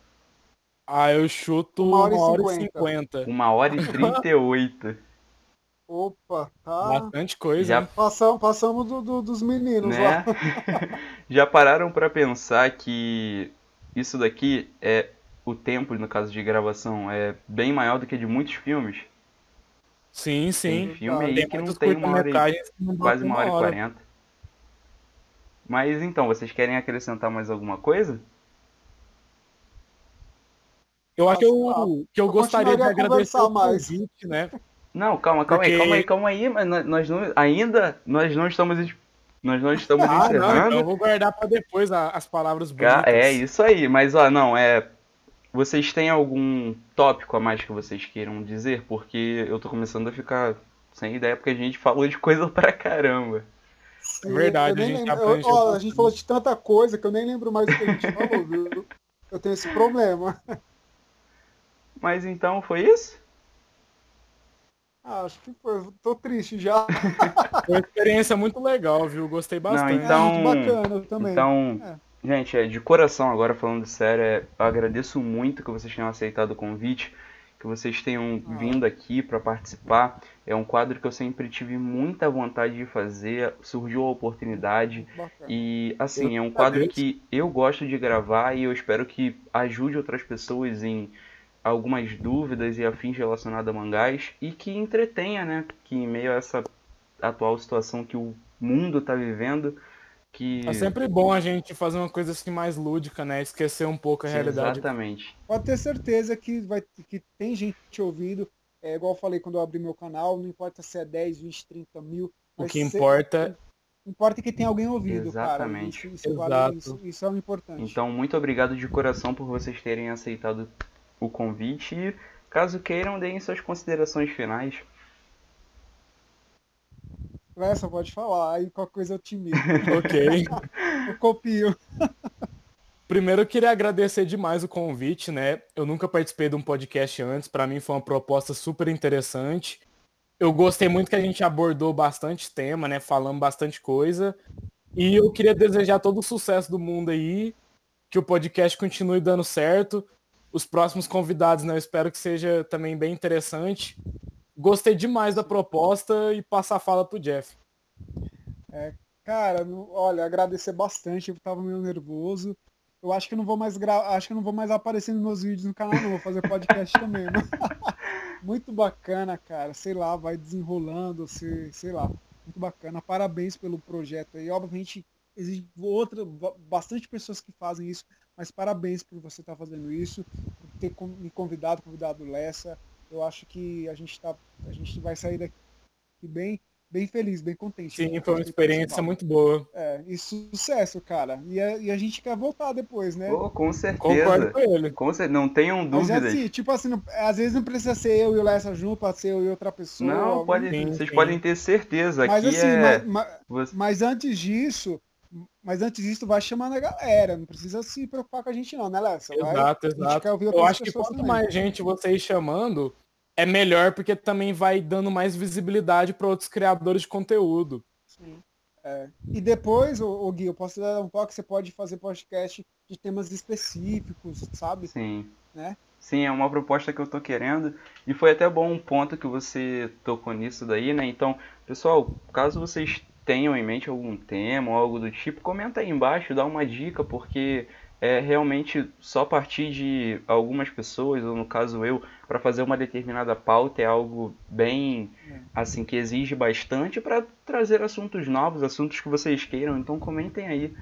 Ah, eu chuto Uma hora e uma hora e cinquenta. Uma hora e trinta e oito, (laughs) Opa, tá. Bastante coisa, Já hein? Passamos, passamos do- do- dos meninos né? lá. (laughs) Já pararam pra pensar que isso daqui é o tempo, no caso de gravação, é bem maior do que de muitos filmes? Sim, sim. Tem filme aí Tem que não tem uma hora e, quase uma hora e quarenta. Mas então, vocês querem acrescentar mais alguma coisa? Eu acho que eu, que eu eu gostaria de agradecer o mais. convite, né? Não, calma, calma Porque- aí, calma aí, calma aí, mas nós, não, ainda nós não estamos es- nós não estamos (laughs) Ah, não, encerrando. então eu vou guardar pra depois a- as palavras Ca- bonitas. É isso aí, mas ó, não, é. Vocês têm algum tópico a mais que vocês queiram dizer? Porque eu tô começando a ficar sem ideia, porque a gente falou de coisa pra caramba. Sim, verdade, eu nem a gente lembro- eu- ó, a gente falou de tanta coisa que eu nem lembro mais o que a gente falou, viu? Eu tenho esse problema. (laughs) Mas então foi isso? Ah, acho que foi. Tô triste já. (laughs) Foi uma experiência muito legal, viu? Gostei bastante. então- É muito bacana também. Então, É. gente, é, de coração agora falando sério, é, eu agradeço muito que vocês tenham aceitado o convite, que vocês tenham Ah. vindo aqui para participar. É um quadro que eu sempre tive muita vontade de fazer, surgiu a oportunidade. E assim, Eu é um quadro agradeço. que eu gosto de gravar e eu espero que ajude outras pessoas em algumas dúvidas e afins relacionados a mangás e que entretenha, né? Que em meio a essa atual situação que o mundo tá vivendo, que É sempre bom a gente fazer uma coisa assim mais lúdica, né? Esquecer um pouco a realidade. exatamente. Pode ter certeza que, vai, que tem gente ouvindo. É igual eu falei quando eu abri meu canal, não importa se é 10, 20, 30 mil. O que importa importa que tem alguém ouvindo, Exatamente. cara. Isso, isso, Exato. vale, isso, isso é o importante. Então, muito obrigado de coração por vocês terem aceitado o convite e caso queiram, deem suas considerações finais. Essa pode falar, aí qualquer coisa eu te imito. (laughs) ok. eu copio. Primeiro eu queria agradecer demais o convite, né? Eu nunca participei de um podcast antes, para mim foi uma proposta super interessante. Eu gostei muito que a gente abordou bastante tema, né? Falando bastante coisa. E eu queria desejar todo o sucesso do mundo aí, que o podcast continue dando certo. Os próximos convidados, né? Eu espero que seja também bem interessante. Gostei demais da proposta e passar a fala pro Jeff. Cara, não- olha, agradecer bastante, eu tava meio nervoso. Eu acho que não vou mais gra... acho que não vou mais aparecer nos meus vídeos no canal, não, vou fazer podcast (laughs) também. né? (laughs) Muito bacana, cara. Sei lá, vai desenrolando, sei, sei lá. Muito bacana. Parabéns pelo projeto aí. Obviamente, existe outra, ba- bastante pessoas que fazem isso, mas parabéns por você estar fazendo isso, por ter me convidado, convidado o Lessa. Eu acho que a gente tá, a gente vai sair daqui bem, bem feliz, bem contente. Sim, foi uma experiência muito boa. É, e sucesso, cara. E a, e a gente quer voltar depois, né? Pô, com certeza. Concordo com ele. Com cer- Não tenham Mas é dúvidas. assim, tipo assim, não- às vezes não precisa ser eu e o Lessa junto, pode ser eu e outra pessoa. Não, pode, Sim, vocês sim. podem ter certeza. Mas Aqui assim, é. mas, mas- mas antes disso, mas antes disso vai chamando a galera. Não precisa se preocupar com a gente não, né, Lessa? Vai- Exato, exato. Eu acho que quanto também. mais gente vocês chamando, é melhor porque também vai dando mais visibilidade para outros criadores de conteúdo. Sim. É. E depois, ô, ô Gui, eu posso dar um toque, você pode fazer podcast de temas específicos, sabe? Sim. Né? Sim, é uma proposta que eu tô querendo. E foi até bom um ponto que você tocou nisso daí, né? Então, pessoal, caso vocês tenham em mente algum tema ou algo do tipo, comenta aí embaixo, dá uma dica, porque é realmente só partir de algumas pessoas, ou no caso eu, para fazer uma determinada pauta é algo bem É. assim que exige bastante para trazer assuntos novos, assuntos que vocês queiram, então comentem aí.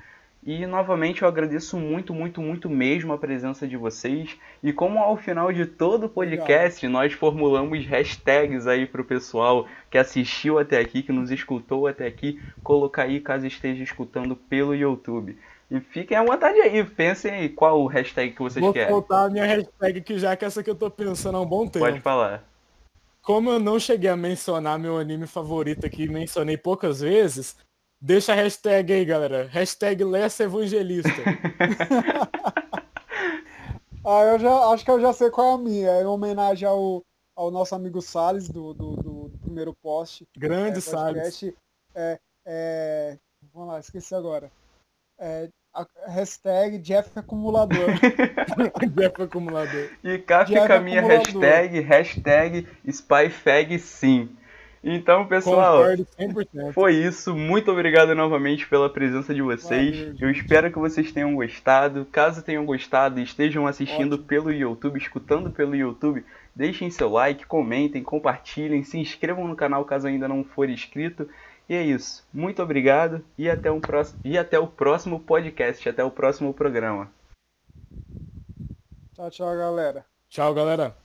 E novamente eu agradeço muito, muito, muito mesmo a presença de vocês. E como ao final de todo o podcast nós formulamos hashtags aí pro pessoal que assistiu até aqui, que nos escutou até aqui, colocar aí caso esteja escutando pelo YouTube. E fiquem à vontade aí, pensem aí qual o hashtag que vocês Vou querem. soltar a minha hashtag aqui já, que essa que eu tô pensando há um bom tempo. Pode falar. Como eu não cheguei a mencionar meu anime favorito aqui, mencionei poucas vezes, deixa a hashtag aí, galera. Hashtag Lessa Evangelista. (laughs) Ah, eu já acho que eu já sei qual é a minha. É em homenagem ao, ao nosso amigo Salles do, do, do- do primeiro post. Grande é, Salles. É, é, vamos lá, esqueci agora. É, a, hashtag Jeff Acumulador. (laughs) Jeff Acumulador. E cá Diário fica a minha acumulador. hashtag, hashtag SpyFag sim. Então, pessoal, Concordo 100%. foi isso. Muito obrigado novamente pela presença de vocês. Valeu, Eu espero que vocês tenham gostado. Caso tenham gostado e estejam assistindo Ótimo. pelo YouTube, escutando pelo YouTube, deixem seu like, comentem, compartilhem, se inscrevam no canal caso ainda não for inscrito. E é isso. Muito obrigado e até, um próximo, e até o próximo podcast, até o próximo programa. tchau, tchau, galera. Tchau, galera.